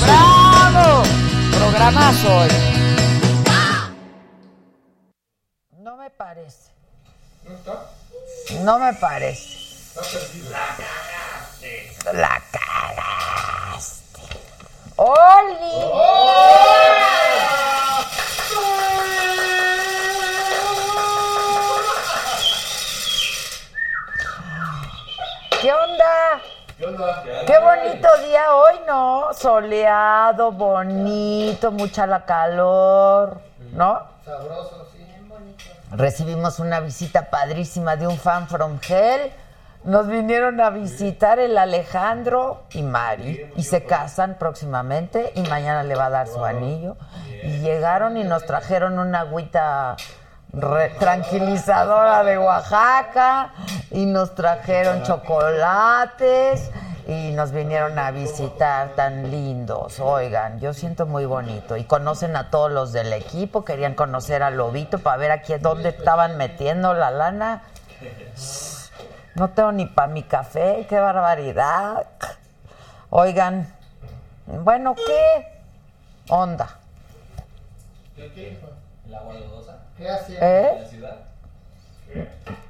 ¡Bravo! Programazo hoy. No me parece. ¿No está? No me parece. La cagaste. ¡Oli! ¿Qué onda? Qué bonito día hoy, ¿no? Soleado, bonito, mucha la calor, ¿no? Sabroso, sí. Recibimos una visita padrísima de un fan from hell. Nos vinieron a visitar el Alejandro y Mari y se casan próximamente y mañana le va a dar su anillo. Y llegaron y nos trajeron una agüita re- tranquilizadora de Oaxaca y nos trajeron chocolates y nos vinieron a visitar tan lindos. Oigan, yo siento muy bonito y conocen a todos los del equipo, querían conocer a Lobito para ver aquí dónde estaban metiendo la lana. No tengo ni para mi café, qué barbaridad. Oigan, bueno, ¿qué onda? ¿Qué hacía? ¿Eh?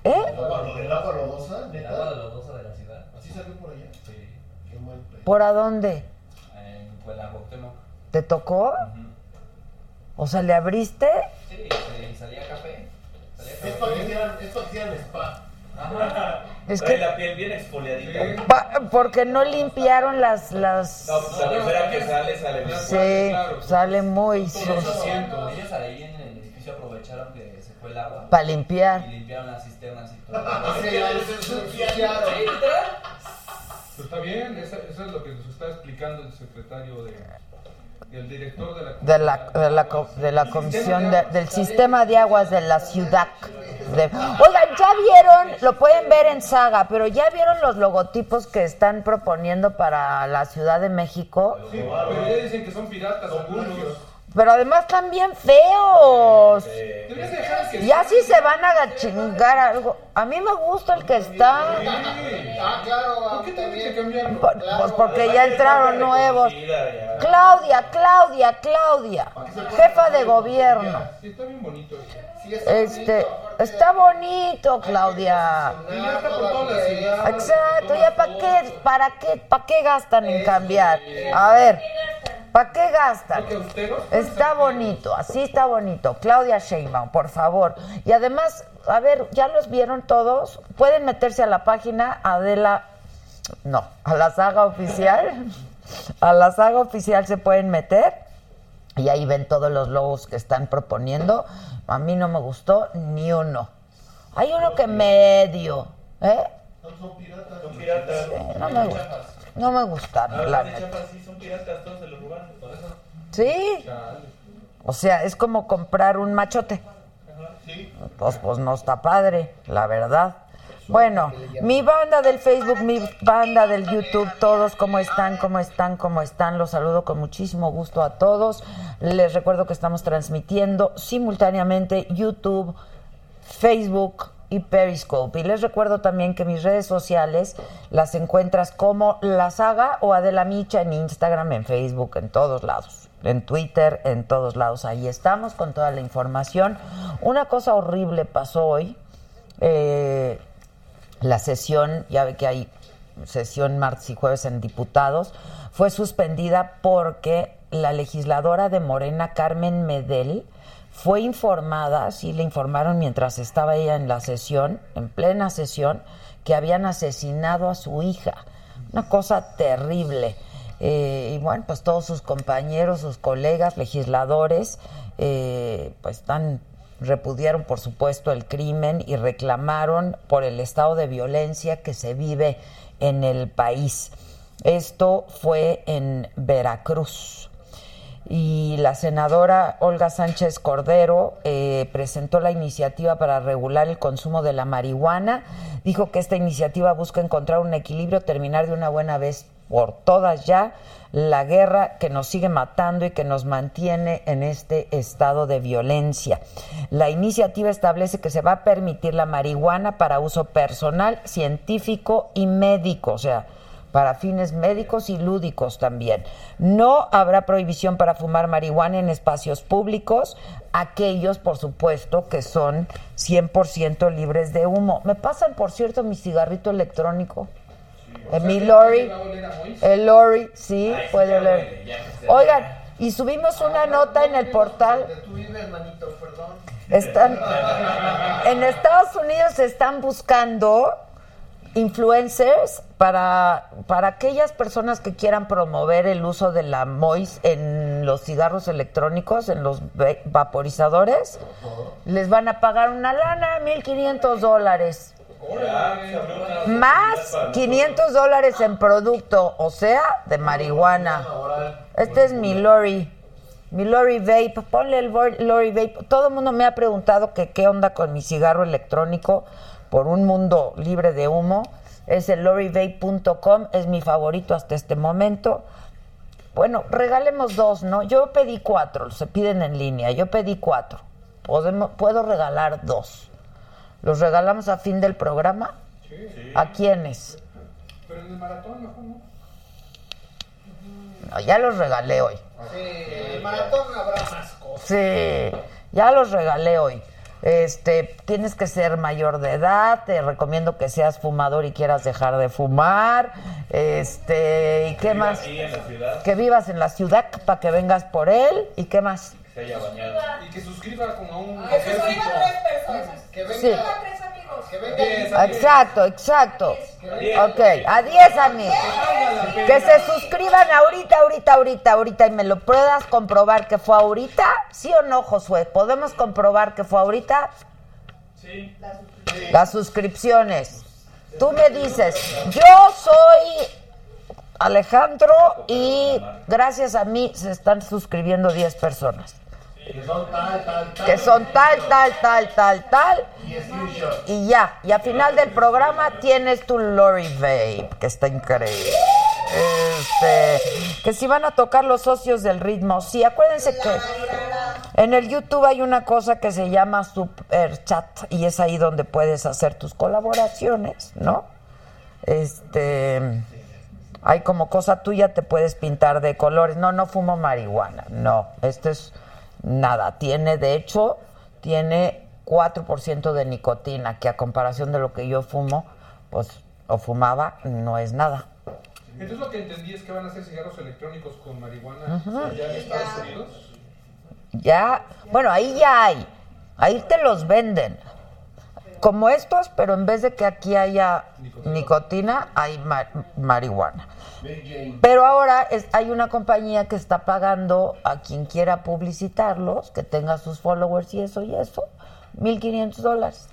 ¿Eh? ¿El agua lodosa? ¿Neta? lodosa de la ciudad. ¿Así salió por allá? Sí. Qué mal pedo. ¿Por a dónde? En Puebla, Cuauhtémoc. ¿Te tocó? O sea, ¿le abriste? Sí, sí, salía café. Salía Es para que hicieran, es para que hicieran spa. Ajá. Es Trae que- la piel bien exfoliadita. Pa- porque no limpiaron las... las... No, pues la primera que sale, sale bien. Sí, sale muy Ellos, sucio. ellos ahí en edificio aprovecharon que se fue el agua. Para limpiar. Y limpiaron las cisternas y todo. Sí, ensuciaron. Sí, literal. Pues está bien, eso, eso es lo que nos está explicando el secretario de, el director de la de la, de la, de la comisión de- del sistema de aguas de la ciudad. de- Oigan, ya vieron, lo pueden ver en Saga, pero ya vieron los logotipos que están proponiendo para la Ciudad de México. Sí, pero ya dicen que son piratas algunos. Pero además están bien feos. Ya si se van a chingar algo. A mí me gusta el que está. Ah, claro, Pues porque ya entraron nuevos. Claudia, Claudia, Claudia, jefa de gobierno. Sí, está bien bonito. Sí, es Este, está bonito, Claudia. Y. Exacto, ya para qué, para qué, para qué gastan en cambiar. A ver, ¿para qué gastan? Está bonito, así está bonito. Claudia Sheinbaum, por favor. Y además, a ver, ¿ya los vieron todos? Pueden meterse a la página Adela, no, a la saga oficial. A la saga oficial se pueden meter y ahí ven todos los logos que están proponiendo. A mí no me gustó ni uno. Hay uno que medio, ¿eh? Son piratas. Son piratas. No me gusta. No me gustaron, la neta. Sí son piratas, todos se los robaron, por eso. Sí. O sea, es como comprar un machote. Sí. Pues, pues no está padre, la verdad. Bueno, mi banda del Facebook, mi banda del YouTube, todos, ¿cómo están? ¿Cómo están? ¿Cómo están? Los saludo con muchísimo gusto a todos. Les recuerdo que estamos transmitiendo simultáneamente YouTube, Facebook y Periscope. Y les recuerdo también que mis redes sociales las encuentras como La Saga o Adela Micha en Instagram, en Facebook, en todos lados. En Twitter, en todos lados. Ahí estamos con toda la información. Una cosa horrible pasó hoy. Eh, la sesión, ya ve que hay sesión martes y jueves en diputados, fue suspendida porque la legisladora de Morena, Carmen Medel, fue informada, sí le informaron mientras estaba ella en la sesión, en plena sesión, que habían asesinado a su hija. Una cosa terrible. Eh, y bueno, pues todos sus compañeros, sus colegas, legisladores, eh, pues están repudiaron por supuesto el crimen y reclamaron por el estado de violencia que se vive en el país. Esto fue en Veracruz. Y la senadora Olga Sánchez Cordero eh, presentó la iniciativa para regular el consumo de la marihuana. Dijo que esta iniciativa busca encontrar un equilibrio, terminar de una buena vez por todas ya la guerra que nos sigue matando y que nos mantiene en este estado de violencia. La iniciativa establece que se va a permitir la marihuana para uso personal, científico y médico, o sea, para fines médicos y lúdicos también. No habrá prohibición para fumar marihuana en espacios públicos, aquellos, por supuesto, que son 100% libres de humo. ¿Me pasan, por cierto, mi cigarrito electrónico? Eh, mi Lori, el Lori, sí, puede oler. Oigan, y subimos una nota en el portal. Tu vive, hermanito, perdón. Están en Estados Unidos están buscando influencers para, para aquellas personas que quieran promover el uso de la MOIS en los cigarros electrónicos, en los va- vaporizadores, les van a pagar una lana, 1.500 dólares. Más 500 dólares en producto, o sea, de marihuana. Este es mi Lori. Mi Lori Vape. Ponle el Lori Vape. Todo el mundo me ha preguntado que qué onda con mi cigarro electrónico por un mundo libre de humo. Es el lorivape.com. Es mi favorito hasta este momento. Bueno, regalemos dos, ¿no? Yo pedí cuatro. Se piden en línea. Yo pedí cuatro. Podemos, puedo regalar dos. ¿Los regalamos a fin del programa? ¿A quiénes? Pero en el maratón mejor no. No, ya los regalé hoy. Sí, en el maratón habrá más cosas. Sí, ya los regalé hoy. Este, tienes que ser mayor de edad, te recomiendo que seas fumador y quieras dejar de fumar. Este, ¿y qué más? Aquí en la ciudad Que vivas en la ciudad para que vengas por él. ¿Y qué más? Se haya bañado. Y que suscriba como a un Que se ejército. suscriban tres personas. Que venga, Sí. Tres amigos. que venga Diez, a diez. Exacto, exacto. Ok, a 10 amigos. Que se suscriban ahorita, ahorita, ahorita, ahorita y me lo puedas comprobar que fue ahorita. ¿Sí o no, Josué? ¿Podemos comprobar que fue ahorita? Sí. Las suscripciones. Tú me dices, yo soy Alejandro y gracias a mí se están suscribiendo 10 personas. que son tal, tal, tal. Tal, tal. Y ya, y a final del programa tienes tu Lori Vape, que está increíble. Este, que si van a tocar los socios del ritmo, sí, acuérdense que en el YouTube hay una cosa que se llama Super Chat y es ahí donde puedes hacer tus colaboraciones, ¿no? Este, hay como cosa tuya, te puedes pintar de colores. No, no fumo marihuana, no, esto es nada. Tiene, de hecho, tiene 4% de nicotina, que a comparación de lo que yo fumo, pues, o fumaba, no es nada. Entonces lo que entendí es que van a hacer cigarros electrónicos con marihuana allá en Estados Unidos. Ya, bueno, ahí ya hay. Ahí te los venden. Como estos, pero en vez de que aquí haya nicotina, hay ma- marihuana. Pero ahora es- hay una compañía que está pagando a quien quiera publicitarlos, que tenga sus followers y eso y eso, 1.500 dólares.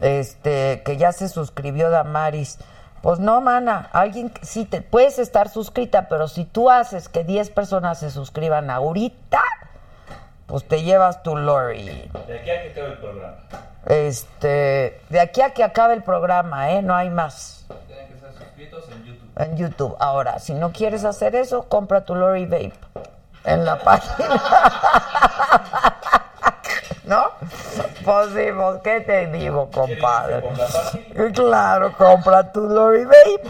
Este, que ya se suscribió Damaris. Pues no, mana, alguien sí te puedes estar suscrita, pero si tú haces que 10 personas se suscriban ahorita, pues te llevas tu Lori. De aquí a que acabe el programa. Este, de aquí a que acabe el programa, ¿eh? No hay más Tienen que estar suscritos en YouTube. en YouTube. Ahora, si no quieres hacer eso, compra tu Lori Vape en la página. ¿No? Pues sí, pues, ¿qué te digo, compadre? Claro, compra tu Lori Vape.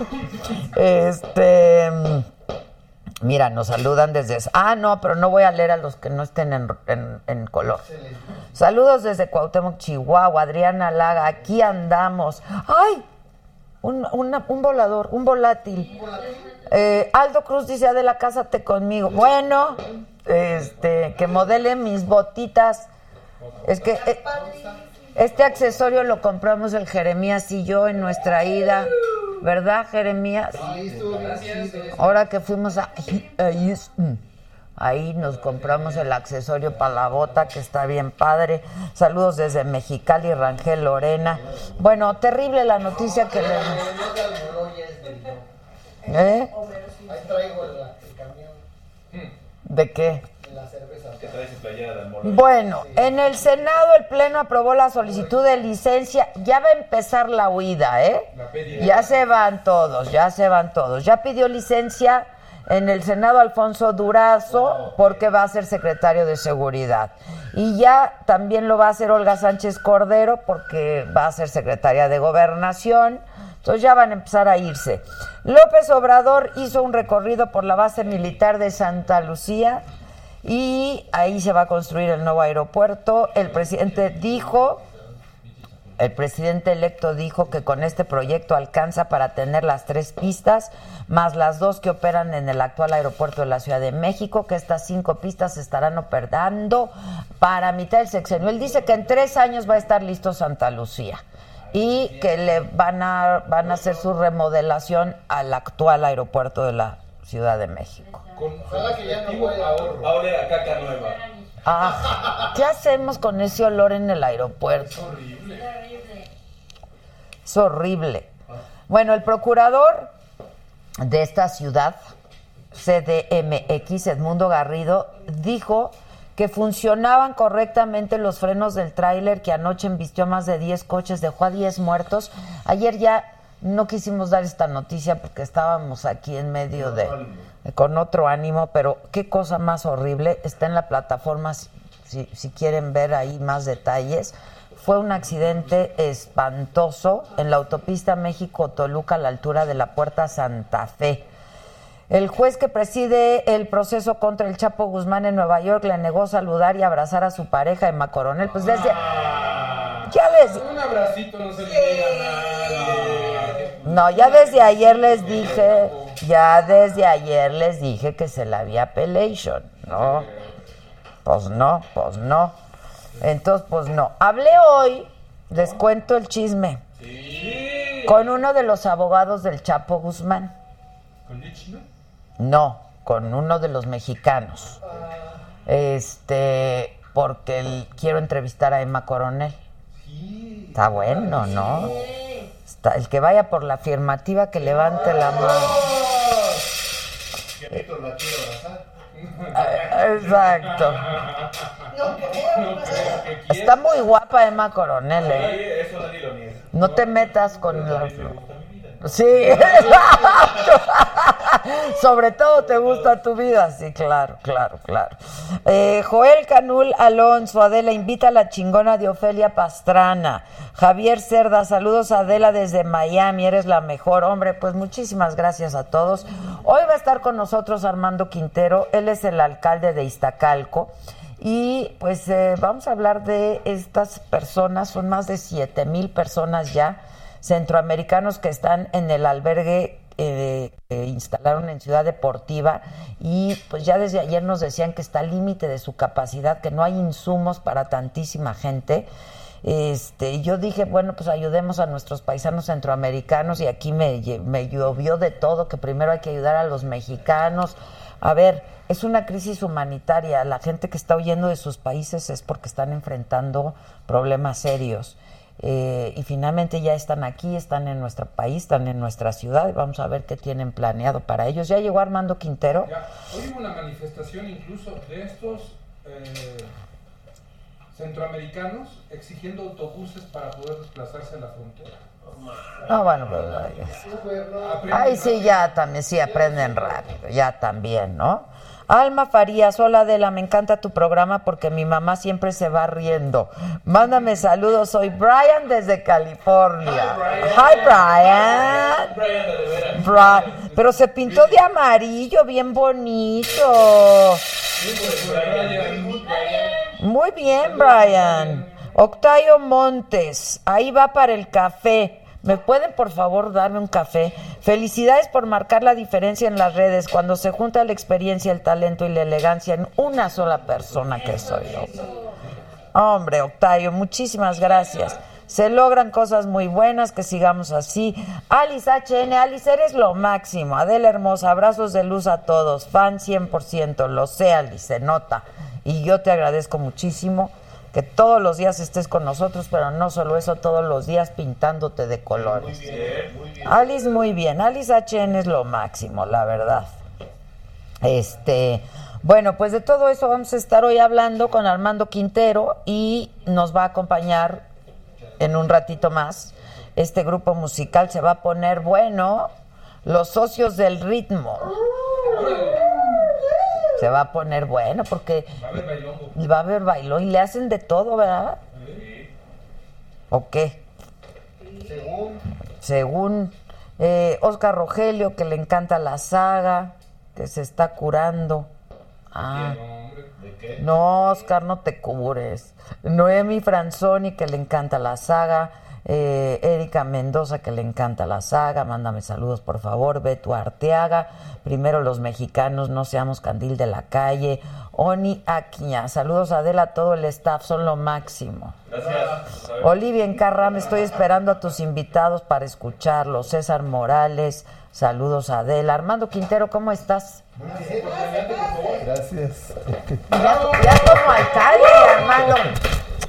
Este. Mira, nos saludan desde. Ah, no, pero no voy a leer a los que no estén en, en- en color. Saludos desde Cuauhtémoc, Chihuahua. Adriana Laga, aquí andamos. ¡Ay! Un, una- un volador, un volátil. Eh, Aldo Cruz dice, Adela, cásate conmigo. Bueno, este, que modele mis botitas. Es que eh, este accesorio lo compramos el Jeremías y yo en nuestra ida. ¿Verdad, Jeremías? Ahora que fuimos a, Houston, ahí nos compramos el accesorio para la bota, que está bien padre. Saludos desde Mexicali, Rangel Lorena. Bueno, terrible la noticia que le... ¿Eh? Ahí traigo el, el camión ¿De qué? La cerveza. Bueno, en el Senado el Pleno aprobó la solicitud de licencia. Ya va a empezar la huida, ¿eh? La pedida. Ya se van todos, ya se van todos. Ya pidió licencia en el Senado Alfonso Durazo porque va a ser secretario de Seguridad. Y ya también lo va a hacer Olga Sánchez Cordero porque va a ser secretaria de Gobernación. Entonces ya van a empezar a irse. López Obrador hizo un recorrido por la base militar de Santa Lucía y ahí se va a construir el nuevo aeropuerto. El presidente dijo, el presidente electo dijo que con este proyecto alcanza para tener las tres pistas, más las dos que operan en el actual aeropuerto de la Ciudad de México, que estas cinco pistas se estarán operando para mitad del sexenio. Él dice que en tres años va a estar listo Santa Lucía y que le van a, van a hacer su remodelación al actual aeropuerto de la Ciudad de México. Con Ojalá que ya no ahorro. Va a oler a caca nueva. Ah, ¿qué hacemos con ese olor en el aeropuerto? Es horrible. Bueno, el procurador de esta ciudad, CDMX, Edmundo Garrido, dijo que funcionaban correctamente los frenos del tráiler que anoche embistió a más de 10 coches, dejó a 10 muertos. Ayer ya no quisimos dar esta noticia porque estábamos aquí en medio de con otro ánimo, pero qué cosa más horrible. Está en la plataforma si, quieren ver ahí más detalles. Fue un accidente espantoso en la autopista México-Toluca a la altura de la Puerta Santa Fe. El juez que preside el proceso contra el Chapo Guzmán en Nueva York le negó saludar y abrazar a su pareja Emma Coronel. Pues desde... Ya les... Un abracito no se le diga a nadie. No, ya desde ayer les dije, ya desde ayer les dije que se la había appellation, ¿no? Pues no, pues no. Entonces, pues no. Hablé hoy, les cuento el chisme, con uno de los abogados del Chapo Guzmán. ¿Con Lichino? No, con uno de los mexicanos. Este, porque el- quiero entrevistar a Emma Coronel. Está bueno, ¿no? Está- el que vaya por la afirmativa que levante la mano. Eh, Exacto. No. Está muy guapa Emma Coronel, ¿eh? Eso. No te metas con la... Sí, exacto. Sobre todo te gusta tu vida, sí, claro, claro, claro. Eh, Joel Canul Alonso, Adela, invita a la chingona de Ofelia Pastrana. Javier Cerda, saludos a Adela desde Miami, eres la mejor. Hombre, pues muchísimas gracias a todos. Hoy va a estar con nosotros Armando Quintero, él es el alcalde de Iztacalco. Y pues eh, vamos a hablar de estas personas, son más de siete mil personas ya, centroamericanos que están en el albergue eh, que instalaron en Ciudad Deportiva y pues ya desde ayer nos decían que está al límite de su capacidad, que no hay insumos para tantísima gente. Este, yo dije, bueno, pues ayudemos a nuestros paisanos centroamericanos y aquí me, me llovió de todo, que primero hay que ayudar a los mexicanos. A ver, es una crisis humanitaria. La gente que está huyendo de sus países es porque están enfrentando problemas serios. Eh, y finalmente ya están aquí, están en nuestro país, están en nuestra ciudad y vamos a ver qué tienen planeado para ellos. Ya llegó Armando Quintero. Ya, hoy hubo una manifestación incluso de estos eh, centroamericanos exigiendo autobuses para poder desplazarse a la frontera. Ah, bueno, pues, Ay, sí, ya también, sí, aprenden rápido, ya también, ¿no? Alma Farías, hola Adela, me encanta tu programa porque mi mamá siempre se va riendo. Mándame saludos, soy Brian desde California. Hi Brian. Brian de veras. Bri- Pero se pintó de amarillo, bien bonito. Muy bien, Brian. Octavio Montes, ahí va para el café. ¿Me pueden por favor darme un café? Felicidades por marcar la diferencia en las redes cuando se junta la experiencia, el talento y la elegancia en una sola persona que soy yo. Hombre, Octavio, muchísimas gracias. Se logran cosas muy buenas, que sigamos así. Alice HN, Alice, eres lo máximo. Adela Hermosa, abrazos de luz a todos. Fan 100%, lo sé, Alice, se nota. Y yo te agradezco muchísimo que todos los días estés con nosotros, pero no solo eso, todos los días pintándote de colores. Muy bien, muy bien. Alice, muy bien. Alice HN es lo máximo, la verdad. Este, bueno, pues de todo eso vamos a estar hoy hablando con Armando Quintero y nos va a acompañar en un ratito más. Este grupo musical se va a poner bueno. Los socios del ritmo. Se va a poner bueno porque va a haber bailón y le hacen de todo, ¿verdad? ¿O qué? Según. Según eh, Oscar Rogelio, que le encanta la saga, que se está curando. Ah. No, Oscar, no te cubres. Noemi Franzoni, que le encanta la saga. Eh, Erika Mendoza, que le encanta la saga, mándame saludos por favor. Beto Arteaga, primero los mexicanos, no seamos candil de la calle. Oni Aquiña, saludos a Adela, todo el staff, son lo máximo. Gracias. Olivia Encarram, estoy esperando a tus invitados para escucharlos. César Morales, saludos a Adela. Armando Quintero, ¿cómo estás? Gracias. Ya, ya como alcalde, Armando.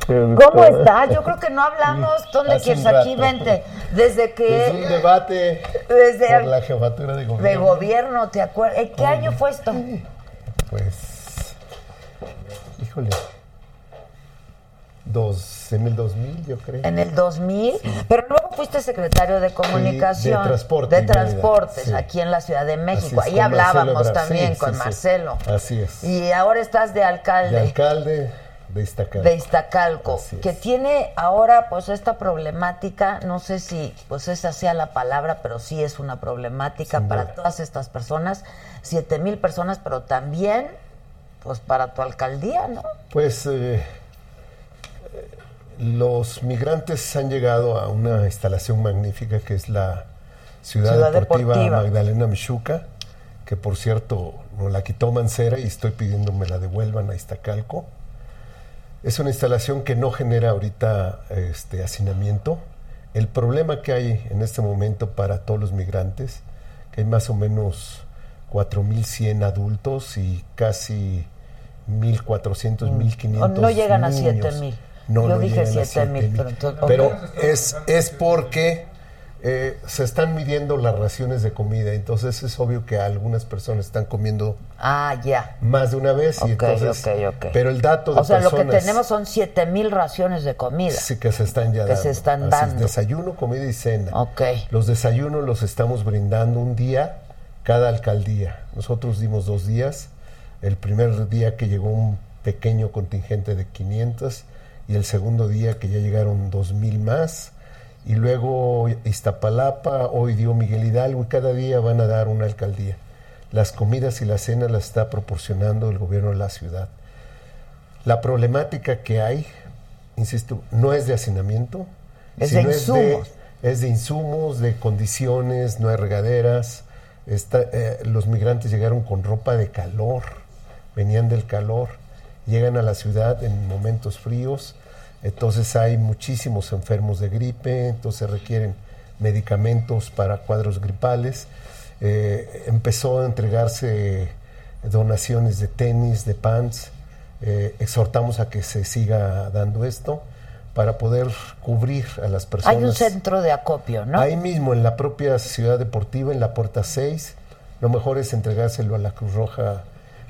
¿Cómo estás? Yo creo que no hablamos. ¿Dónde quieres? Aquí, vente. Desde que. Es un debate desde por la jefatura de gobierno. De gobierno, ¿te acuerdas? ¿En qué año fue esto? Pues. Híjole. Dos, en el 2000, yo creo. En el 2000, pero luego fuiste secretario de comunicación. de transporte. De transportes, sí. aquí en la Ciudad de México. Ahí hablábamos también Sí, con sí, sí. Marcelo. Así es. Y ahora estás de alcalde. De alcalde de Iztacalco. de Iztacalco, es. que tiene ahora pues esta problemática, no sé si pues esa sea la palabra, pero sí es una problemática Sin para duda. todas estas personas, siete mil personas, pero también pues para tu alcaldía, ¿no? Pues eh, eh, los migrantes han llegado a una instalación magnífica que es la Ciudad, Ciudad Deportiva, Deportiva. Magdalena Michuca, que por cierto nos la quitó Mancera y estoy pidiendo me la devuelvan a Iztacalco. Es una instalación que no genera ahorita este hacinamiento. El problema que hay en este momento para todos los migrantes, que hay más o menos 4.100 adultos y casi 1.400, 1.500 O no llegan a niños. 7,000. No, Yo no dije llegan a 7,000, 7,000. pero entonces- Pero es, es porque eh, se están midiendo las raciones de comida, entonces es obvio que algunas personas están comiendo Ah, ya. más de una vez y entonces pero el dato de O sea, lo que tenemos son siete mil raciones de comida. sí que se están ya Que dando. se están Así es, dando. desayuno, comida y cena. Los desayunos los estamos brindando un día cada alcaldía. Nosotros dimos dos días. El primer día que llegó un pequeño contingente de 500 y el segundo día que ya llegaron 2.000 más. Y luego Iztapalapa, hoy dio Miguel Hidalgo y cada día van a dar una alcaldía. Las comidas y la cena las está proporcionando el gobierno de la ciudad. La problemática que hay, insisto, no es de hacinamiento, Es de sino insumos. es de insumos, de condiciones, no hay regaderas. Está, eh, los migrantes llegaron con ropa de calor, venían del calor, llegan a la ciudad en momentos fríos, entonces hay muchísimos enfermos de gripe, entonces requieren medicamentos para cuadros gripales. Eh, empezó a entregarse donaciones de tenis, de pants. Eh, exhortamos a que se siga dando esto para poder cubrir a las personas. Hay un centro de acopio, ¿no? Ahí mismo, en la propia ciudad deportiva, en la puerta 6, lo mejor es entregárselo a la Cruz Roja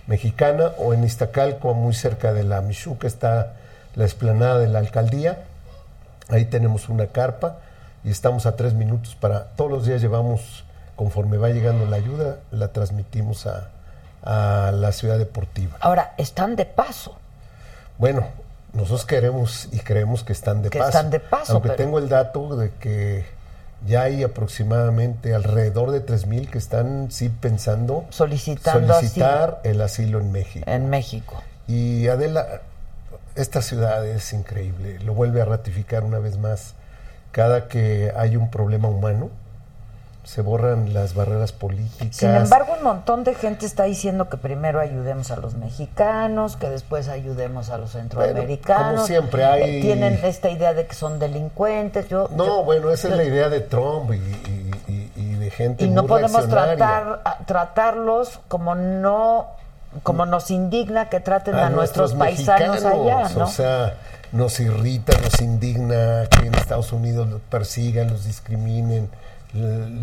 Mexicana o en Iztacalco, muy cerca de la Michuca, está la explanada de la alcaldía. Ahí tenemos una carpa y estamos a tres minutos para. Todos los días llevamos, conforme va llegando la ayuda, la transmitimos a, a la ciudad deportiva. Ahora, están de paso. Bueno, nosotros queremos y creemos que están de Que paso. están de paso, Aunque pero- tengo el dato de que ya hay aproximadamente alrededor de 3.000 que están sí pensando Solicitando solicitar el asilo en México. En México. Y Adela, esta ciudad es increíble, lo vuelve a ratificar una vez más. cada que hay un problema humano, se borran las barreras políticas. Sin embargo, un montón de gente está diciendo que primero ayudemos a los mexicanos, que después ayudemos a los centroamericanos. como siempre hay- Eh, Tienen esta idea de que son delincuentes. Yo, no, yo- bueno, esa yo- es la idea de Trump y, y- y- y de gente y no muy podemos tratar tratarlos como no como nos indigna que traten a, nuestros, paisanos allá. O sea, nos irrita, nos indigna que en Estados Unidos los persigan, los discriminen,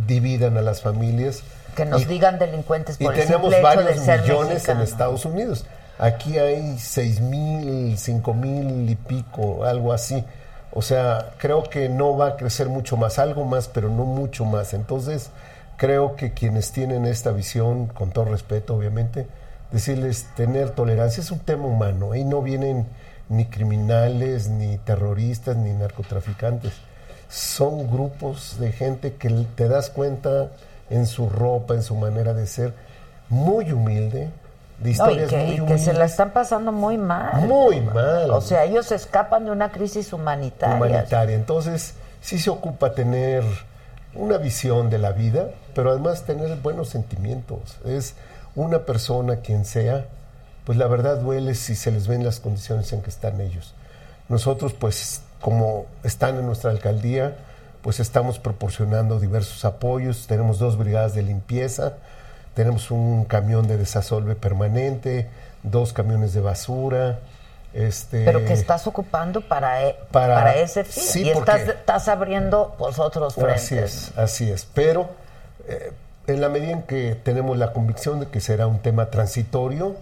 dividan a las familias. que nos Y- digan delincuentes Y por el tenemos simple hecho de varios ser millones en. Estados Unidos. Aquí hay seis mil, cinco mil y pico, algo así. O sea, creo que no va a crecer mucho más, algo más, pero no mucho más. Entonces, creo que quienes tienen esta visión, con todo respeto, obviamente, decirles tener tolerancia es un tema humano. Ahí no vienen ni criminales, ni terroristas, ni narcotraficantes. Son grupos de gente que te das cuenta en su ropa, en su manera de ser, muy humilde, de No, y historias que, muy y que humildes. se la están pasando muy mal. Muy mal. O sea, ellos escapan de una crisis humanitaria. humanitaria. Entonces, sí se ocupa tener una visión de la vida, pero además tener buenos sentimientos. Es una persona, quien sea, pues la verdad duele si se les ven las condiciones en que están ellos. Nosotros, pues, como están en nuestra alcaldía, pues estamos proporcionando diversos apoyos. Tenemos dos brigadas de limpieza, tenemos un camión de desasolve permanente, dos camiones de basura. Este, Pero que estás ocupando para, e- Para- para, ese fin. sí, y estás, estás abriendo pues otros frentes. Así es, así es. Pero eh, en la medida en que tenemos la convicción de que será un tema transitorio,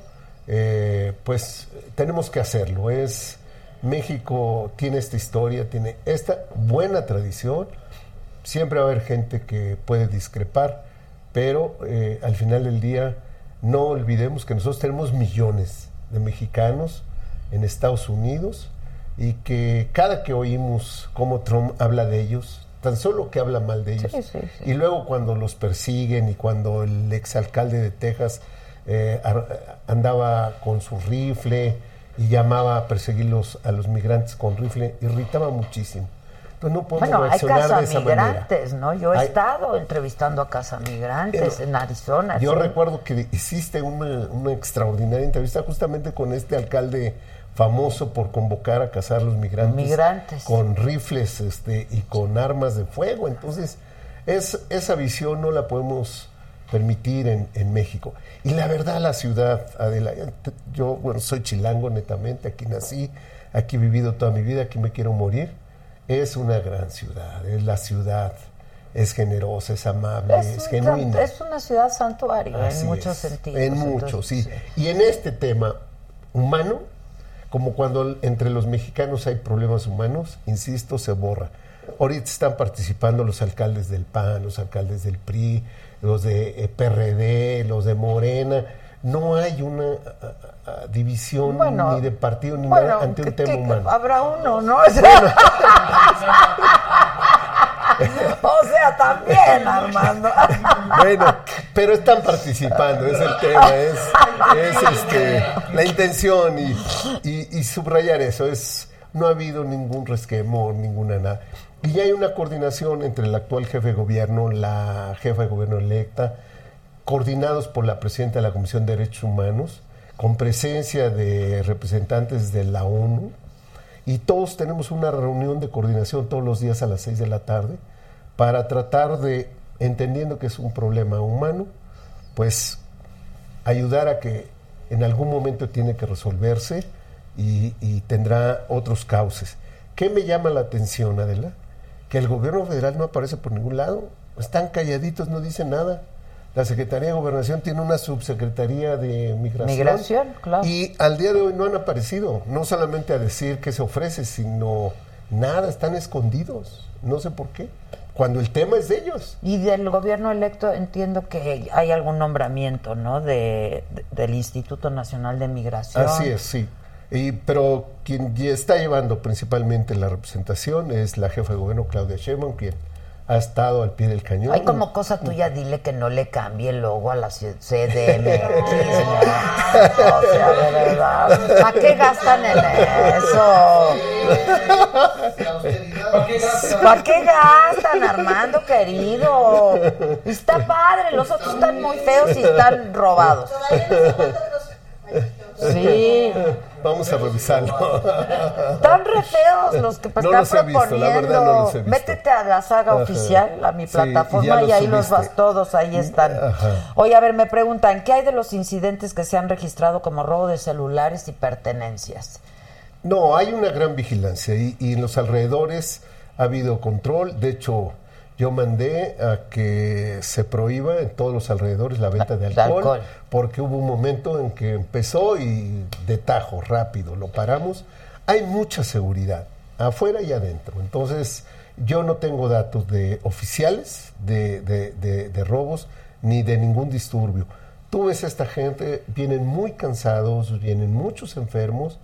eh, pues tenemos que hacerlo. Es México tiene esta historia, tiene esta buena tradición. Siempre va a haber gente que puede discrepar, pero eh, al final del día no olvidemos que nosotros tenemos millones de mexicanos en Estados Unidos y que cada que oímos cómo Trump habla de ellos, tan solo que habla mal de ellos, Sí, sí, sí. y luego cuando los persiguen y cuando el exalcalde de Texas eh, andaba con su rifle y llamaba a perseguirlos a los migrantes con rifle, irritaba muchísimo. Entonces no podemos Bueno, hay reaccionar de esa manera. casamigrantes, ¿no? Yo he Hay- estado entrevistando a casamigrantes Pero en Arizona. Yo recuerdo que hiciste una, una extraordinaria entrevista justamente con este alcalde famoso por convocar a cazar a los migrantes, Migrantes. con rifles este, y con armas de fuego. Entonces, es, esa visión no la podemos permitir en, en México. Y la verdad, la ciudad, Adela, yo, bueno, soy chilango netamente, aquí nací, aquí he vivido toda mi vida, aquí me quiero morir. Es una gran ciudad, es la ciudad, es generosa, es amable, es, genuina. es una ciudad santuario Así en muchos es, sentidos. En muchos, sí. Y en este tema humano, como cuando entre los mexicanos hay problemas humanos, insisto, se borra. Ahorita están participando los alcaldes del PAN, los alcaldes del PRI, los de eh, PRD, los de Morena. No hay una división Bueno, ni de partido ni bueno, nada ante un tema humano. Habrá uno, ¿no? también, Armando. Bueno, pero están participando, es el tema, es, es, este, la intención y, y- y subrayar eso, es no ha habido ningún resquemor, ninguna nada. Y ya hay una coordinación entre el actual jefe de gobierno, la jefa de gobierno electa, coordinados por la presidenta de la Comisión de Derechos Humanos, con presencia de representantes de la ONU, y todos tenemos una reunión de coordinación todos los días a las 6 de la tarde para tratar de, entendiendo que es un problema humano, pues ayudar a que en algún momento tiene que resolverse y, y tendrá otros cauces. ¿Qué me llama la atención, Adela? Que el gobierno federal no aparece por ningún lado. Están calladitos, no dicen nada. La Secretaría de Gobernación tiene una subsecretaría de migración. Migración, claro. Y al día de hoy no han aparecido, no solamente a decir qué se ofrece, sino nada, están escondidos. No sé por qué. Cuando el tema es de ellos. Y del gobierno electo entiendo que hay algún nombramiento, ¿no? De, de- del Instituto Nacional de Migración. Así es, sí. Y, pero quien está llevando principalmente la representación es la jefa de gobierno Claudia Sheinbaum, quien ha estado al pie del cañón. Hay como cosa tuya, dile que no le cambie el logo a la CDMX. ¿no? O sea, de verdad. ¿Para qué gastan en eso? ¿Para qué gastan? ¿Para qué gastan, Armando, querido? Está padre, los otros están muy feos y están robados. Sí, Vamos a revisarlo. están re feos los que No están los he visto, la proponiendo. verdad no los he visto. Métete a la saga Ajá. oficial, a mi Sí, plataforma, y ahí los vas todos, ahí están. Ajá. Oye, a ver, me preguntan, ¿qué hay de los incidentes que se han registrado como robo de celulares y pertenencias? No, hay una gran vigilancia y, y en los alrededores ha habido control. De hecho, yo mandé a que se prohíba en todos los alrededores la venta de alcohol, alcohol. porque hubo un momento en que empezó y de tajo, rápido, lo paramos. Hay mucha seguridad, afuera y adentro. Entonces, yo no tengo datos de oficiales de, de- de- de robos ni de ningún disturbio. Tú ves a esta gente, vienen muy cansados, vienen muchos enfermos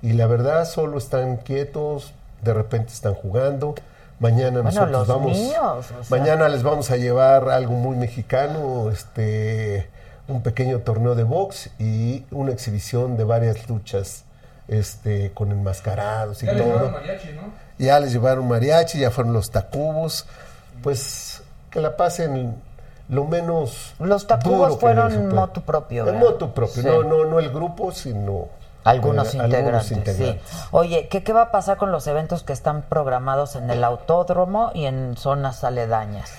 y la verdad solo están quietos, de repente están jugando. Mañana Bueno, nosotros los vamos. míos, o sea. Mañana les vamos a llevar algo muy mexicano, este, un pequeño torneo de box y una exhibición de varias luchas, este, con enmascarados y Ya todo. llevaron mariachi, ¿no? Ya les llevaron mariachi, ya fueron los tacubos, pues que la pasen lo menos Los tacubos fueron motu propio, motu propio, Sí. no, no, no el grupo, sino Algunos eh, integrantes, integrantes. sí. Oye, ¿qué, ¿qué va a pasar con los eventos que están programados en el autódromo y en zonas aledañas?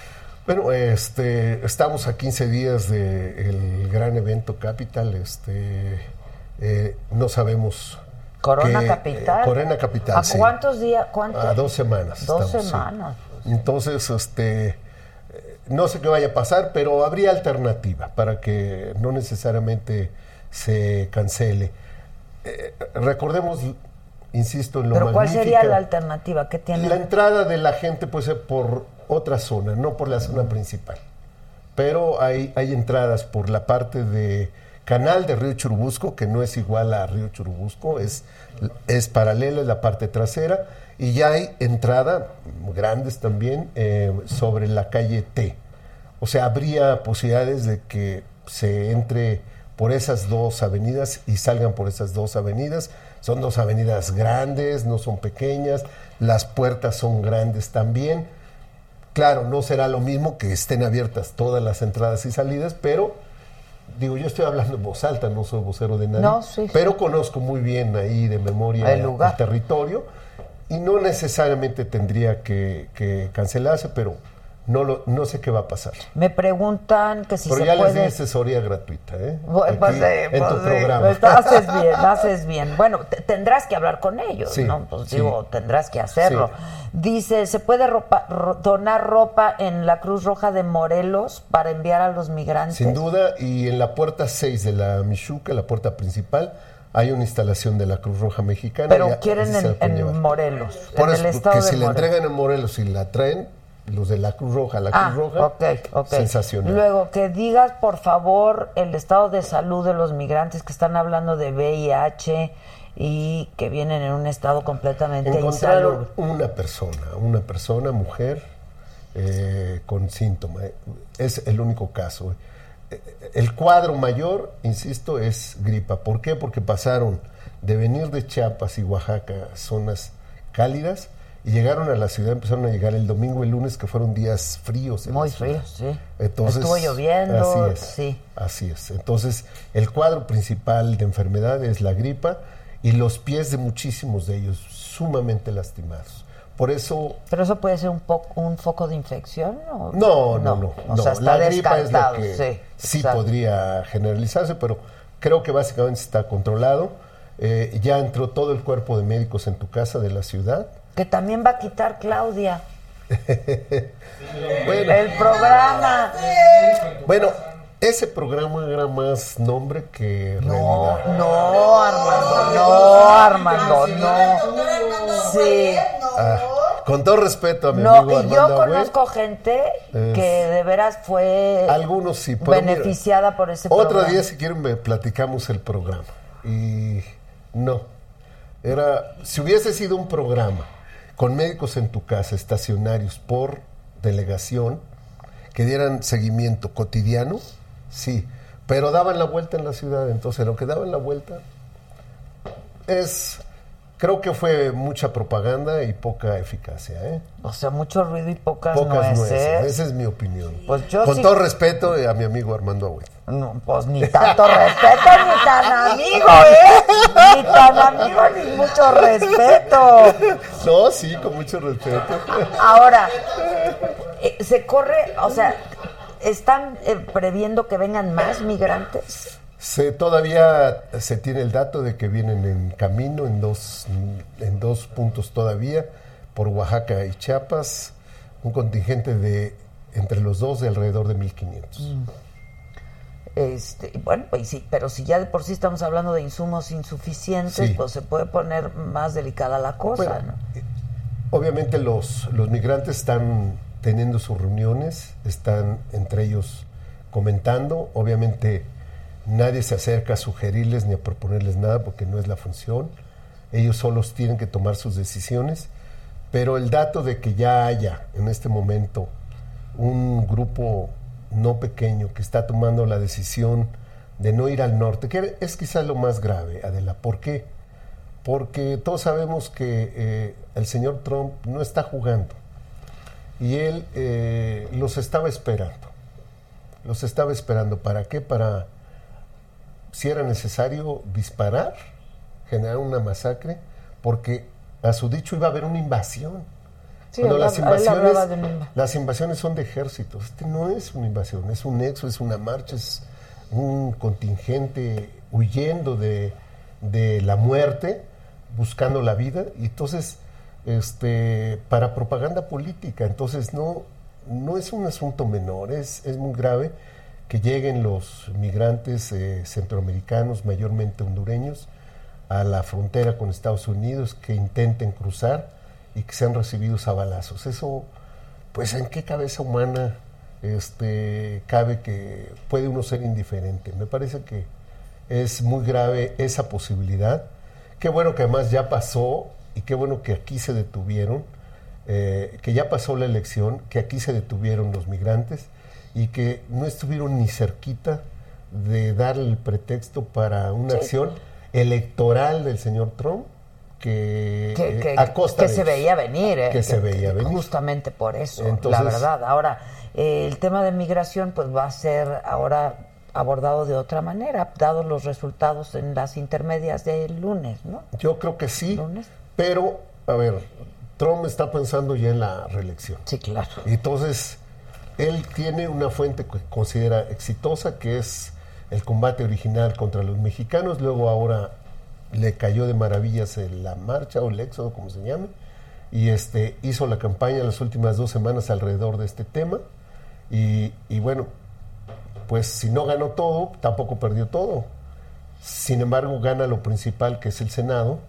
Bueno, este, estamos a 15 días del gran evento Capital, este, eh, no sabemos. Corona Capital. eh, Corona Capital, ¿A sí. cuántos días? ¿Cuántos? A dos semanas. Dos estamos, sí. semanas. Entonces, este, eh, no sé qué vaya a pasar, pero habría alternativa para que no necesariamente se cancele. Eh, recordemos, insisto, en lo Pero ¿cuál sería la alternativa? ¿Qué tiene? la entrada de la gente puede ser por otra zona, no por la zona principal. Pero hay, hay entradas por la parte de canal de Río Churubusco, que no es igual a Río Churubusco, es, es paralela, es la parte trasera. Y ya hay entrada, grandes también, eh, sobre la calle T. O sea, habría posibilidades de que se entre por esas dos avenidas y salgan por esas dos avenidas. Son dos avenidas grandes, no son pequeñas, las puertas son grandes también. Claro, no será lo mismo que estén abiertas todas las entradas y salidas, pero digo, yo estoy hablando en voz alta, no soy vocero de nadie, No, sí, pero conozco muy bien ahí de memoria El lugar. territorio y no necesariamente tendría que, que cancelarse, pero no, lo, no sé qué va a pasar. Me preguntan que si pero se ya les di asesoría gratuita, ¿eh? Aquí, pues sí, en pues tu sí, programa. pues haces bien, haces bien. Bueno, te- tendrás que hablar con ellos, Sí, ¿no? Pues sí. digo, tendrás que hacerlo. Sí. Dice, ¿se puede ropa- ro- donar ropa en la Cruz Roja de Morelos para enviar a los migrantes? Sin duda, y en la puerta 6 de la Michuca, la puerta principal, hay una instalación de la Cruz Roja Mexicana. Pero quieren se en, la. Morelos, Por en eso, el estado que de si la Morelos. entregan en Morelos y la traen, los de la Cruz Roja, la Ah, Cruz Roja, ok, ok. sensacional. Luego, que digas, por favor, el estado de salud de los migrantes que están hablando de VIH y que vienen en un estado completamente Encontraron insalubre. una persona, una persona, mujer, eh, con síntoma. Es el único caso. Eh, El cuadro mayor, insisto, es gripa. ¿Por qué? Porque pasaron de venir de Chiapas y Oaxaca, zonas cálidas, y llegaron a la ciudad, empezaron a llegar el domingo y el lunes, que fueron días fríos. Muy fríos, sí. Entonces, Estuvo lloviendo, así es, sí. Así es. Entonces, el cuadro principal de enfermedad es la gripa y los pies de muchísimos de ellos sumamente lastimados. Por eso, Pero eso puede ser un poco un foco de infección o no, no, no. O no. sea, está la gripa es la que sí. podría generalizarse, pero creo que básicamente está controlado. Eh, ya entró todo el cuerpo de médicos en tu casa de la ciudad. Que también va a quitar Claudia Bueno, el programa. bueno, ese programa era más nombre que No, realidad. no, Armando, no, Armando, no. Sí. Ah, con todo respeto a mi No, amigo y yo conozco gente Es- que de veras fue Algunos sí, mira, beneficiada por ese Otro programa. día, si quieren, me platicamos el programa. Y no. Era, si hubiese sido un programa con médicos en tu casa, estacionarios, por delegación, que dieran seguimiento cotidiano, sí, pero daban la vuelta en la ciudad, entonces lo que daban la vuelta es, creo que fue mucha propaganda y poca eficacia, ¿eh? O sea, mucho ruido y pocas, Pocas nueces. nueces, esa es mi opinión. Pues yo Con sí- todo respeto a mi amigo Armando Agüed. No, pues ni tanto respeto, ni tan amigo, ¿eh? Ni tan amigo, ni mucho respeto. No, sí, con mucho respeto. Ahora, eh, se corre, o sea, ¿están eh, previendo que vengan más migrantes? Se, todavía se tiene el dato de que vienen en camino en dos, en dos puntos todavía, por Oaxaca y Chiapas, un contingente de entre los dos de alrededor de 1.500. Este, y bueno, pues sí, pero si ya de por sí estamos hablando de insumos insuficientes, Sí. pues se puede poner más delicada la cosa, Bueno, ¿no? eh, Obviamente los, los migrantes están teniendo sus reuniones, están entre ellos comentando, obviamente nadie se acerca a sugerirles ni a proponerles nada porque no es la función, ellos solos tienen que tomar sus decisiones, pero el dato de que ya haya en este momento un grupo no pequeño que está tomando la decisión de no ir al norte, que es quizá lo más grave, Adela, ¿por qué? porque todos sabemos que eh, el señor Trump no está jugando y él eh, los estaba esperando. Los estaba esperando. ¿Para qué? Para, si era necesario, disparar, generar una masacre, porque a su dicho iba a haber una invasión. Sí, Cuando las invasiones, las invasiones son de ejércitos. Este no es una invasión, es un nexo, es una marcha, es un contingente huyendo de, de la muerte, buscando la vida. Y entonces, este, para propaganda política, entonces no, no es un asunto menor, es, es muy grave que lleguen los migrantes eh, centroamericanos, mayormente hondureños, a la frontera con Estados Unidos, que intenten cruzar y que sean recibidos a balazos. Eso, pues, ¿en qué cabeza humana este, cabe que puede uno ser indiferente? Me parece que es muy grave esa posibilidad. Qué bueno que además ya pasó y qué bueno que aquí se detuvieron, eh, que ya pasó la elección, que aquí se detuvieron los migrantes y que no estuvieron ni cerquita de dar el pretexto para una Sí. acción electoral del señor Trump que, que, eh, que- a costa que de se ellos. veía venir, ¿eh? Que se veía venir. Justamente por eso, Entonces- la verdad. Ahora, eh, el tema de migración pues va a ser ahora abordado de otra manera, dado los resultados en las intermedias del lunes, ¿no? Yo creo que sí, ¿Lunes? pero, a ver, Trump está pensando ya en la reelección. Sí, claro. Entonces, él tiene una fuente que considera exitosa, que es el combate original contra los mexicanos. Luego ahora le cayó de maravillas en la marcha o el éxodo, como se llame. Y este, hizo la campaña las últimas dos semanas alrededor de este tema. Y, y bueno, pues si no ganó todo, tampoco perdió todo. Sin embargo, gana lo principal, que es el Senado,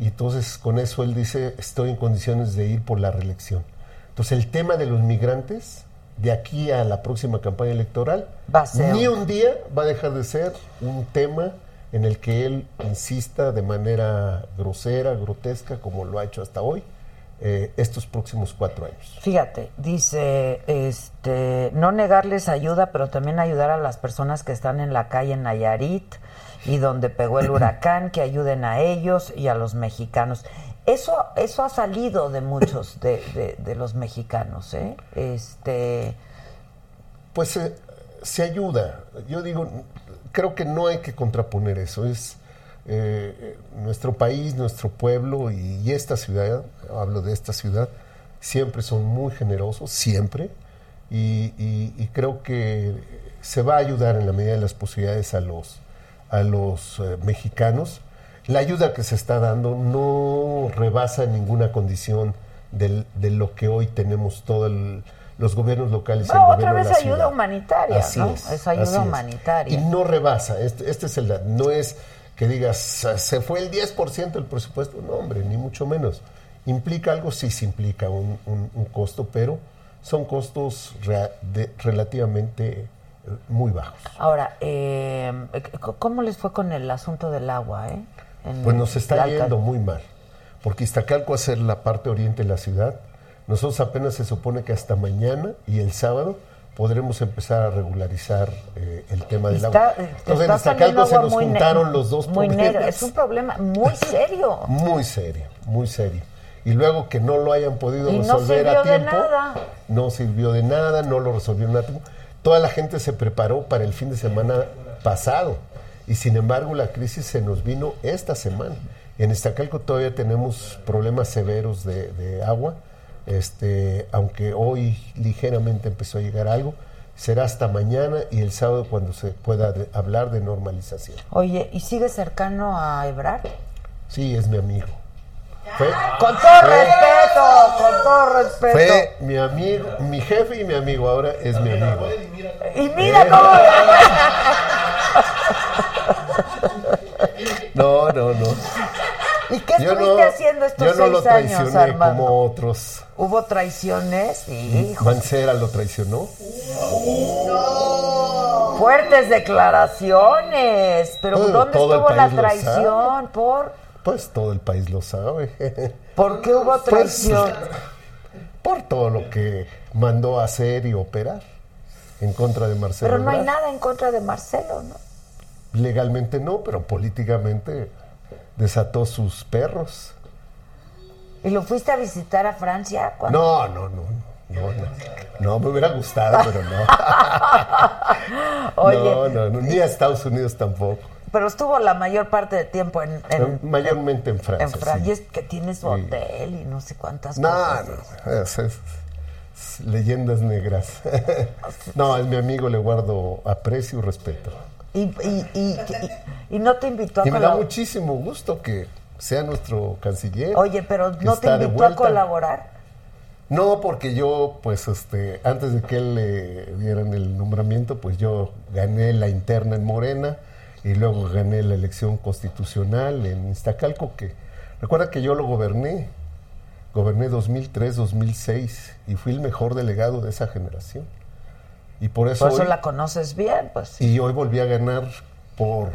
y entonces con eso él dice, estoy en condiciones de ir por la reelección. Entonces el tema de los migrantes, de aquí a la próxima campaña electoral, Va a ser- ni un día va a dejar de ser un tema en el que él insista de manera grosera, grotesca, como lo ha hecho hasta hoy, eh, estos próximos cuatro años. Fíjate, dice, este, no negarles ayuda, pero también ayudar a las personas que están en la calle en Nayarit y donde pegó el huracán, que ayuden a ellos y a los mexicanos. Eso, eso ha salido de muchos de, los mexicanos, ¿eh? Este, Pues eh, se ayuda. Yo digo, creo que no hay que contraponer eso. Es eh, nuestro país, nuestro pueblo y, esta ciudad, hablo de esta ciudad, siempre son muy generosos, siempre. Y creo que se va a ayudar en la medida de las posibilidades a los, a los eh, mexicanos. La ayuda que se está dando no rebasa ninguna condición del- de lo que hoy tenemos todos los gobiernos locales y el otra gobierno de vez la ayuda ciudad. humanitaria, Así ¿no? es, Es ayuda es. humanitaria. Y no rebasa, este, este es el no es que digas, se fue el 10% del presupuesto, no hombre, ni mucho menos. ¿Implica algo? Sí, sí implica un, un- un costo, pero son costos de- relativamente eh, muy bajos. ahora, eh, ¿cómo les fue con el asunto del agua, eh? Pues nos está yendo muy mal, porque Iztacalco, a ser la parte oriente de la ciudad, Nosotros apenas se supone que hasta mañana y el sábado podremos empezar a regularizar eh, el tema del Está, agua. eh, Entonces en Iztacalco se nos juntaron los dos muy problemas. negro. Es un problema muy serio. Muy serio, muy serio. Y luego que no lo hayan podido Y no resolver a sirvió de tiempo. nada. No sirvió de nada, no lo resolvieron a tiempo. Toda la gente se preparó para el fin de semana pasado. Y sin embargo, la crisis se nos vino esta semana. En Iztacalco todavía tenemos problemas severos de, de agua. Este, aunque hoy ligeramente empezó a llegar algo, será hasta mañana y el sábado cuando se pueda de- hablar de normalización. Oye, ¿y sigue cercano a Ebrard? Sí, es mi amigo. Fue, Con todo respeto, con todo respeto. fue mi amigo, mi jefe y mi amigo, ahora es mi amigo. Y mira cómo... No, no, no. ¿Y qué Yo estuviste no, haciendo estos yo no seis lo años, traicioné Armando? como otros. ¿Hubo traiciones? Hijo, Mancera lo traicionó. fuertes declaraciones. Pero Todo- ¿dónde todo estuvo la traición? ¿Por? Pues todo el país lo sabe. ¿Por qué hubo Pues, traición? por todo lo que mandó a hacer y operar en contra de Marcelo. Pero no hay nada en contra de Marcelo, ¿no? Legalmente no, pero políticamente desató sus perros. ¿Y lo fuiste a visitar a Francia? cuando- No, no, no, no, no, no, me hubiera gustado, pero no. Oye, No, no, no, ni a Estados Unidos tampoco. pero estuvo la mayor parte del tiempo en, en, Mayormente en Francia. en Francia. es que tienes su hotel y no sé cuántas No, cosas. no, es- es- leyendas negras. no, es mi amigo, le guardo aprecio y respeto. Y, y, y, y- no te invitó a Y me da muchísimo gusto que sea nuestro canciller. Oye, pero no te invitó a colaborar. No, porque yo, pues, este, antes de que él le dieran el nombramiento, pues yo gané la interna en Morena y luego gané la elección constitucional en Iztacalco, que recuerda que yo lo goberné, goberné 2003, 2006 y fui el mejor delegado de esa generación. Y por eso, Por eso hoy- la conoces bien, pues. y hoy volví a ganar por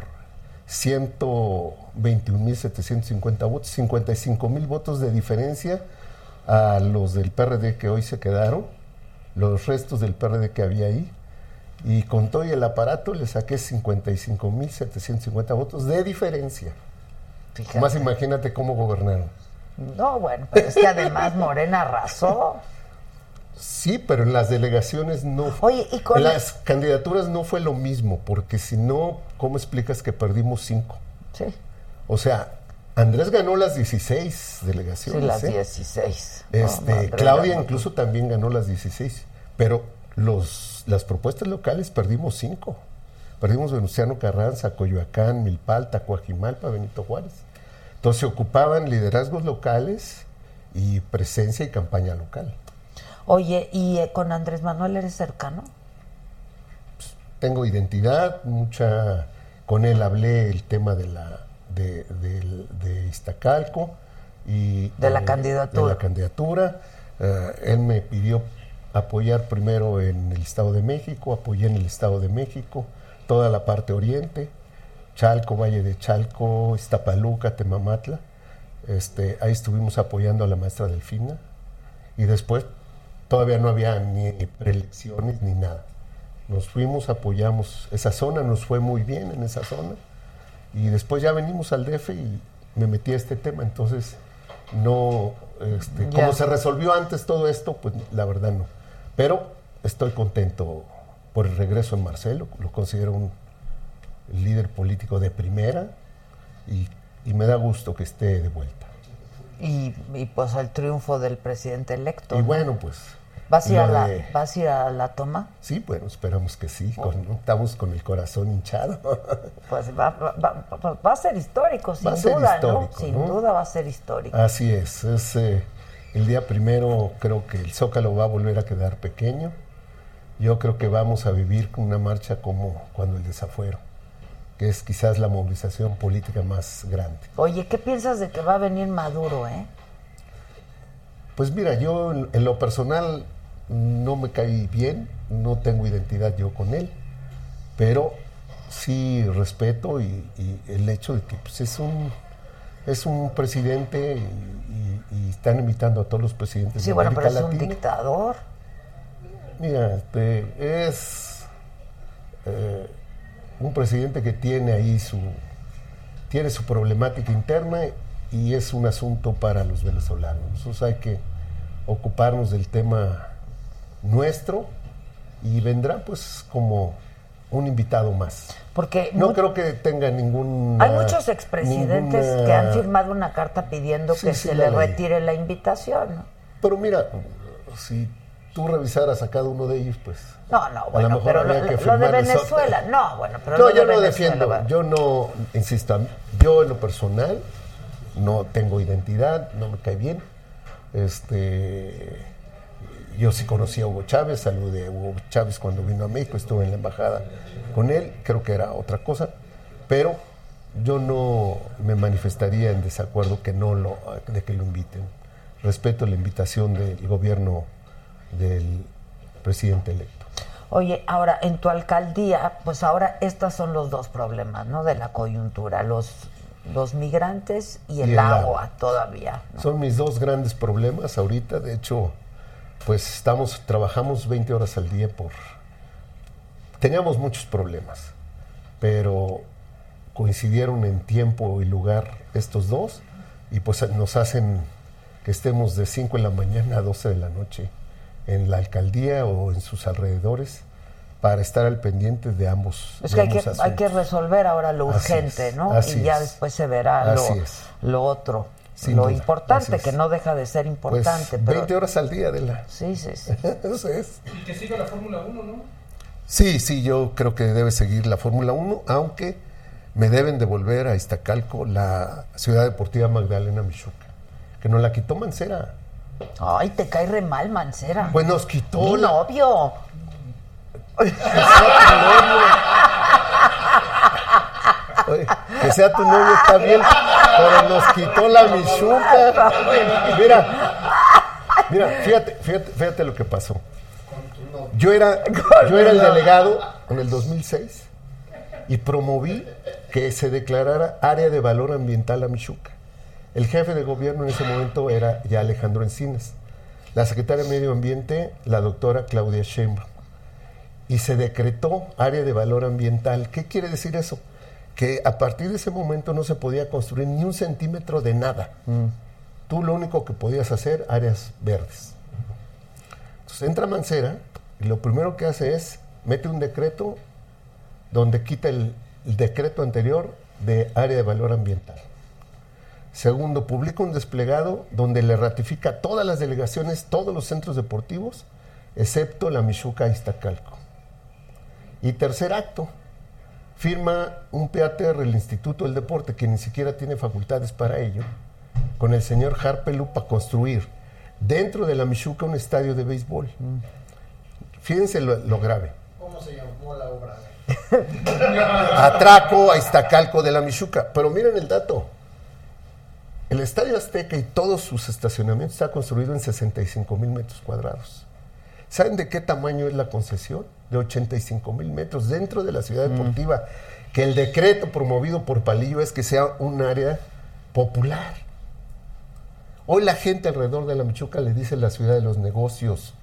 121.750 votos, 55 mil votos de diferencia a los del PRD que hoy se quedaron, los restos del PRD que había ahí. Y con todo y el aparato le saqué 55.750 votos de diferencia. Fíjate. Más imagínate cómo gobernaron. No, bueno, pero es que además Morena arrasó. Sí, pero en las delegaciones no. Oye, y con en la- las candidaturas no fue lo mismo, porque si no, ¿cómo explicas que perdimos cinco? Sí, O sea, Andrés ganó las 16 sí, delegaciones. las ¿eh? 16. No, Este, no, Claudia ganó. incluso también ganó las 16, pero los, las propuestas locales perdimos cinco. Perdimos Venustiano Carranza, Coyoacán, Milpalta, Coajimalpa, Benito Juárez. Entonces se ocupaban liderazgos locales y presencia y campaña local. Oye, ¿y eh, con Andrés Manuel eres cercano? tengo identidad, mucha con él hablé el tema de la de, del- de Iztacalco y De la eh, candidatura. de la candidatura. Eh, él me pidió apoyar primero en el Estado de México, apoyé en el Estado de México, toda la parte oriente, Chalco, Valle de Chalco, Iztapaluca, Temamatla. Este, ahí estuvimos apoyando a la maestra Delfina y después todavía no había ni preelecciones ni nada. Nos fuimos, apoyamos esa zona, nos fue muy bien en esa zona y después ya venimos al DF y me metí a este tema, entonces no, este, como se resolvió antes todo esto, pues la verdad no. Pero estoy contento por el regreso de Marcelo, lo considero un líder político de primera y, y me da gusto que esté de vuelta. Y, y, pues el triunfo del presidente electo. Y ¿no? bueno, pues... ¿Vas a, ir a la, de- ¿Vas a ir a la toma? Sí, bueno, esperamos que sí. con- estamos con el corazón hinchado. Pues va, va, va- va- va a ser histórico, sin ser duda, histórico, ¿no? Sin ¿no? duda va a ser histórico. Así es. es eh, el día primero creo que el Zócalo va a volver a quedar pequeño. Yo creo que vamos a vivir una marcha como cuando el desafuero, que es quizás la movilización política más grande. Oye, ¿qué piensas de que va a venir Maduro, eh? Pues mira, yo en, lo personal no me caí bien, no tengo identidad yo con él, pero sí respeto y, y el hecho de que pues, es un Es un presidente y, están invitando a todos los presidentes Sí, de bueno, pero América es un dictador. Mira, este, es eh, un presidente que tiene ahí su tiene su problemática interna y es un asunto para los venezolanos. Nosotros hay que ocuparnos del tema nuestro y vendrá pues como un invitado más. Porque No creo que tenga ningún hay muchos expresidentes ninguna- que han firmado una carta pidiendo Sí, que sí, se le leí. retire la invitación. Pero mira, si tú revisaras a cada uno de ellos, pues No, no, a lo bueno, mejor pero lo, habría que lo de. Venezuela, no, bueno, pero No, lo de yo no Venezuela, defiendo, va. yo no, insisto, yo en lo personal no tengo identidad, no me cae bien. Este, yo sí conocí a Hugo Chávez, saludé a Hugo Chávez cuando vino a México, estuve en la embajada con él, creo que era otra cosa, pero yo no me manifestaría en desacuerdo que no lo, de que lo inviten. Respeto la invitación del gobierno del presidente electo. Oye, ahora en tu alcaldía, pues ahora estos son los dos problemas, ¿no? De la coyuntura, los, los migrantes y el, Y el agua, agua. todavía. ¿no? Son mis dos grandes problemas ahorita. De hecho, pues estamos, trabajamos 20 horas al día por. Teníamos muchos problemas, pero coincidieron en tiempo y lugar estos dos y pues nos hacen que estemos de 5 de la mañana a 12 de la noche en la alcaldía o en sus alrededores para estar al pendiente de ambos. Es de que hay, que hay resolver ahora lo Así urgente, es, ¿no? así y ya es. después se verá lo, Así es. lo otro, Sin lo duda, importante, que no deja de ser Pues importante. 20 pero, horas al día de la. Sí, sí, sí. Eso es. Y que siga la Fórmula 1, ¿no? Sí, sí, yo creo que debe seguir la Fórmula 1, aunque me deben devolver a Iztacalco la Ciudad Deportiva Magdalena Michuca, que nos la quitó Mancera. Ay, te cae re mal, Mancera. Pues nos quitó Mi la... novio. Oye, que sea tu novio está bien, pero nos quitó la Michuca. Mira, mira, fíjate, fíjate, fíjate lo que pasó. Yo era, yo era el delegado en el 2006 y promoví que se declarara área de valor ambiental a Michuca. El jefe de gobierno en ese momento era ya Alejandro Encinas. La secretaria de Medio Ambiente, la doctora Claudia Sheinbaum. Y se decretó área de valor ambiental. ¿Qué quiere decir eso? Que a partir de ese momento no se podía construir ni un centímetro de nada. Tú lo único que podías hacer, áreas verdes. Entonces entra Mancera y lo primero que hace es mete un decreto donde quita el, el decreto anterior de área de valor ambiental. Segundo, publica un desplegado donde le ratifica a todas las delegaciones, todos los centros deportivos, excepto la Michuca Iztacalco. Y tercer acto, firma un PATR, el Instituto del Deporte, que ni siquiera tiene facultades para ello, con el señor Harpelu para construir dentro de la Michuca un estadio de béisbol. Fíjense lo, lo grave. ¿Cómo se llamó la obra? Atraco a Iztacalco de la Michuca. Pero miren el dato. El Estadio Azteca y todos sus estacionamientos está construido en 65 mil metros cuadrados. ¿Saben de qué tamaño es la concesión? De 85 mil metros dentro de la ciudad deportiva. Que el decreto promovido por Palillo es que sea un área popular. Hoy la gente alrededor de la Michuca le dice la ciudad de los negocios,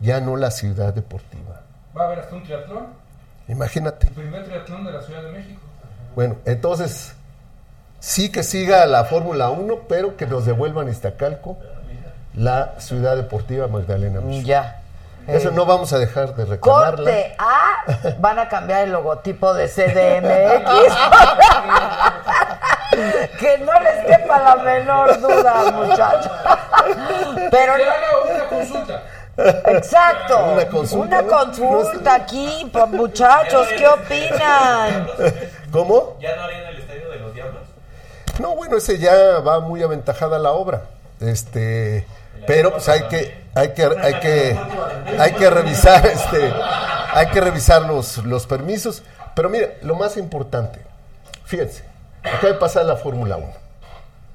ya no la ciudad deportiva. Va a haber hasta un triatlón. Imagínate. El primer triatlón de la Ciudad de México. Bueno, entonces, sí que siga la Fórmula 1, pero que nos devuelvan a Iztacalco la ciudad deportiva Magdalena Michuca. Ya. Eso Eh, no vamos a dejar de reclamarla. Corte A, van a cambiar el logotipo de CDMX. que no les quepa la menor duda, muchachos. Pero Que no- haga una consulta. Exacto. Una consulta, Una consulta aquí, pues, muchachos, ¿qué opinan? ¿Cómo? ¿Ya no harían el estadio de los diablos? No, bueno, ese ya va muy aventajada la obra. Este, pero pues hay que, hay que, hay que, hay que revisar, este, hay que revisar los, los permisos. Pero mira, lo más importante, fíjense, acaba de pasar la Fórmula 1.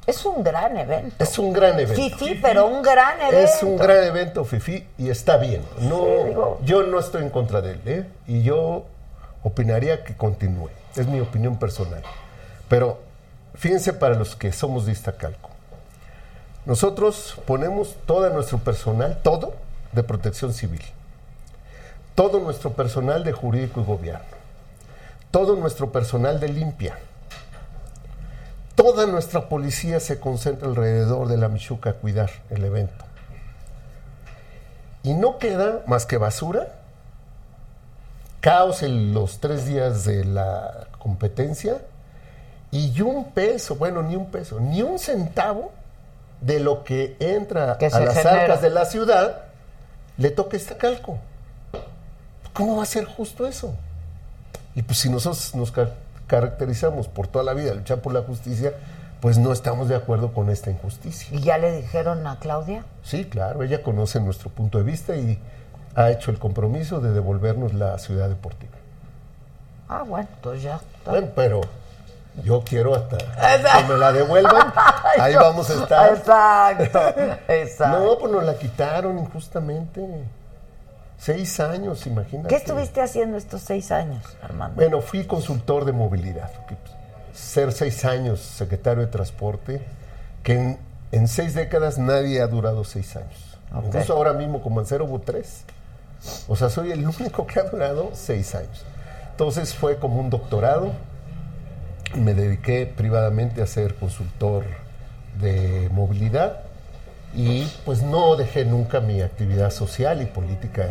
Es un gran evento. Es un gran evento. Fifi, pero un gran evento. Es un gran evento, Fifi, y está bien. No, Sí, yo no estoy en contra de él, ¿eh? y yo opinaría que continúe. Es mi opinión personal. Pero fíjense para los que somos de Iztacalco. Nosotros ponemos todo nuestro personal, todo, de protección civil. Todo nuestro personal de jurídico y gobierno. Todo nuestro personal de limpia. Toda nuestra policía se concentra alrededor de la Michuca a cuidar el evento. Y no queda más que basura, caos en los tres días de la competencia y un peso, bueno, ni un peso, ni un centavo de lo que entra Que a las genera. arcas de la ciudad le toca este calco. ¿Cómo va a ser justo eso? Y pues si nosotros nos ca- caracterizamos por toda la vida luchar por la justicia, pues no estamos de acuerdo con esta injusticia. ¿Y ya le dijeron a Claudia? Sí, claro, ella conoce nuestro punto de vista y ha hecho el compromiso de devolvernos la ciudad deportiva. Ah, bueno, entonces ya. está. Bueno, pero yo quiero hasta que me la devuelvan. Ahí Yo- vamos a estar. Exacto, exacto. No, pues nos la quitaron injustamente. Seis años, imagínate. ¿Qué estuviste haciendo estos seis años, Armando? Bueno, fui consultor de movilidad. pues, Ser seis años secretario de transporte, que en, en seis décadas nadie ha durado seis años. Ok. Incluso ahora mismo como Mancero hubo tres. O sea, soy el único que ha durado seis años. Entonces fue como un doctorado me dediqué privadamente a ser consultor de movilidad y pues no dejé nunca mi actividad social y política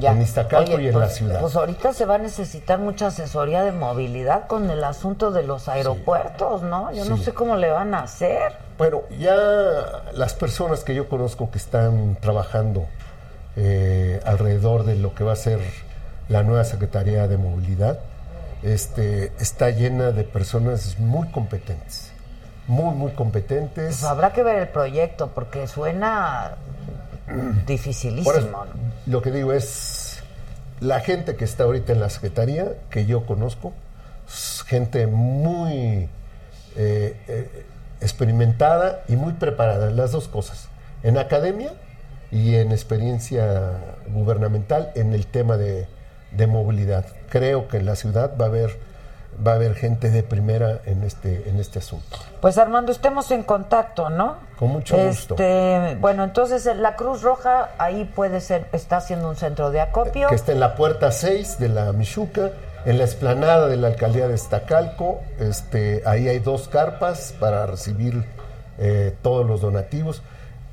Ya. en Iztacalco y en pues- la ciudad. Pues ahorita se va a necesitar mucha asesoría de movilidad con el asunto de los aeropuertos, ¿no? Yo no sé cómo le van a hacer. Bueno, ya las personas que yo conozco que están trabajando eh, alrededor de lo que va a ser la nueva Secretaría de Movilidad, este, está llena de personas muy competentes, muy, muy competentes. Pues habrá que ver el proyecto porque suena dificilísimo. Lo que digo es, la gente que está ahorita en la Secretaría, que yo conozco, es gente muy eh, eh, experimentada y muy preparada, las dos cosas, en academia y en experiencia gubernamental en el tema de, de movilidad. Creo que en la ciudad va a haber va a haber gente de primera en este en este asunto. Pues Armando, estemos en contacto, ¿no? Con mucho gusto. Este, bueno, entonces eh, la Cruz Roja ahí puede ser, está haciendo un centro de acopio. que está en la puerta 6 de la Michuca, en la explanada de la alcaldía de Estacalco. Este, ahí hay dos carpas para recibir eh, todos los donativos.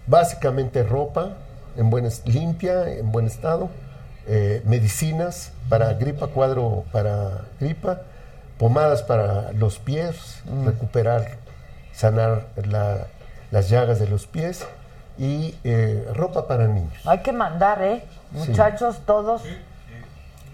Básicamente ropa en buen limpia, en buen estado, eh, medicinas para gripa, cuadro para gripa, pomadas para los pies, recuperar, sanar la- las llagas de los pies y eh, ropa para niños. Hay que mandar, ¿eh? Muchachos, todos.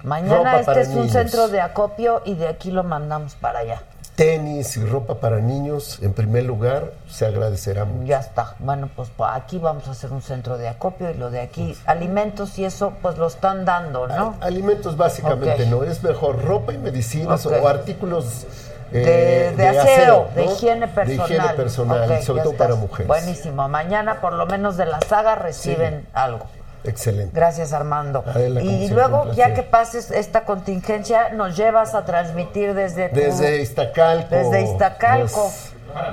Mañana Ropa este es un niños. centro de acopio y de aquí lo mandamos para allá. Tenis y ropa para niños, en primer lugar, se agradecerá mucho. Ya está. Bueno, pues aquí vamos a hacer un centro de acopio y lo de aquí, alimentos y eso, pues lo están dando, ¿no? Alimentos básicamente no, es mejor ropa y medicinas o artículos De, eh, de aseo, de ¿no? higiene personal. De higiene personal, Ok, sobre todo estás. para mujeres. Buenísimo. Mañana, por lo menos de la saga, reciben algo. Excelente. Gracias, Armando. Adela, y luego, ya que pases esta contingencia, nos llevas a transmitir desde tu- Desde Iztacalco. Desde Iztacalco.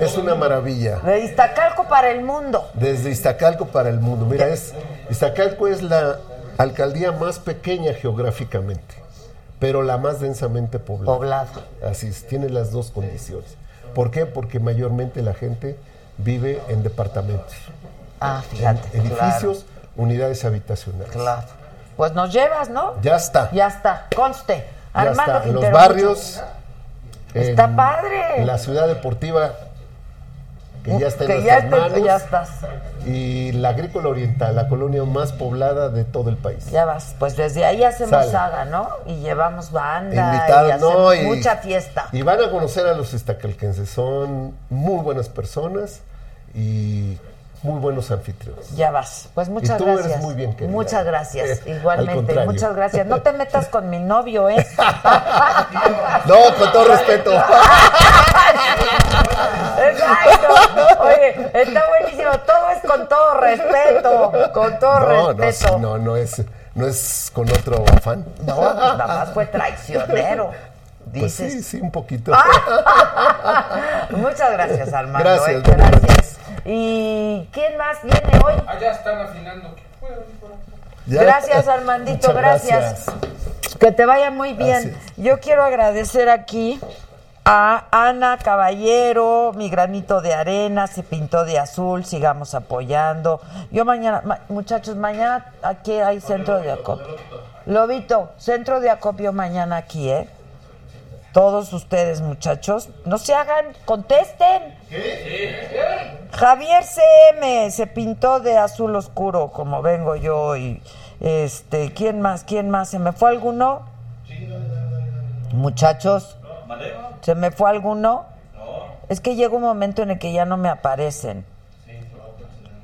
Es, es una maravilla. de Iztacalco para el mundo. Desde Iztacalco para el mundo. Mira, es Iztacalco es la alcaldía más pequeña geográficamente, pero la más densamente poblada. Poblada. Así es, tiene las dos condiciones. ¿Por qué? Porque mayormente la gente vive en departamentos, Ah, en fíjate. edificios, unidades habitacionales. Claro. Pues nos llevas, ¿no? Ya está. Ya está. Conste. Ya Armando está. En los barrios. Está en- padre. En la ciudad deportiva, que ya está en Que ya, manos. ya estás. Y la agrícola oriental, la colonia más poblada de todo el país. Ya vas. Pues desde ahí hacemos Sale. saga, ¿no? Y llevamos banda. y Invitados, hacemos no, y, mucha fiesta. Y van a conocer a los estacalquenses. Son muy buenas personas y muy buenos anfitriones. Ya vas. Pues muchas Y tú gracias. eres muy bien querida. Muchas gracias. Eh, al Igualmente. Muchas gracias. No te metas con mi novio, ¿eh? No, con todo respeto. Exacto. Oye, está buenísimo. Todo es con todo respeto. Con todo No, no, respeto. no, no es, no es con otro afán. No, nada más fue traicionero. Pues sí, sí, un poquito. Muchas gracias, Armando. Gracias, eh, gracias. ¿Y quién más viene hoy? Allá están afinando. Ya. Gracias, Armandito, gracias. Que te vaya muy bien. Gracias. Yo quiero agradecer aquí a Ana Caballero, mi granito de arena, se pintó de azul, sigamos apoyando. Yo mañana, ma- muchachos, mañana aquí hay centro de acopio. Lobito, centro de acopio mañana aquí, ¿eh? Todos ustedes, muchachos, no se hagan, contesten. Javier CM se pintó de azul oscuro, como vengo yo y este, ¿quién más? ¿Quién más? ¿Se me fue alguno? Muchachos, ¿se me fue alguno? Es que llega un momento en el que ya no me aparecen.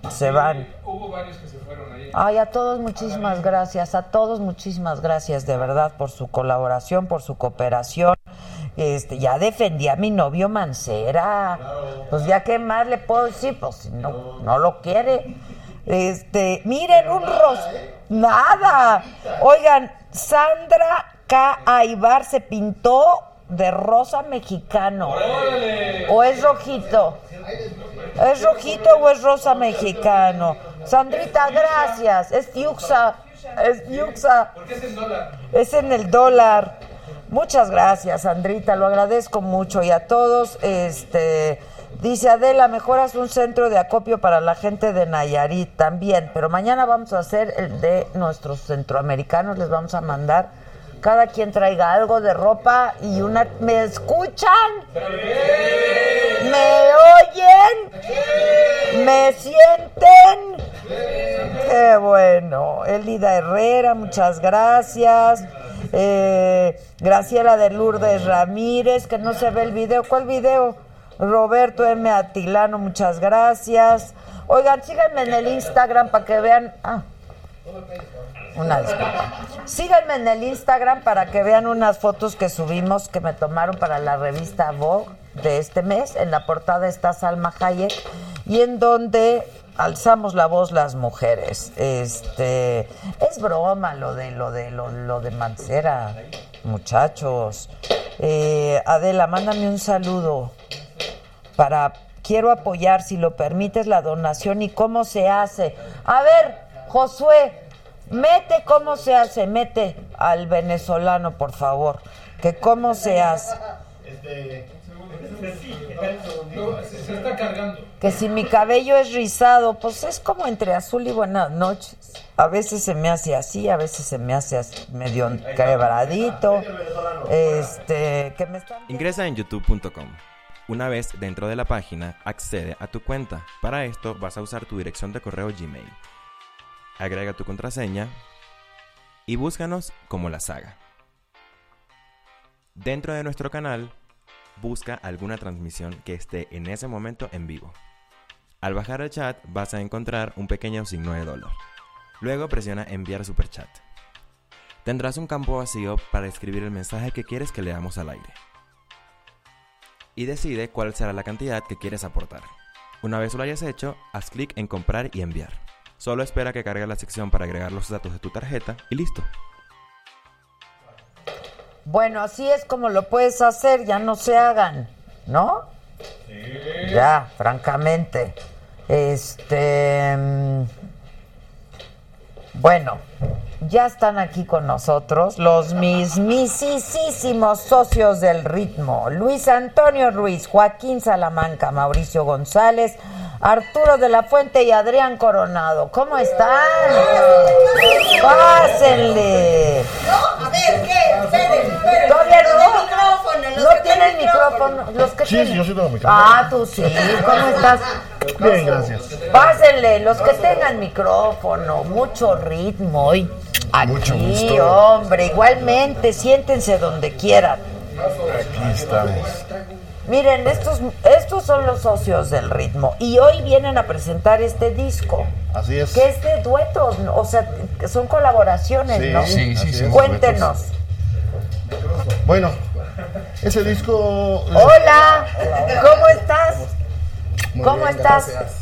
Se van. Hubo varios que se fueron ahí. Ay, a todos muchísimas gracias, a todos muchísimas gracias de verdad por su colaboración, por su cooperación. Este, ya defendí a mi novio Mancera. Pues ya qué más le puedo decir, pues si no, no lo quiere. Este, miren un ros nada. Oigan, Sandra K. Aibar se pintó de rosa mexicano. ¿O es rojito? ¿Es rojito o es rosa mexicano? Sandrita, gracias. Es Yuxa. Es Yuxa. ¿Por qué es en dólar? Es en el dólar. Muchas gracias, Sandrita, lo agradezco mucho. Y a todos, este, dice Adela, mejoras un centro de acopio para la gente de Nayarit también, pero mañana vamos a hacer el de nuestros centroamericanos, les vamos a mandar, cada quien traiga algo de ropa y una... ¿Me escuchan? ¿Me oyen? ¿Me sienten? Qué bueno. Elida Herrera, muchas gracias. Eh, Graciela de Lourdes Ramírez, que no se ve el video. ¿Cuál video? Roberto M. Atilano, muchas gracias. Oigan, síganme en el Instagram para que vean. Ah, Síganme en el Instagram para que vean unas fotos que subimos que me tomaron para la revista Vogue de este mes. En la portada está Salma Hayek y en donde alzamos la voz las mujeres. Este es broma lo de lo de lo de Mancera, muchachos. Eh, Adela, mándame un saludo para quiero apoyar si lo permites la donación y cómo se hace. A ver, Josué, mete cómo se hace, mete al venezolano, por favor, que cómo se hace. No, se, se está cargando. Que si mi cabello es rizado, pues es como entre azul y buenas noches. A veces se me hace así, a veces se me hace así, medio quebradito. Este, que me están Ingresa en youtube.com. Una vez dentro de la página, accede a tu cuenta. Para esto vas a usar tu dirección de correo Gmail. Agrega tu contraseña y búscanos como la saga. Dentro de nuestro canal, busca alguna transmisión que esté en ese momento en vivo. Al bajar el chat vas a encontrar un pequeño signo de dólar. Luego presiona enviar superchat. Tendrás un campo vacío para escribir el mensaje que quieres que leamos al aire. Y decide cuál será la cantidad que quieres aportar. Una vez lo hayas hecho, haz clic en comprar y enviar. Solo espera que cargue la sección para agregar los datos de tu tarjeta y listo. Bueno, así es como lo puedes hacer, ya no se hagan, ¿no? Ya, francamente. Este. mm, Bueno, ya están aquí con nosotros los mismisísimos socios del ritmo. Luis Antonio Ruiz, Joaquín Salamanca, Mauricio González, Arturo de la Fuente y Adrián Coronado. ¿Cómo están? Pásenle. No, a ver, ¿qué? Esperen, esperen. Todavía no. No tienen micrófono. Los que Sí, tienen- sí, yo sí tengo micrófono. Ah, tú sí. ¿Cómo estás? Bien, gracias. Pásenle, los que tengan micrófono, mucho ritmo hoy. Aquí, Mucho gusto. hombre, igualmente, siéntense donde quieran. Aquí estamos. Miren, estos, estos son los socios del ritmo y hoy vienen a presentar este disco. Así es. Que es de duetos, ¿no? o sea, son colaboraciones, Sí, ¿no? sí, sí, sí. Cuéntenos. Bueno, ese disco. Hola, ¿cómo estás? Muy ¿Cómo bien, estás? gracias.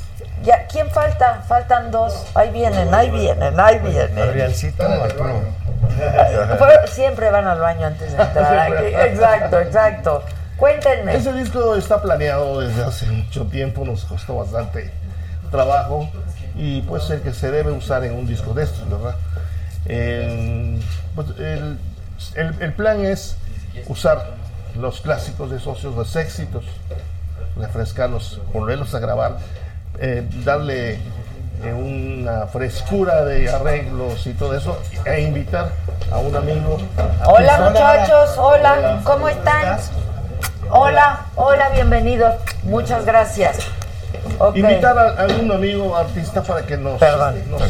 Ya, ¿Quién falta? Faltan dos. Ahí vienen, ahí vienen, ahí vienen. Adriancito, Arturo. Siempre van al baño antes de entrar aquí. Exacto, exacto. Cuéntenme. Ese disco está planeado desde hace mucho tiempo, nos costó bastante trabajo y pues el que se debe usar en un disco de estos, ¿verdad? El, pues, el- el- el plan es usar los clásicos de socios, los éxitos, refrescarlos, volverlos a grabar, eh, darle eh, una frescura de arreglos y todo eso, e invitar a un amigo. a Hola muchachos, hola, ¿cómo están? Hola, hola, bienvenidos. Muchas gracias. Invitar a, algún amigo artista para que nos, Perdón. nos,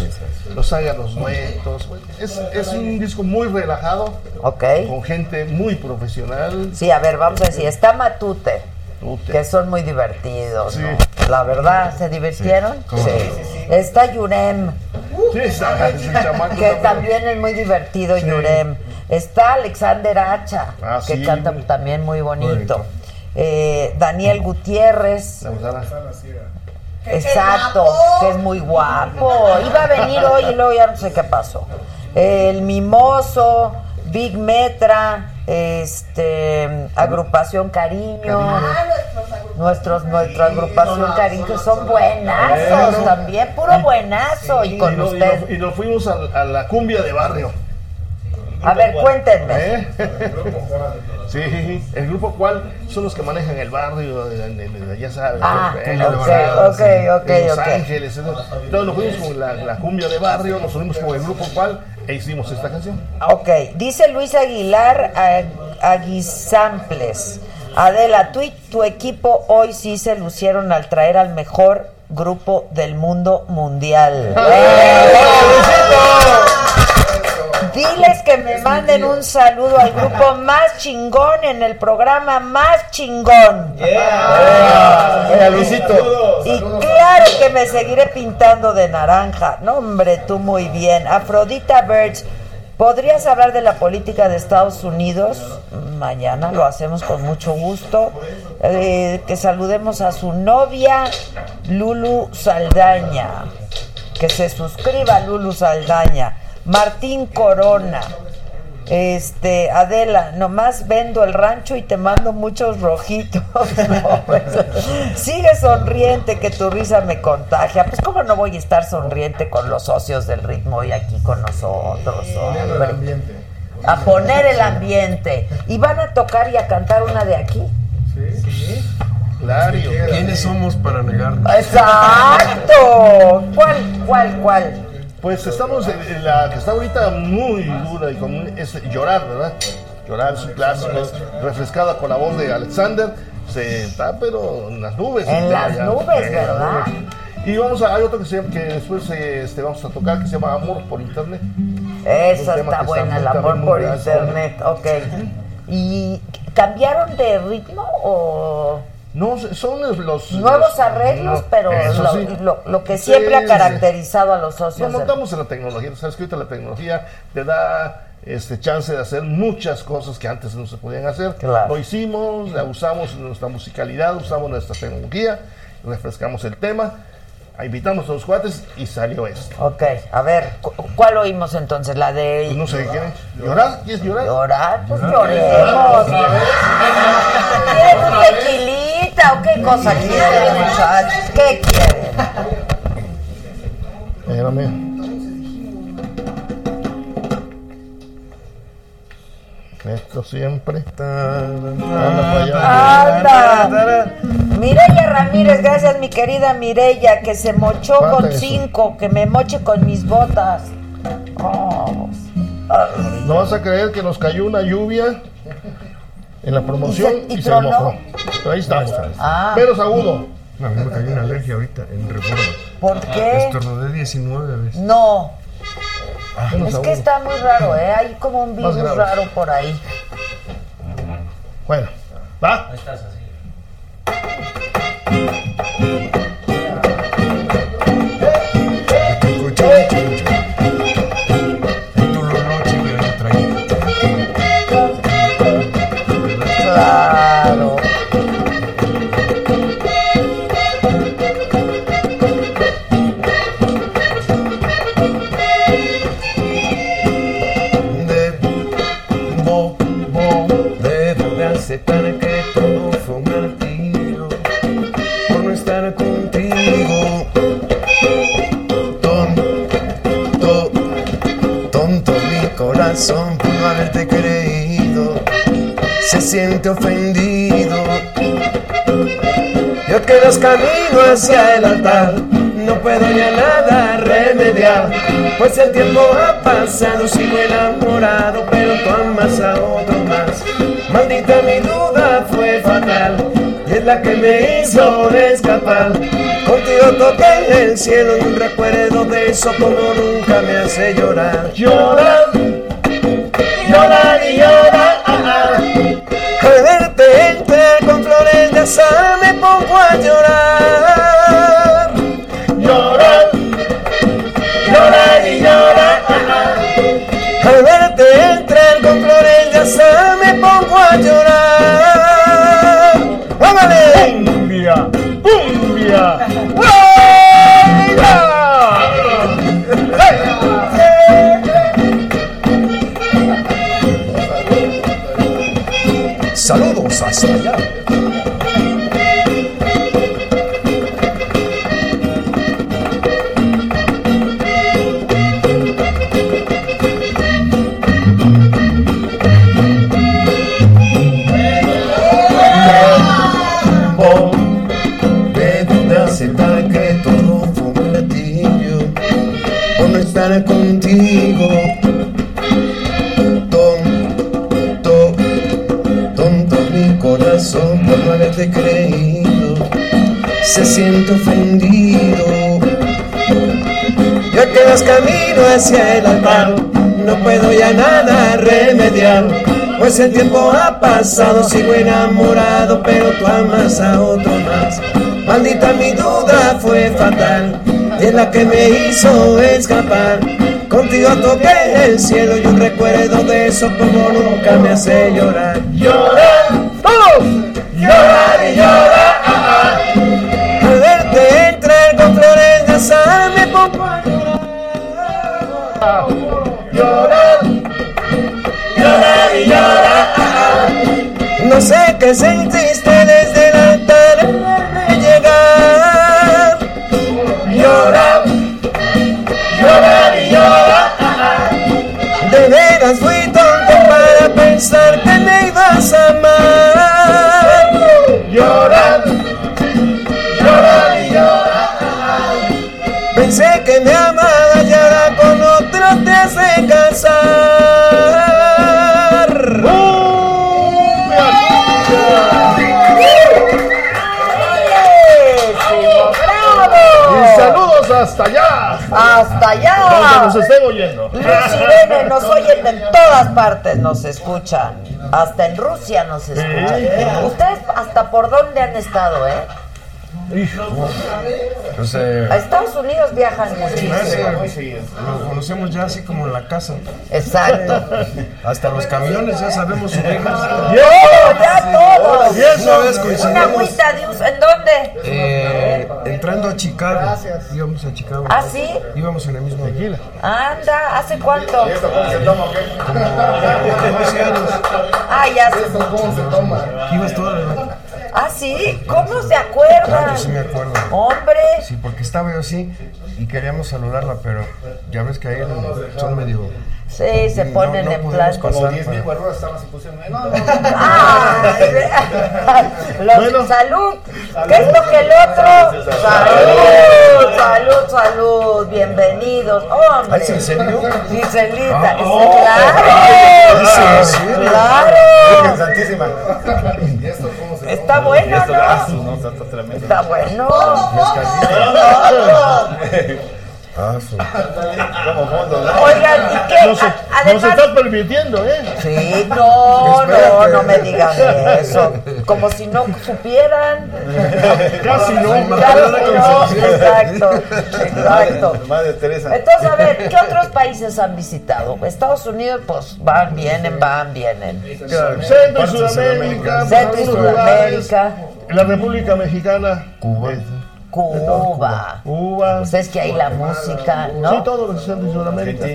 nos haga los duetos. Es, es un disco muy relajado, Ok. con gente muy profesional. Sí, a ver, vamos a decir, está Matute, Tute. que son muy divertidos, Sí. ¿no? La verdad, ¿se divirtieron? ¿cómo Sí. Está Yurem, Sí, que también. también es muy divertido, Yurem. Está Alexander Hacha, Ah, que sí, canta muy- también muy bonito. Eh, Daniel Gutiérrez, La gusana. exacto, que es muy guapo. Iba a venir hoy y luego ya no sé qué pasó. El Mimoso, Big Metra, este, Agrupación Cariño. Nuestros, nuestra agrupación Cariño, que son buenazos también, puro buenazo. Y con no- usted. no- y nos fuimos a, a la cumbia de barrio. A ver, cuéntenme. ¿Eh? Sí, el grupo cual son los que manejan el barrio, ya sabes. Ah, ok, ok, ok, en Los. Ángeles. en- Entonces nos fuimos con la, la cumbia de barrio, nos unimos con el grupo cual e hicimos esta canción. Ok, dice Luis Aguilar Ag- Aguisamples. Adela, tú y tu equipo hoy sí se lucieron al traer al mejor grupo del mundo mundial. Diles que me manden un saludo al grupo más chingón en el programa más chingón. Venga, Luisito. Y claro que me seguiré pintando de naranja. No, hombre, tú muy bien. Afrodita Birds, ¿podrías hablar de la política de Estados Unidos? Mañana lo hacemos con mucho gusto. Eh, que saludemos a su novia, Lulu Saldaña. Que se suscriba Lulu Saldaña. Martín Corona. Este, Adela, nomás vendo el rancho y te mando muchos rojitos. No, pues, sigue sonriente que tu risa me contagia. Pues cómo no voy a estar sonriente con los socios del ritmo y aquí con nosotros, hombre. A poner el ambiente. Y van a tocar y a cantar una de aquí. Claro. ¿Quiénes somos para negarnos? Exacto. ¿Cuál, cuál, cuál? Pues estamos en, la que está ahorita muy dura y común es llorar, ¿verdad? Llorar es un clásico, es refrescada con la voz de Alexander. Se está, pero en las nubes. En las ya. nubes, ¿verdad? Y vamos a, hay otro que, se llama- que después este, vamos a tocar que se llama Amor por Internet. Esa está buena, el amor por internet. Ok. ¿Y cambiaron de ritmo o...? No, son los... los- Nuevos los- arreglos, no, pero lo, sí. lo- lo que Sí, siempre ha sí. caracterizado a los socios. Nos del- montamos en la tecnología, sabes que ahorita la tecnología te da este chance de hacer muchas cosas que antes no se podían hacer. Claro. Lo hicimos, la usamos nuestra musicalidad, usamos nuestra tecnología, refrescamos el tema, invitamos a los cuates y salió esto. Ok, a ver, cu- ¿cuál oímos entonces? La de... Pues no sé, ¿quieren llorar? ¿Quieres llorar? Llorar, pues lloremos. ¿Quieren un o qué cosa quieren, muchachos? ¿Qué quieren? Espérame. Esto siempre. Allá. ¡Anda! Mireya Ramírez, gracias mi querida Mireya, que se mochó con eso. cinco, que me moche con mis botas. Oh. No vas a creer que nos cayó una lluvia en la promoción ¿Y se- y y se, tronó? mojó. Pero ahí estamos. Ah. Menos agudo. No, a mí me cayó una alergia ahorita en reforma. ¿Por qué? Estornudé 19 veces. No. Menos Es agudo. que está muy raro, ¿eh? Hay como un virus raro por ahí. Bueno, va. Estás así. Corazón por no haberte creído se siente ofendido. Yo que los camino hacia el altar, no puedo ya nada remediar, pues el tiempo ha pasado, sigo enamorado, pero tú amas a otro más. Maldita mi duda fue fatal, y es la que me hizo escapar. Contigo toqué el cielo y un recuerdo de eso como nunca me hace llorar. Llorar, llorar y llorar. Al verte entrar con flores de azahar me pongo a llorar. Llorar, llorar y llorar. Al verte entrar con flores de azahar me pongo a llorar. Saludos Se siente ofendido. Ya que vas camino hacia el altar, no puedo ya nada remediar. Pues el tiempo ha pasado, sigo enamorado, pero tú amas a otro más. Maldita mi duda fue fatal, y es la que me hizo escapar. Contigo toqué el cielo y un recuerdo de eso como nunca me hace llorar. Llorar, ¡oh! llorar y llorar. Qué sentiste desde hasta allá. Hasta allá. Donde nos estén oyendo. Los Irene nos oyen en todas partes, nos escuchan. Hasta en Rusia nos escuchan. Ustedes hasta por dónde han estado, ¿eh? Pues, eh, A Estados Unidos viajan muchísimo. Lo conocemos ya así como en la casa. Exacto. Hasta los camiones ya sabemos subirnos. ¡Oh, ya todos! Y Una vez Una coincidimos agüita de ¿En dónde? eh, entrando a Chicago. Íbamos a Chicago. ¿Ah, sí? Íbamos en el mismo avión. Anda, ¿hace cuánto? Como 12 años. Ah, ya sé. Ibas toda la ¿Ah, sí? ¿Cómo se acuerdan? Claro, sí me acuerdo. Hombre. Sí, porque estaba yo así y queríamos saludarla, pero ya ves que ahí son medio... Sí, se No, ponen no en plan. pasar, 10 mil guarruras estaban, se pusieron. No, no, Ay, los- salud. ¿Qué es lo que el otro? Salud, salud, salud. Bienvenidos. Hombre. ¿Ah, ¿es en serio? Giselita. Ah, oh. claro. ¿Es en serio? Claro. Santísima. Está bueno. Está bueno. Ah, ¿no? Oigan, ¿y qué? Nos, A- nos Además, estás permitiendo, ¿eh? Sí, no, no, no me digan eso. Como si no supieran. Casi no. Casi no, exacto, exacto. Madre Teresa. Entonces, a ver, ¿qué otros países han visitado? Estados Unidos, pues van, vienen, van, vienen. Centro y Sudamérica. Centro y. Sudamérica, La República Mexicana. Cuba. Cuba. Cuba. Pues es que ahí la música, ¿no? Sí, todo lo Centro y Sudamérica.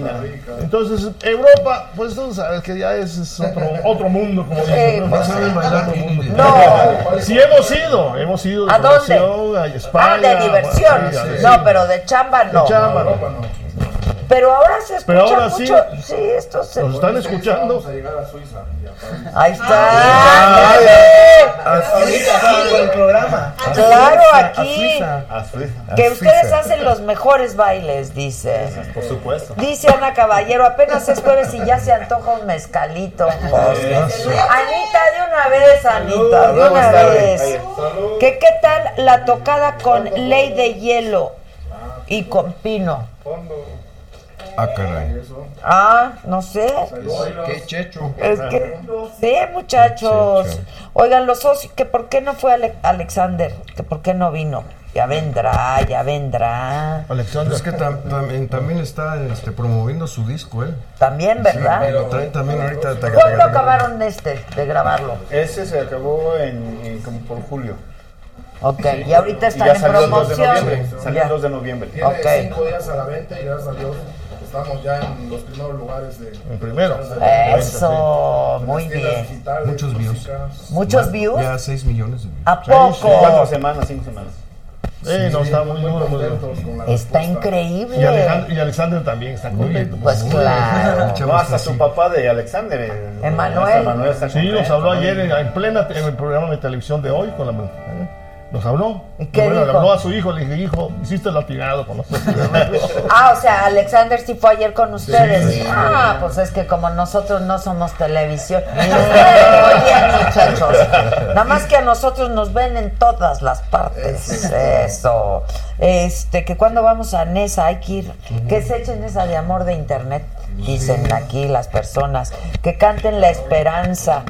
Entonces, Europa, pues tú sabes que ya es, es otro, otro mundo, como dicen. ¿no? pues, saben bailar el mundo. No. Sí, hemos ido, hemos ido de ¿A dónde? a España. Ah, de diversión. sí, sí, sí. No, pero de chamba no. De chamba, no. Pero ahora se escucha Pero ahora sí. mucho. Sí, esto se. Nos están escuchando. Vamos a llegar a Suiza. y a París. Ahí está. Ah, Ahorita el programa. Claro, A aquí. Suiza. A Suiza. Que ustedes hacen los mejores bailes, dice. Por supuesto. Dice Ana Caballero, apenas es jueves y ya se antoja un mezcalito. Anita, de una vez, Anita, de una vez. ¿Que ¿Qué tal la tocada con Ley de Hielo y con Pino? Ah, caray. Ah, no sé. Qué checho. Es que, sí, muchachos. Oigan, los socios, que por qué no fue Ale- Alexander, que por qué no vino. Ya vendrá, ya vendrá. Alexander. Es que tam- también, también está este, promoviendo su disco, él. También, ¿verdad? Lo traen también ahorita. ¿Cuándo acabaron este de grabarlo? Ese se acabó en, en- como por julio. Ok, y ahorita Y están ya en salió el 2 de promoción. noviembre. Salió Ya. el 2 de noviembre. Tiene Ok. cinco días a la venta y gracias a Dios estamos ya en los primeros lugares de. En primero. Eso, muy tiendas bien. digitales, Muchos views. ¿Muchos views? Ya 6 millones de views. ¿A Cuatro poco? semanas, cinco semanas. Sí, no, está muy duro, muy duro. Contentos con Está respuesta. increíble. Y Alejandro, y Alexander también está contento. Pues claro. No, hasta su papá de Alexander. el- Emanuel. Emanuel está Sí, nos habló ayer en, en plena en el programa de televisión de hoy con la nos habló. ¿Y qué bueno, le habló a su hijo, le dije, hijo, hiciste el latinado con nosotros. Ah, o sea, Alexander sí fue ayer con ustedes. Ah, pues es que como nosotros no somos televisión. Ni ustedes muchachos. Nada más que a nosotros nos ven en todas las partes. Eso. Este, que cuando vamos a Nesa hay que ir. Que se echen esa de amor de internet. Dicen aquí las personas. Que canten la esperanza.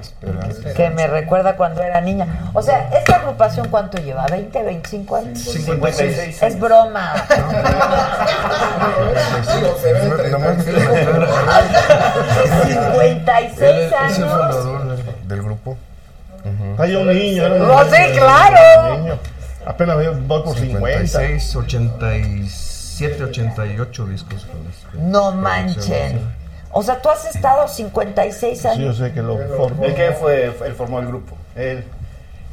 Que me recuerda cuando era niña. O sea, ¿esta agrupación cuánto lleva? ¿20, 25 años? 56 Es broma. Digo, se ve entre- Nada más que la clara. 56 Él es el años. fundador del, grupo. Hay un niño. No, niño, sí, claro. Apenas voy por 50. 56, 87, 88 discos. No manchen. O sea, tú has estado 56 Sí, yo años. sé que lo formó. El que fue, él formó el grupo. Él.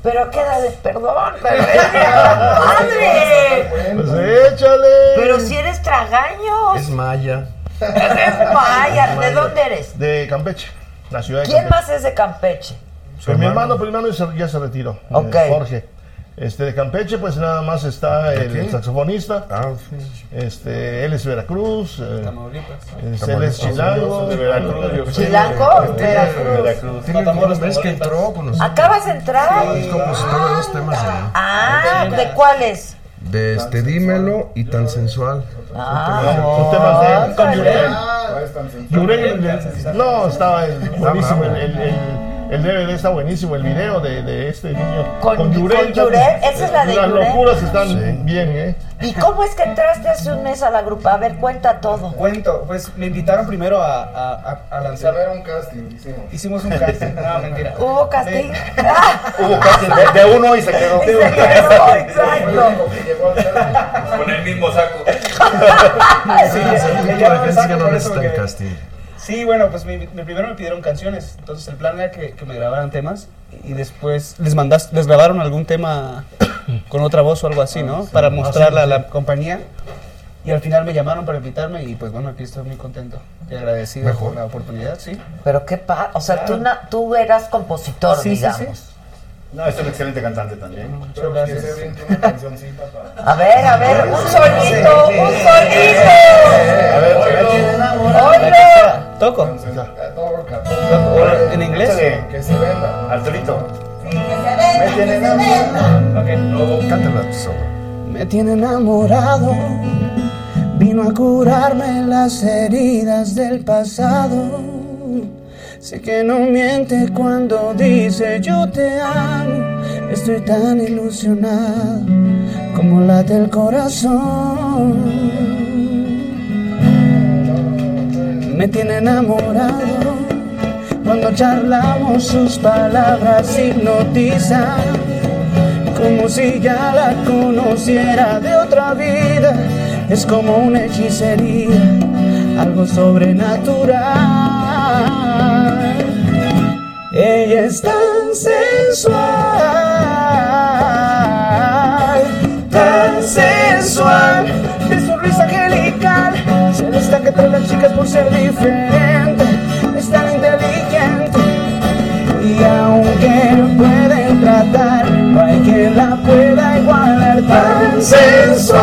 Pero queda de perdón, pero padre. Pues échale. Pero si eres tragaños. Es Maya. Eres maya. ¿De dónde eres? De Campeche, la ciudad de ¿Quién Campeche. más es de Campeche? Pues mi hermano primero ya se- ya se retiró. eh, Ok. Jorge. Este, de Campeche, pues nada más está el quién? saxofonista. Ah, sí. Este, él es Veracruz. eh, Tamaulipas. él es chilango. de Veracruz, ¿Chilango? Veracruz. Veracruz. Tiene que entró con nosotros. ¿Acabas de entrar? Es compositor de dos temas de, Ah, ¿de cuáles? de este Dímelo y Tan Sensual. Ah, Son temas de. Con Yurel. No, estaba el- buenísimo. El, el, el- el DVD está buenísimo. El video de, de este niño. Con- con Yurel, esa es la de Las Yurel. locuras están Sí. bien, ¿eh? ¿Y cómo es que entraste hace un mes a la grupa? A ver, cuenta todo. Cuento, pues me invitaron primero a, a, a- Se lanzar. un casting, hicimos. Hicimos un casting, no, mentira. ¿Hubo castigo? Hubo casi de, de uno y se quedó. Se quedó, exacto. Casting. Con el mismo saco. Sí, Sí, ese me tipo de Sí, bueno, pues mi, mi- primero me pidieron canciones, entonces el plan era que, que me grabaran temas y después les mandas, les grabaron algún tema con otra voz o algo así, ¿no? Para mostrarla a la compañía y al final me llamaron para invitarme y pues bueno, aquí estoy muy contento y agradecido por la oportunidad, sí. Pero qué pa... O sea, tú, na- tú eras compositor, Sí, sí, digamos. sí. No, es un excelente cantante también. Muchas gracias. A ver, a ver, un solito, un solito. A ver. Toco. Toca, ¿O ¿En inglés? Que se venda. Venda. Ok. Cántala tú solo. Me tiene enamorado, vino a curarme las heridas del pasado. Sé que no miente cuando dice yo te amo. Estoy tan ilusionado como late el corazón. Me tiene enamorado cuando charlamos sus palabras hipnotizan como si ya la conociera de otra vida. Es como una hechicería, algo sobrenatural. Ella es tan sensual, tan sensual, se destaca criticas por ser diferente, es tan inteligente. Y aunque pueden tratar, no hay quien la pueda igualar tan sensual,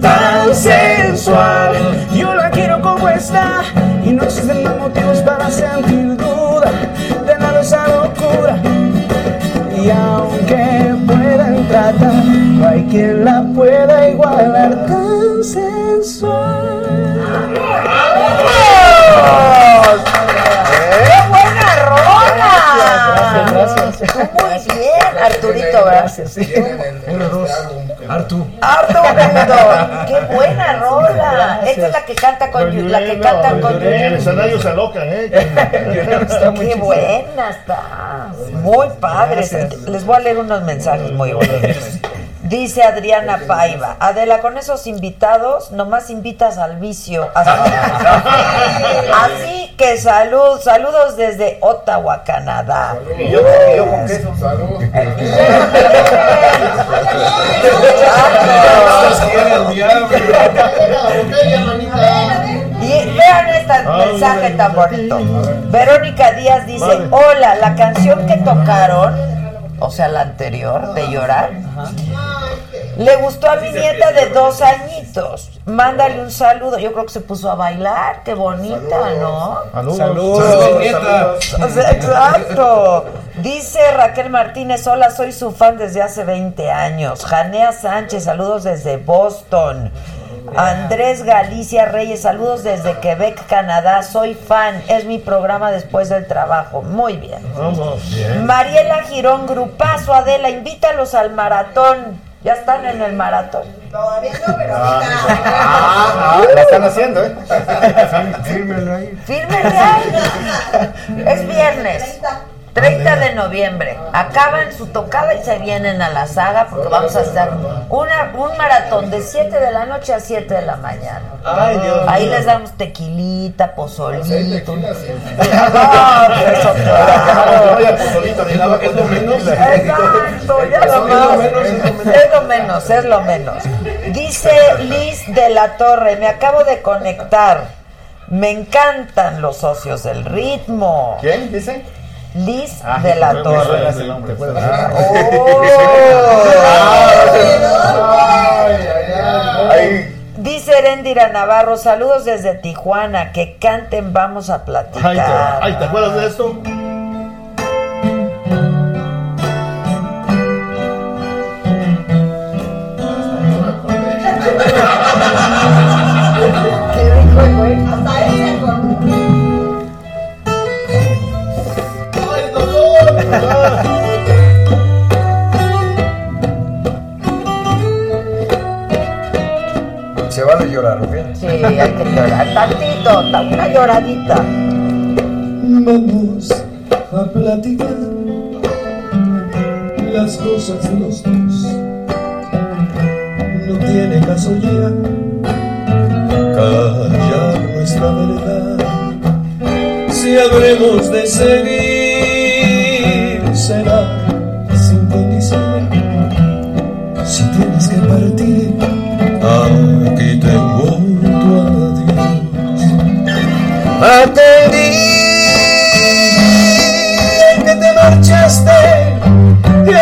tan sensual. Yo la quiero como está y no existen más motivos para sentir duda de nada esa locura. Y aunque puedan tratar, quien la pueda igualar tan sensual. ¡Qué buena rola! Gracias, gracias. Muy bien, Arturito, gracias. Artu. Arturito, qué buena rola. Esta es la que canta con la que cantan con En el escenario se alocan, ¿eh? Qué buena está. Muy padre. Les voy a leer unos mensajes muy bonitos. Dice Adriana Paiva, Adela, con esos invitados nomás invitas al vicio. Así, así que salud, saludos desde Ottawa, Canadá. Y yo, y yo con queso. Y vean este mensaje tan bonito. Verónica Díaz dice, hola, la canción que tocaron, o sea, la anterior, de llorar, le gustó a mi nieta de dos añitos. Mándale un saludo. Yo creo que se puso a bailar. Qué bonita, ¿no? Saludos. Saludos, nieta. Exacto. Dice Raquel Martínez, hola, soy su fan desde hace 20 años. Janea Sánchez, saludos desde Boston. Andrés Galicia Reyes, saludos desde Quebec, Canadá. Soy fan, es mi programa después del trabajo. Muy bien. Vamos. Mariela Girón, grupazo, Adela, invítalos al maratón. Ya están en el maratón. Todavía no, pero Ah, ahorita. ah, la están haciendo, ¿eh? Fírmelo ahí. Fírmenle ahí. Es viernes. 30 de noviembre. Acaban su tocada y se vienen a la saga porque vamos a hacer una, un maratón de 7 de la noche a 7 de la mañana. Ay, Dios Ahí les damos tequilita, pozolito. menos. Exacto, ya lo más. Es lo menos, es lo menos. Dice Liz de la Torre, me acabo de conectar. Me encantan los socios del ritmo. ¿Quién dice? Liz Ah, de la Torre. Oh. Ay, Dice Erendira Navarro, saludos desde Tijuana, que canten, vamos a ay, te, platicar. ay, ¿te acuerdas de esto? Se vale llorar, ¿ok? Sí, hay que llorar. Tantito, ta- una lloradita. Vamos a platicar las cosas de los dos. No tiene caso ya callar nuestra verdad. Si habremos de seguir, tienes que partir, aquí tengo tu adiós. Aquel día que te marchaste,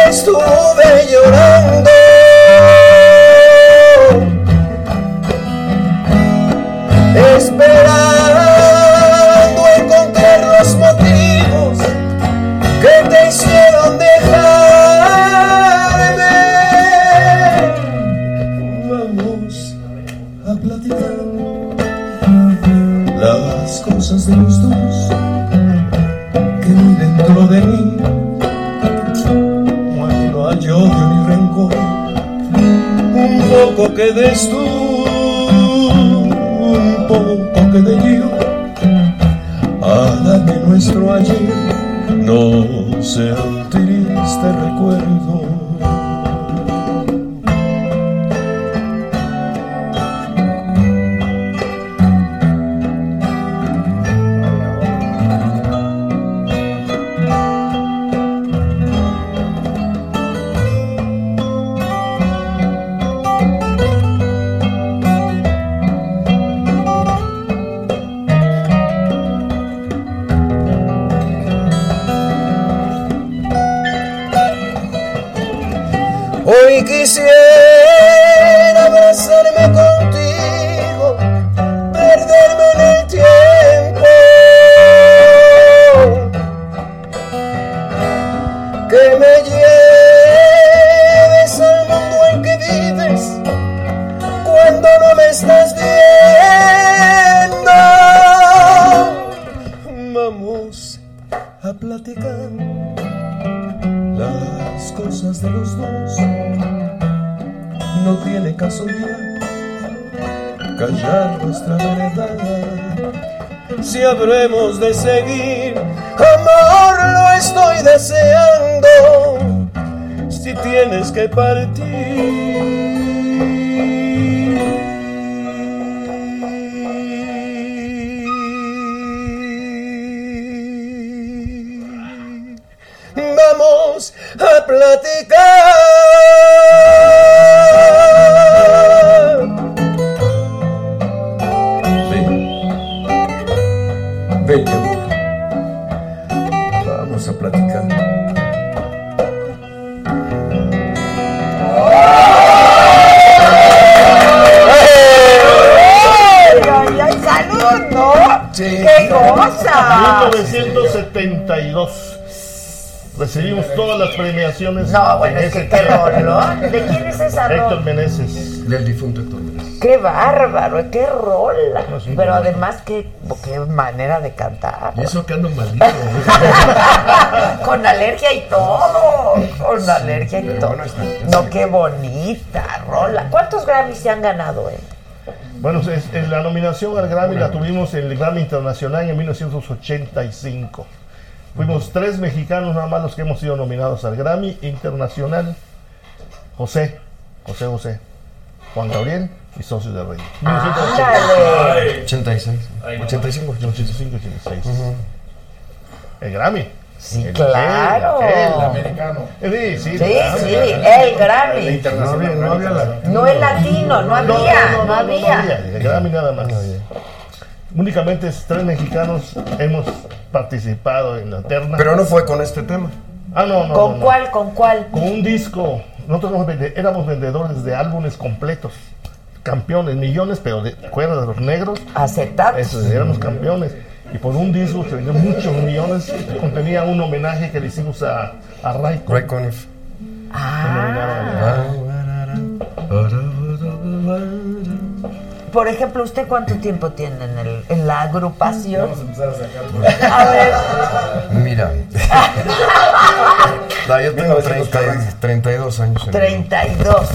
estuve llorando. Que des tú, un poco que de yo, haga que nuestro ayer no sea un triste recuerdo. No, bueno, en es que qué tiempo. rolón. ¿De quién es esa Héctor rola? Meneses. Del difunto Héctor Meneses. ¡Qué bárbaro! ¡Qué rola! No, sí, Pero no. además, qué, qué manera de cantar. Y eso que ando malito. Con alergia y todo. Con alergia y todo. bueno, está- No, qué bonita rola. ¿Cuántos Grammys se han ganado, eh? Bueno, es- la nominación al Grammy la tuvimos en el Grammy Internacional en 1985. Tres mexicanos nada más los que hemos sido nominados al Grammy Internacional. José, José José, Juan Gabriel y Socios de Rey. ¡Ándale! 86. 85. 85 86. El Grammy. Sí, El- claro. el- el- Americano. Sí, sí, Sí, el sí, Grammy. el Grammy. No había, no había la. No el latino, no había, no, había. El Grammy nada más. Únicamente es tres mexicanos hemos participado en la terna. Pero no fue con este tema. ah, no, no. ¿Con no, no. cuál, con cuál? Con un disco. Nosotros éramos vende- éramos vendedores de álbumes completos. Campeones, millones, pero de acuerdas de los negros. Acetatos. Eso, éramos campeones. Y por un disco que vendió muchos millones, contenía un homenaje que le hicimos a, a. Ray Conniff. Por ejemplo, ¿usted cuánto tiempo tiene en, el, en la agrupación? Vamos a empezar a sacar. A ver, Mira. No, yo tengo 30 y- 32 años. en el grupo. 32.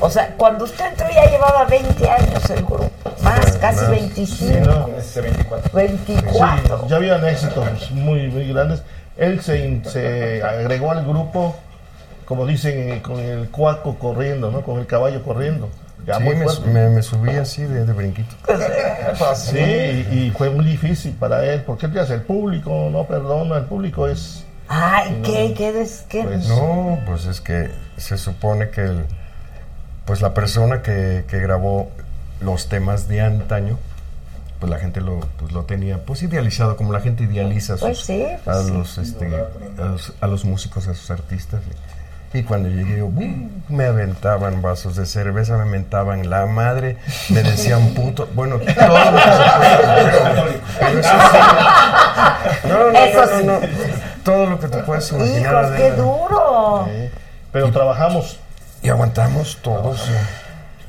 O sea, cuando usted entró ya llevaba 20 años el grupo. Más, casi más. 25. Sí, ¿no? Con ese 24. 24. Sí, ya habían éxitos muy, muy grandes. Él se, se agregó al grupo, como dicen, eh, con el cuaco corriendo, ¿no? Con el caballo corriendo. Ya Sí, muy me, me- me subí así de, de brinquito. Sí, y, y fue muy difícil para él, porque él dice, el público no perdona, el público es... Ay, ¿qué? ¿Qué? des- qué? Pues, No, pues es que se supone que el, pues la persona que, que grabó los temas de antaño, pues la gente lo, pues lo tenía pues idealizado, como la gente idealiza a, sus- Pues sí, pues a, sí. los, este, a, los, a los músicos, a sus artistas. Y cuando llegué, yo, ¡bum! me aventaban vasos de cerveza, me mentaban la madre, me decían puto. Bueno, todo lo que se puede. Pero eso sí. No, no, no, no. Todo lo que te puedes imaginar. Hijos, qué duro. eh, pero trabajamos Y aguantamos todos.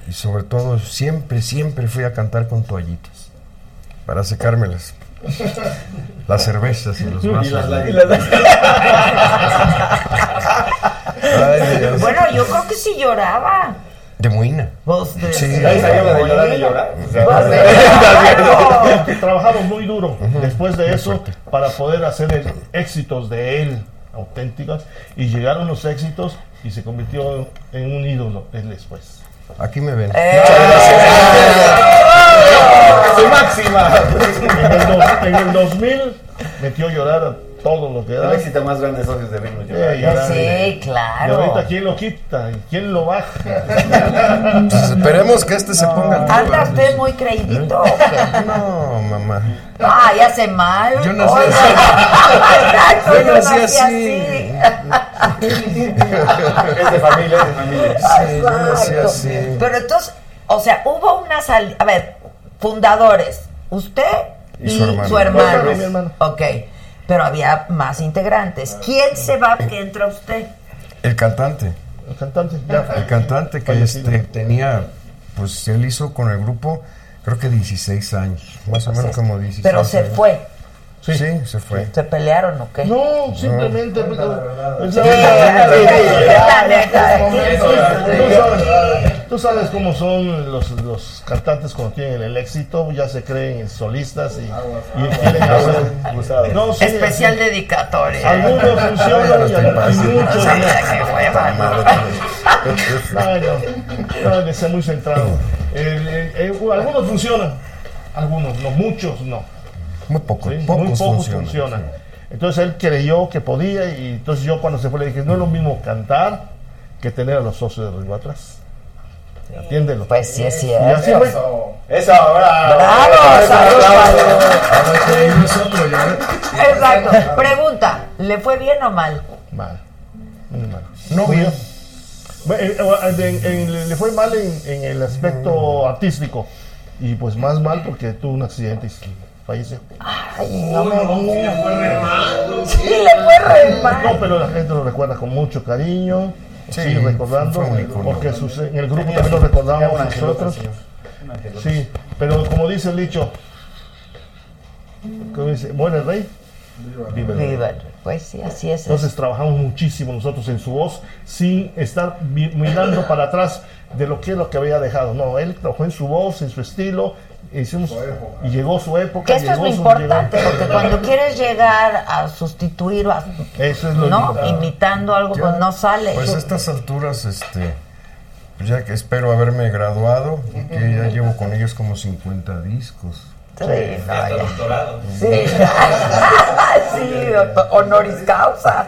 Y sobre todo, siempre, siempre fui a cantar con toallitas. Para secármelas. Las cervezas y los vasos. Ay, Dios. Bueno, yo creo que sí lloraba. De muina. Vos de- Sí. Ahí salió la de llorar y llorar. O sea, Vos de- Claro. Trabajamos muy duro después de eso para poder hacer el- éxitos de él auténticos y llegaron los éxitos y se convirtió en un ídolo él después. Aquí me ven. Eh, ¡Su máxima! En el, dos- en el 2000 metió a llorar a todo lo que El da. éxito más grande de socios de ritmo. Eh, y ahora- Sí, claro. Y ahorita, ¿quién lo quita? ¿Y quién lo baja? Pues esperemos que este se ponga al ¿Anda usted muy creidito? No, mamá. Ah, ya hace mal. Yo nací Oye. Exacto, Yo yo nací nací así. Es de familia, es de familia. Sí, yo nací Exacto. así. Pero entonces, o sea, hubo una salida. A ver, fundadores, usted y, Y su hermano. su hermano. Mi hermano. Ok. Pero había más integrantes. ¿Quién se va que entra usted? El cantante. El cantante, ya. El cantante que este, tenía, pues él hizo con el grupo, creo que 16 años. Más o menos como 16 Pero se años. fue. Sí, se fue. ¿Se pelearon o qué? No, simplemente. pues, Tú sabes- cómo son los, los cantantes cuando tienen el éxito, ya se creen solistas y, y quieren hacer. No, sí, Especial dedicatoria. Algunos funcionan y, y muchos no. ¿no? Muy centrado. El- el- el- algunos funcionan, algunos, no, muchos no. Muy pocos, Sí, pocos, muy pocos funcionan. funcionan. Entonces él creyó que podía y entonces yo cuando se fue le dije, no es lo mismo cantar que tener a los socios de arriba atrás. Atiéndelo. Pues sí es cierto. Eso, ahora. Bravo, ya- Exacto. Pregunta, ¿le fue bien o mal? Mal. Muy mal. No, bien. En- en- en- le fue mal en, en el aspecto artístico y pues más mal porque tuvo un accidente y falleció. Ay, no me digas. Sí, le fue re mal. No, pero la gente lo recuerda con mucho cariño. Sí, recordando, fue un icono. porque sus- en el grupo también lo recordamos nosotros. Sí, pero como dice el dicho, como dice, muere el rey, vive el rey. Viva, Pues sí, así es. Entonces trabajamos muchísimo nosotros en su voz sin estar mirando para atrás de lo que es lo que había dejado. No, él trabajó en su voz, en su estilo, e hicimos, y llegó su época. Que esto es llegó lo su- importante, llegó- porque cuando quieres llegar a sustituir a- Eso es lo ¿no? imitando algo, pues no sale. Pues a estas alturas, este, pues ya que espero haberme graduado, y que ya llevo con ellos como 50 discos. Sí, no, ya. Sí, sí, doctor, honoris causa.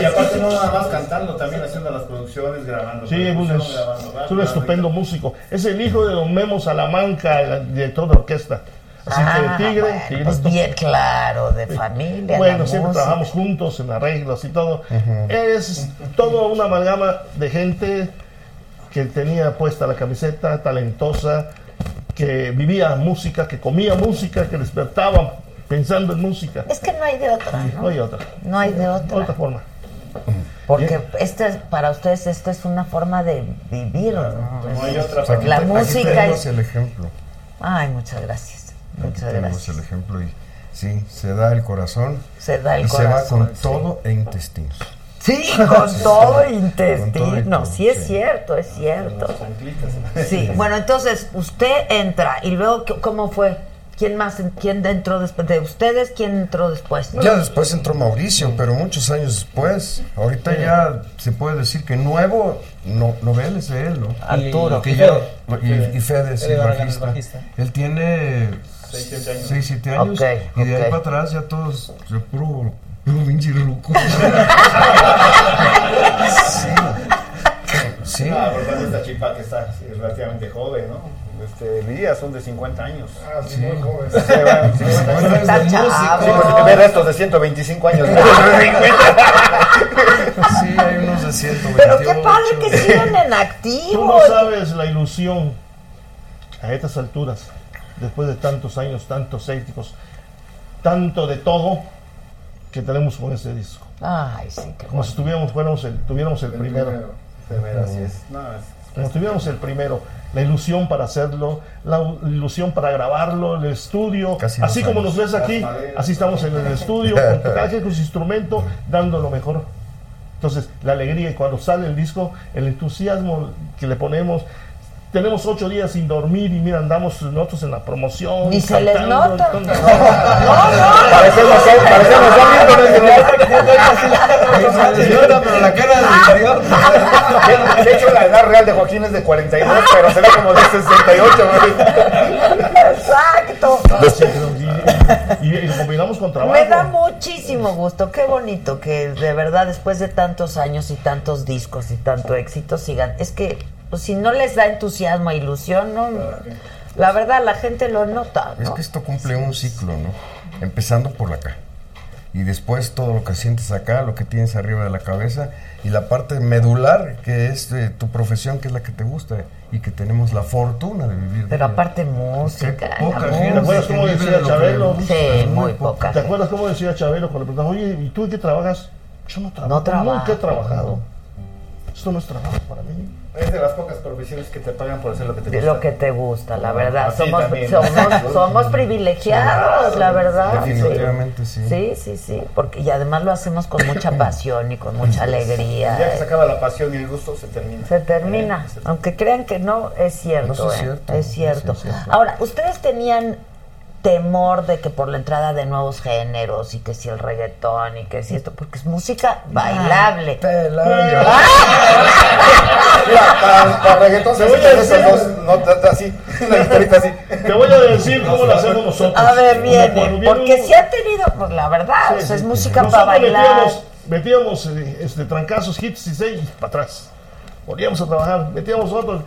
Y aparte no nada más cantando, también haciendo las producciones, grabando. Sí, es un, es un estupendo músico. Es el hijo de don Memo Salamanca, el director de orquesta. Así Ah, que Tigre, bueno, Tigrito. pues bien claro, de familia. Bueno, siempre música. trabajamos juntos en arreglos y todo. Es todo una amalgama de gente que tenía puesta la camiseta, talentosa, que vivía música, que comía música, que despertaba pensando en música. Es que no hay de otra, No ¿no? hay otra, No hay de otra. otra forma. Porque este es, para ustedes esta es una forma de vivir, ¿no? No hay otra aquí La aquí música tenemos es... el ejemplo. Ay, muchas gracias. Aquí Muchas tenemos gracias. el ejemplo y sí, se da el corazón. Se da el y se va corazón, con sí. todo e intestinos. Sí, con todo intestino. Sí, es cierto, es cierto. Sí, bueno, entonces usted entra y luego, ¿qué- ¿cómo fue? ¿Quién más, quién entró después de ustedes? ¿Quién entró después? Ya después entró Mauricio, pero muchos años después. Ahorita ya se puede decir que nuevo, no, novel es de él, ¿no? Arturo. Que Y ya- y, y Fede, sí, bajista. bajista. Él tiene 6, 7 años. Ok, y de ahí para atrás ya todos, puro, puro pinche ruco. sí. Sí. Ah, por tanto, esta chipa que está relativamente joven, ¿no? Este, Elías son de 50 años. Ah, sí, muy joven. Sí, bueno, 50 años. Está chavo. Sí, porque ver estos de 125 años. Sí, hay unos de 128. Pero qué padre que sigan en Tú activo. no sabes la ilusión a estas alturas, después de tantos años, tantos éxitos, tanto de todo que tenemos con este disco. Ay, sí, qué Como si tuviéramos, fuéramos el, tuviéramos el primero. De veras, así es. No, es- Como si tuviéramos el primero. La ilusión para hacerlo, la ilusión para grabarlo, el estudio. Casi así como años. nos ves aquí, así estamos en el estudio, con cada quien con su instrumento, dando lo mejor. Entonces, la alegría y cuando sale el disco, el entusiasmo que le ponemos. Tenemos ocho días sin dormir y mira, andamos nosotros en la promoción. Ni se les nota. entonces- Parecemos, parecemos Señora, pero la cara de hecho, la edad real de Joaquín es de 42, pero se ve como de 68. ¿no? Exacto. y, y- y lo combinamos con trabajo. Me da muchísimo gusto, qué bonito que de verdad después de tantos años y tantos discos y tanto éxito sigan. Es que pues, si no les da entusiasmo e ilusión, no, la verdad la gente lo nota. Es que esto cumple un ciclo, ¿no? Empezando por acá. Y después todo lo que sientes acá, lo que tienes arriba de la cabeza y la parte medular, que es eh, tu profesión, que es la que te gusta y que tenemos la fortuna de vivir. Pero aparte música, Poca la gente ¿Te acuerdas cómo decía Chabelo? Sí, muy muy poca. ¿Te acuerdas cómo decía Chabelo cuando le preguntaban, oye, ¿y tú en qué trabajas? Yo no trabajo. No trabajo. Nunca he trabajado. Esto no es trabajo para mí. Es de las pocas profesiones que te pagan por hacer lo que te De gusta. lo que te gusta, la verdad. Así Somos, también. somos, somos privilegiados, la verdad. Definitivamente sí. Sí, sí, sí. Porque, y además lo hacemos con mucha pasión y con mucha alegría. Ya que se acaba la pasión y el gusto, se termina. Se termina. Aunque crean que no, es cierto. Es ¿eh? cierto. Es cierto. Es cierto. Ahora, ¿ustedes tenían temor de que por la entrada de nuevos géneros y que si el reggaetón y que si esto, porque es música bailable. Pelado. Mira, para, para reggaetón se Te voy a usan decir- esas dos notas así, la guitarrita así. Te voy a decir cómo lo hacemos nosotros. A ver, viene. Porque un- si ha tenido, pues la verdad, Sí, o sea, es sí. música para bailar. Metíamos, metíamos eh, este, trancazos, hits y seis para atrás. Volvíamos a trabajar, metíamos otros.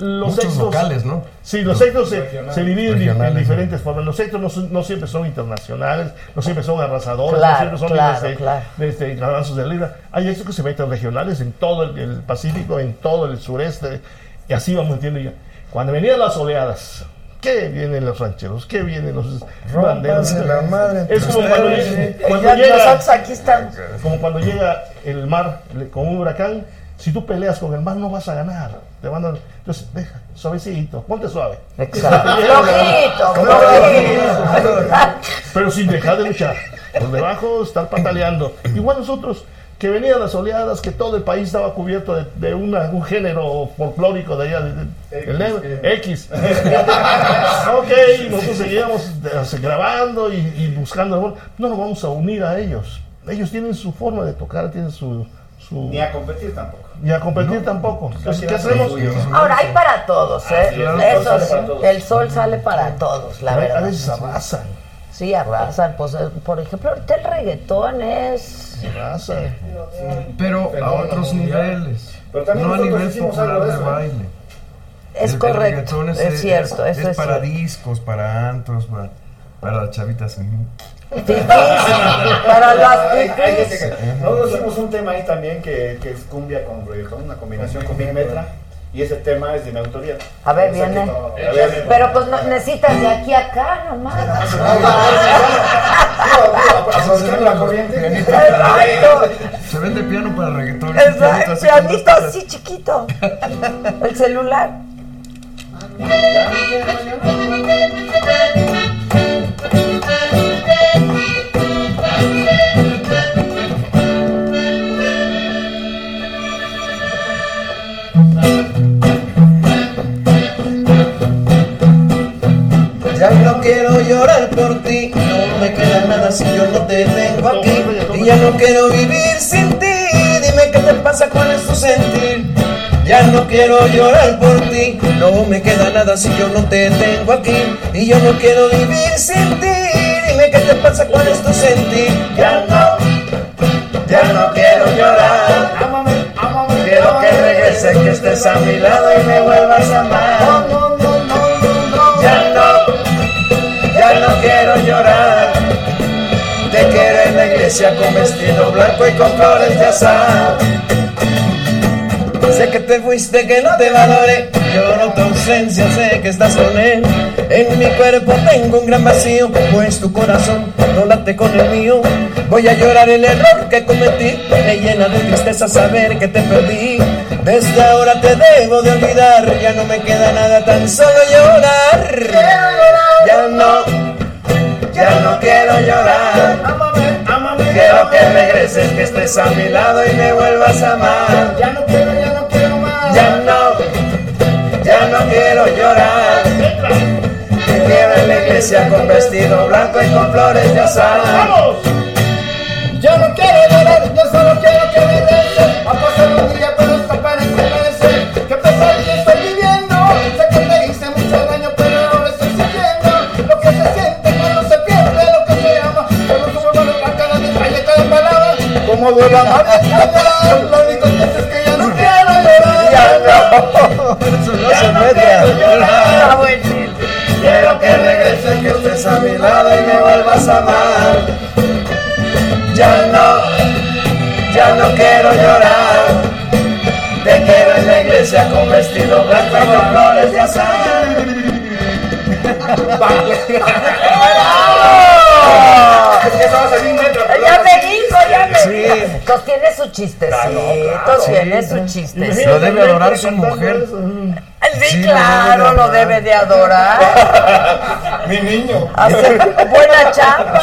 Los Muchos éxitos- locales, ¿no? Sí, los éxitos se, se dividen en- diferentes formas. Los éxitos no, son- no siempre son internacionales, no siempre son arrasadores, Claro, no siempre son claro, desde, claro. desde de libra. Hay éxitos que se meten regionales en todo el, el Pacífico, en todo el sureste, y así vamos metiendo ya. Cuando venían las oleadas, ¿qué vienen los rancheros? ¿Qué vienen los banderos? Rómpanse la madre Es como cuando, llega- cuando aquí como cuando llega el mar le- con un huracán, si tú peleas con el mar no vas a ganar. Te van a, entonces, deja, suavecito, ponte suave. Exacto. Pero sin dejar de luchar. Por debajo estar pataleando. Igual nosotros, que venían las oleadas, que todo el país estaba cubierto de, de una- un género folclórico de allá, de- de- el negro, X. ok, nosotros seguíamos eh, grabando y, y buscando. No nos vamos a unir a ellos. Ellos tienen su forma de tocar, tienen su. Su Ni a competir tampoco. ni a competir tampoco. Lo suyo. Ahora, hay para todos, ¿eh? Es, el Eso sol sale sí, para todos. el sol sale para todos, la A verdad. veces arrasan. Sí, arrasan. Pues, eh, por ejemplo, ahorita el reggaetón es... Arrasan. Pero a otros niveles. Pero también no a nivel popular de eso, ¿eh? baile. Es El- el correcto, reggaetón es, cierto, es, eso es, para cierto. discos, para antros, para, para las chavitas. Para las que- Nosotros hicimos un tema ahí también que, que es cumbia con reggaetón, una combinación con Big Metra. Y ese tema es de mi autoría. A ver, viene. no- a ver, Pero pues no, necesitas de aquí a acá nomás. la corriente. Se vende piano para reggaetón. exacto, así pianito como- así chiquito. El celular. Ya no quiero llorar por ti, no me queda nada si yo no te tengo aquí. Y ya no quiero vivir sin ti, dime qué te pasa, cuál es tu sentir. Ya no quiero llorar por ti, no me queda nada si yo no te tengo aquí. Y yo no quiero vivir sin ti, dime qué te pasa, cuál es tu sentir. Ya no, ya no quiero llorar. Quiero que regreses, que estés a mi lado y me vuelvas a amar. Quiero llorar. Te quiero en la iglesia con vestido blanco y con flores de azar. Sé que te fuiste, que no te valoré. Lloro tu ausencia, sé que estás con él. En mi cuerpo tengo un gran vacío, pues tu corazón no late con el mío. Voy a llorar el error que cometí. Me llena de tristeza saber que te perdí. Desde ahora te debo de olvidar. Ya no me queda nada, tan solo llorar. Ya no, ya no quiero llorar. Ámame, ámame. Quiero que regreses, que estés a mi lado y me vuelvas a amar. Ya no quiero, ya no quiero más. Ya no, ya no quiero llorar. Te quiero en la iglesia con vestido blanco y con flores de azar. ¡Vamos! Yo no quiero llorar, yo solo quiero llorar. Lo único que sé es que ya no quiero llorar. Ya no. Eso no se mete. Quiero que regreses, que estés a mi lado y me vuelvas a amar. Ya no, ya no quiero llorar. Te quiero en la iglesia con vestido blanco y con flores de azar. Ya me dijo, ya me Sí. dijo. Entonces tiene su chistecito, tiene su chistecito. Lo debe adorar su mujer. Sí, Sí, claro, lo debe debe de adorar. Mi niño. Hacer buena chamba.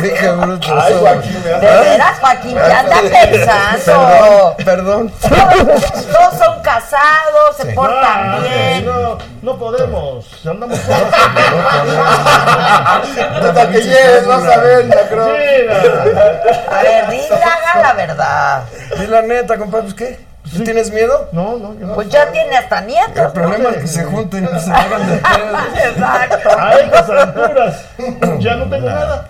Sí, qué bruto. Ay, Joaquín, me De veras, Joaquín, ¿qué anda pensando? Perdón, perdón. Todos, todos son casados, se portan bien. No, no podemos. Andamos Hasta que llegues, vas a ver, la creo. A ver, dile, haga la verdad. Di la neta, compadre, pues qué. ¿Tú tienes miedo? No, no, yo no. Pues ya tiene hasta El nietos. problema es que se junten y se hagan de pedo. Exacto. A estas alturas ya no tengo nada.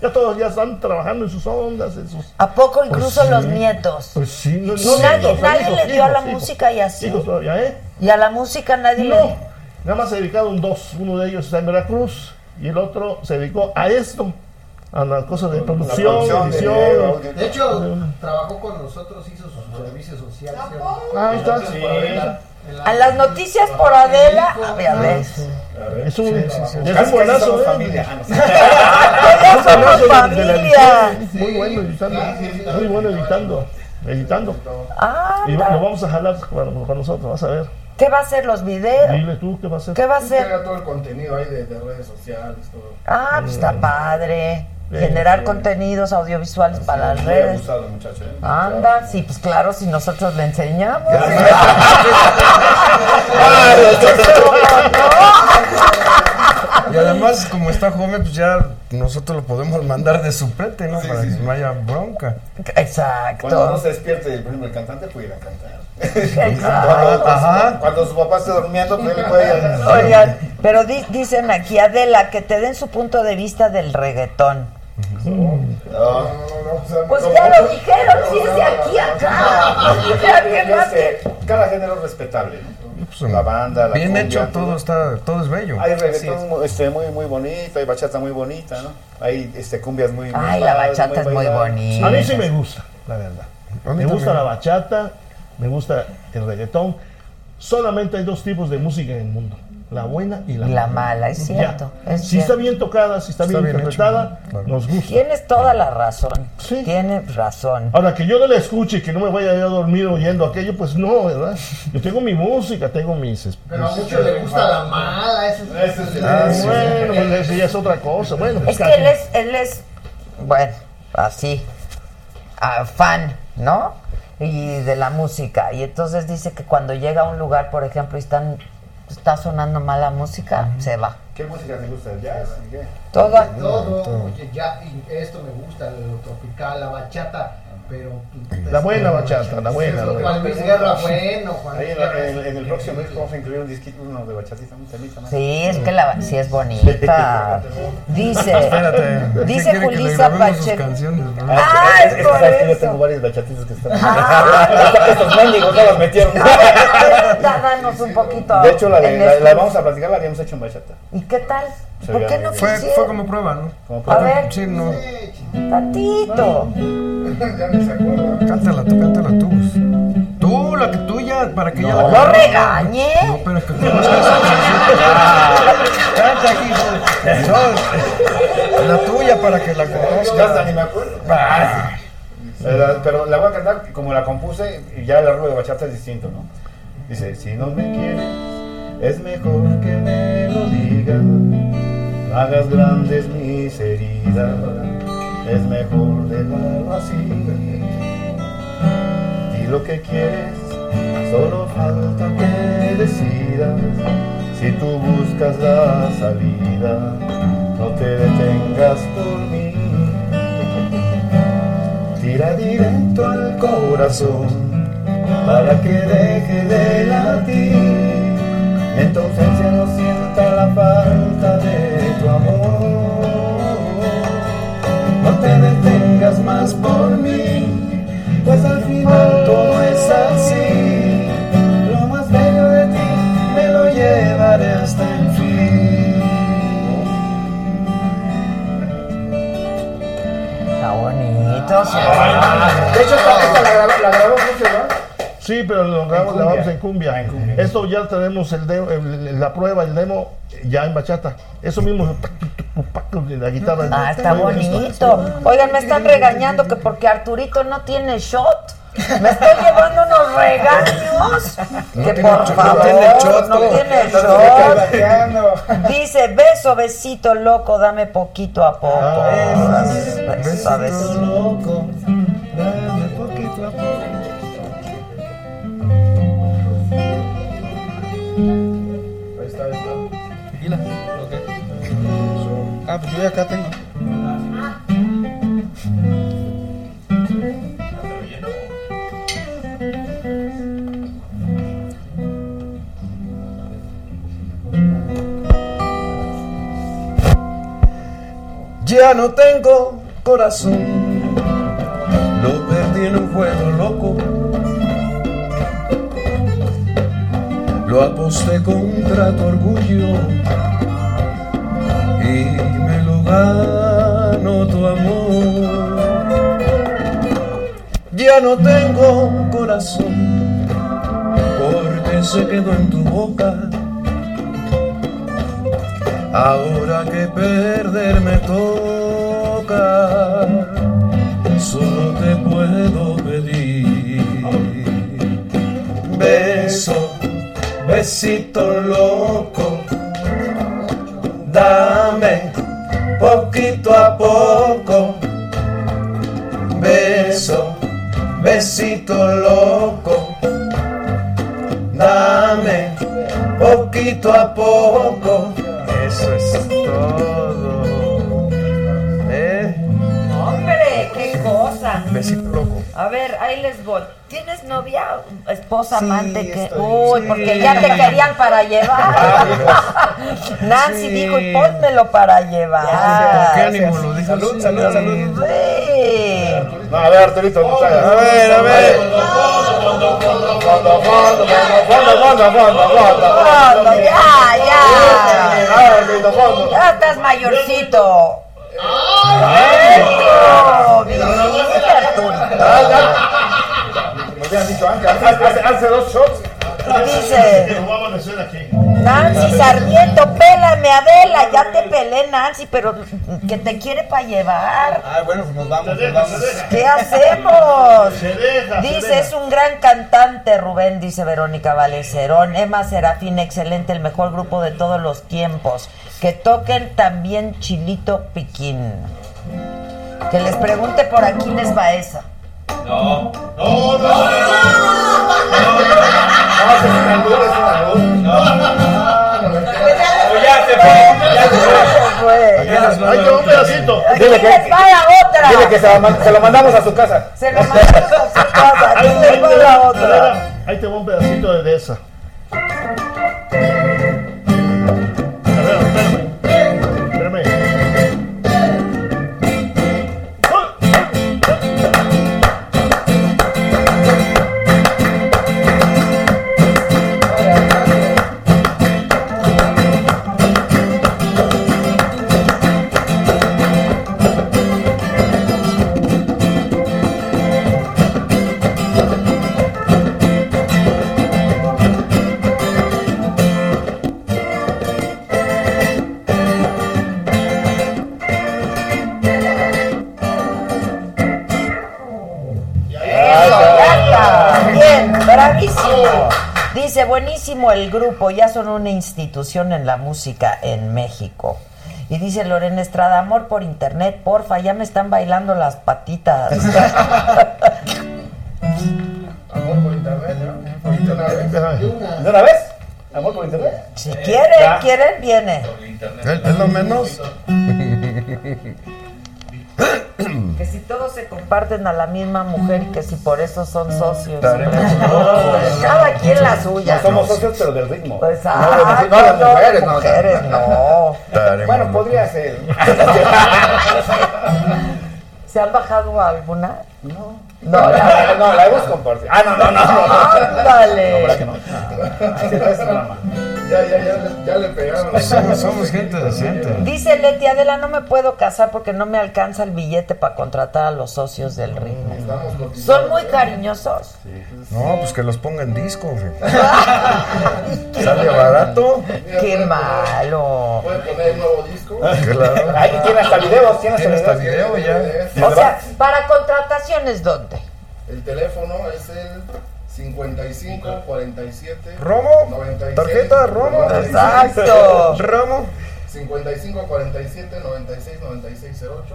Ya todos ya están trabajando en sus ondas, en sus. ¿A poco incluso los nietos? Pues sí, no, Y nadie, nadie hijos, le dio a la hijos, hijos. música y así. Hijos todavía, ¿eh? Y a la música nadie le No, nada más se dedicaron dos. Uno de ellos está en Veracruz y el otro se dedicó a esto, a las cosas de producción, producción de edición. audio. De hecho, trabajó con nosotros, hizo su servicio social. Ah, ahí está. Sí. A las noticias por Adela, a ver, a ver. Es un, es un buenazo, ¿eh? familia. Ah. Ya somos familia. Muy bueno editando. Muy bueno editando. Editando. Ah, Y lo vamos a jalar con, con nosotros, vas a ver. ¿qué va a hacer los videos? Dile tú qué va a hacer. ¿Qué va a hacer? todo el contenido ahí de, de redes sociales, todo. Ah, pues está padre. Sí, Generar sí. contenidos audiovisuales para las Muy redes. abusado, muchacho. ¿eh? Anda, sí, pues claro, si nosotros le enseñamos. Y además, como está joven, pues ya nosotros lo podemos mandar de suplete, ¿no? Para que no haya bronca. Cuando no Exacto. se despierte, por ejemplo, el cantante puede ir a cantar. Exacto. Cuando, Ajá. cuando su papá esté durmiendo, pues él puede ir a... Oigan, pero di- dicen aquí, Adela, que te den su punto de vista del reggaetón. No. Pues ya lo dijeron, si es de aquí a acá. Cada género es respetable, ¿no? La banda, la Bien cumbia, hecho, todo está, todo es bello. Hay reggaetón este, muy, muy bonito, hay bachata muy bonita, ¿no? Hay este, cumbias muy Ay, muy la bachata es muy bonita. A mí sí me gusta, la verdad. Me gusta también. la bachata, me gusta el reggaetón. Solamente hay dos tipos de música en el mundo. La buena y la, Y la mala, es cierto, es si cierto. está bien tocada, si está, Está bien, bien interpretada, hecho, claro. nos gusta. Tienes toda la razón. Sí. Tienes razón. Ahora, que yo no la escuche y que no me vaya a ir a dormir oyendo aquello, pues no, ¿verdad? Yo tengo mi música, tengo mis... Pero a muchos les gusta la mala, eso es. Eso es- Ah, eso es- bueno, pues eso ya es otra cosa. Bueno, pues Es que cada él es, él es, bueno, así, ah, fan, ¿no? Y de la música. Y entonces dice que cuando llega a un lugar, por ejemplo, y están, está sonando mala música, se va. ¿Qué música te gusta? ¿El jazz? ¿Y qué? Todo. Todo, oye, ya, y esto me gusta, lo tropical, la bachata, pero. La buena bachata, la buena, la buena. Juan Luis Guerra, bueno, Juan Ahí en, la- Guerra. en- en el próximo mes vamos a incluir un disquito, uno de bachatita, un temita más. Sí, es que la, sí es bonita. Dice, Espérate. dice ¿sí quiere que le Julisa Pacheco. ¿no? Ah, es que por sabes que yo eso. tengo varios bachatitos que están. Ah. Estos mendigos no los metieron. Danos un poquito. De hecho, la, de, en la, esto. la vamos a platicar, la habíamos hecho en bachata. ¿Y qué tal? ¿Por qué no. Fue, quisieron? fue como prueba, ¿no? Como A ver, Sí, no. tantito. Ya ni se acuerda. Cántala tú, cántala tú. Tú, la que tuya, para que ya la No regañe. No, pero es que conozcas Canta aquí. No, la tuya para que la hasta conozcas. ni me acuerdo. Eh, Pero la voy a cantar como la compuse y ya el arreglo de bachata es distinto, ¿no? Dice, si no me quieres, es mejor que me lo digas. Hagas grandes mis heridas, es mejor dejarlo así. Di lo que quieres, solo falta que decidas. Si tú buscas la salida, no te detengas por mí. Tira directo al corazón para que deje de latir. En tu no sienta la falta de tu amor. No te detengas más por mí, pues al final todo es así. Lo más bello de ti me lo llevaré hasta el fin. Está bonito, sí. De hecho, esta, esta la, grabó, la grabó ¿verdad? Sí, pero lo grabamos, cumbia. grabamos en cumbia. Esto ya tenemos el demo- el- la prueba, el demo ya en bachata. Eso mismo, la guitarra. Ah, está bonito. Oigan, me están regañando que porque Arturito no tiene shot. Me estoy llevando unos regaños. No que tiene por shot, favor, no tiene shot. no tiene shot. Dice, beso, besito loco, dame poquito a poco. Ah. Beso besito. loco, Ahí está, ahí está. Tequila. Ok. Ah, pues yo acá tengo. Ya no tengo corazón, lo perdí en un juego loco. Lo aposté contra tu orgullo y me lo ganó tu amor. Ya no tengo corazón porque se quedó en tu boca. Ahora que perder me toca, solo te puedo pedir beso, besito loco, dame poquito a poco, beso, besito loco, dame poquito a poco. Eso es todo. Besito loco. A ver, ahí les voy. ¿Tienes novia, esposa, Sí, amante? Que... estoy- Uy, sí. porque ya te querían para llevar. Nancy Sí. dijo, y pónmelo para llevar. Gracias. ¿Qué ánimo lo dijo? Salud, salud, salud. Sí. No, a ver, Arturito, no te hagas. A ver, a ver. Fondo, fondo, fondo, fondo, fondo, fondo, fondo. Fondo, ya, ya. Ya estás mayorcito. Eso, dicho antes, hace, hace, hace dos shots. Dice. Nancy Sarmiento, pélame Adela, ya te pelé Nancy, pero que te quiere para llevar. Ah, bueno, pues nos vamos, nos vamos. ¿Qué hacemos? Dice, es un gran cantante, Rubén, dice Verónica Valecerón. Emma Serafín, excelente, el mejor grupo de todos los tiempos. Que toquen también Chilito Piquín. Que les pregunte por aquí les No, no, no. No. Ahí te va un pedacito. Dile que- otra. Dile que se lo, man- se lo mandamos a su casa. Se lo mandamos a su casa. Ahí, te va otra. Ahí te va un pedacito de esa. Buenísimo el grupo, ya son una institución en la música en México. Y dice Lorena Estrada, amor por internet, porfa, ya me están bailando las patitas. Amor por internet, ¿no? Espérame. ¿De una vez? ¿Amor por internet? Si quieren, Ya. quieren, viene. Es lo menos. Que si todos se comparten a la misma mujer y que si por eso son socios. Cada quien la suya. No somos socios, pero del ritmo. Pues, no, ah, de, no, de no, mujeres, de no. mujeres, no. Bueno, podría ser. ¿Se han bajado alguna? No. No, No, la- no, la hemos compartido. Ah, no, no, no. no. Ándale. No, ¿verdad que no? Ya, ya, ya, le- ya le pegaron. Somos, somos gente decente. Dice Leti Adela, no me puedo casar porque no me alcanza el billete para contratar a los socios del ritmo. Son muy cariñosos. No, pues que los ponga en disco. güey. Sale barato. Qué malo. Puede poner el nuevo disco. Claro. Ay, tiene hasta videos, tiene hasta hasta videos. video ya. O sea, para contrataciones, ¿dónde? El teléfono es el 55 47 Romo, 96, tarjeta, Romo. 96, Exacto. Romo. 55 47 96 96 08.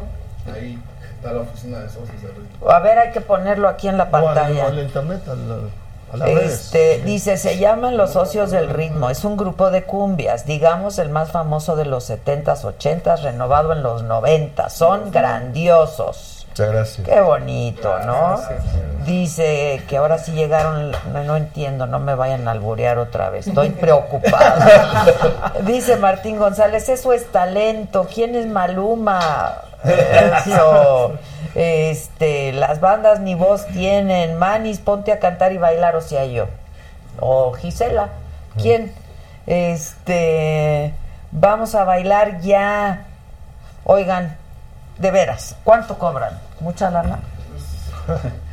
Ahí está la oficina de socios de ritmo. A ver, hay que ponerlo aquí en la O al, pantalla. al internet, al- a redes. Este, dice, se llaman los socios del ritmo, es un grupo de cumbias, digamos el más famoso de los 70s, 80s, renovado en los 90, son grandiosos. Muchas gracias. Qué bonito, ¿no? Dice que ahora sí llegaron, no, no entiendo, no me vayan a alburear otra vez, estoy preocupado. Dice Martín González, eso es talento, ¿quién es Maluma? Eso. Este, las bandas ni voz tienen, Manis, ponte a cantar y bailar, o sea yo. O Gisela, ¿quién? Este, vamos a bailar ya. Oigan, de veras, ¿cuánto cobran? ¿Mucha lana?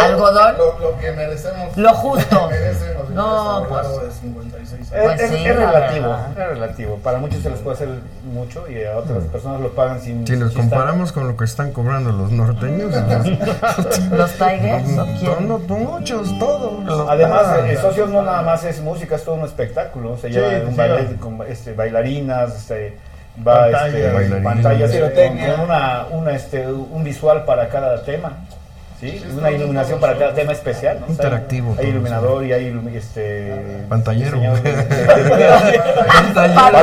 ¿Algodón? Lo, lo que merecemos. Lo justo. Merecemos, No, pues. hablando de 56 Es, Pues es- sí, es la relativo, es relativo. Para muchos se les puede hacer mucho y a otras personas lo pagan sin. Si nos sin estar- comparamos con lo que están cobrando los norteños, ¿Los Tigers o quién? no, no, muchos, todos. Además, Ah. eh, socios no nada más es música, es todo un espectáculo. Se lleva sí, un sí. ballet con este, bailarinas, este, va Pantallas, este, pantallas con una, una, este, un visual para cada tema. ¿sí? Una iluminación para cada tema especial. ¿no? O sea, Interactivo Hay iluminador y hay este, Pantallero. diseñador Pantalleros.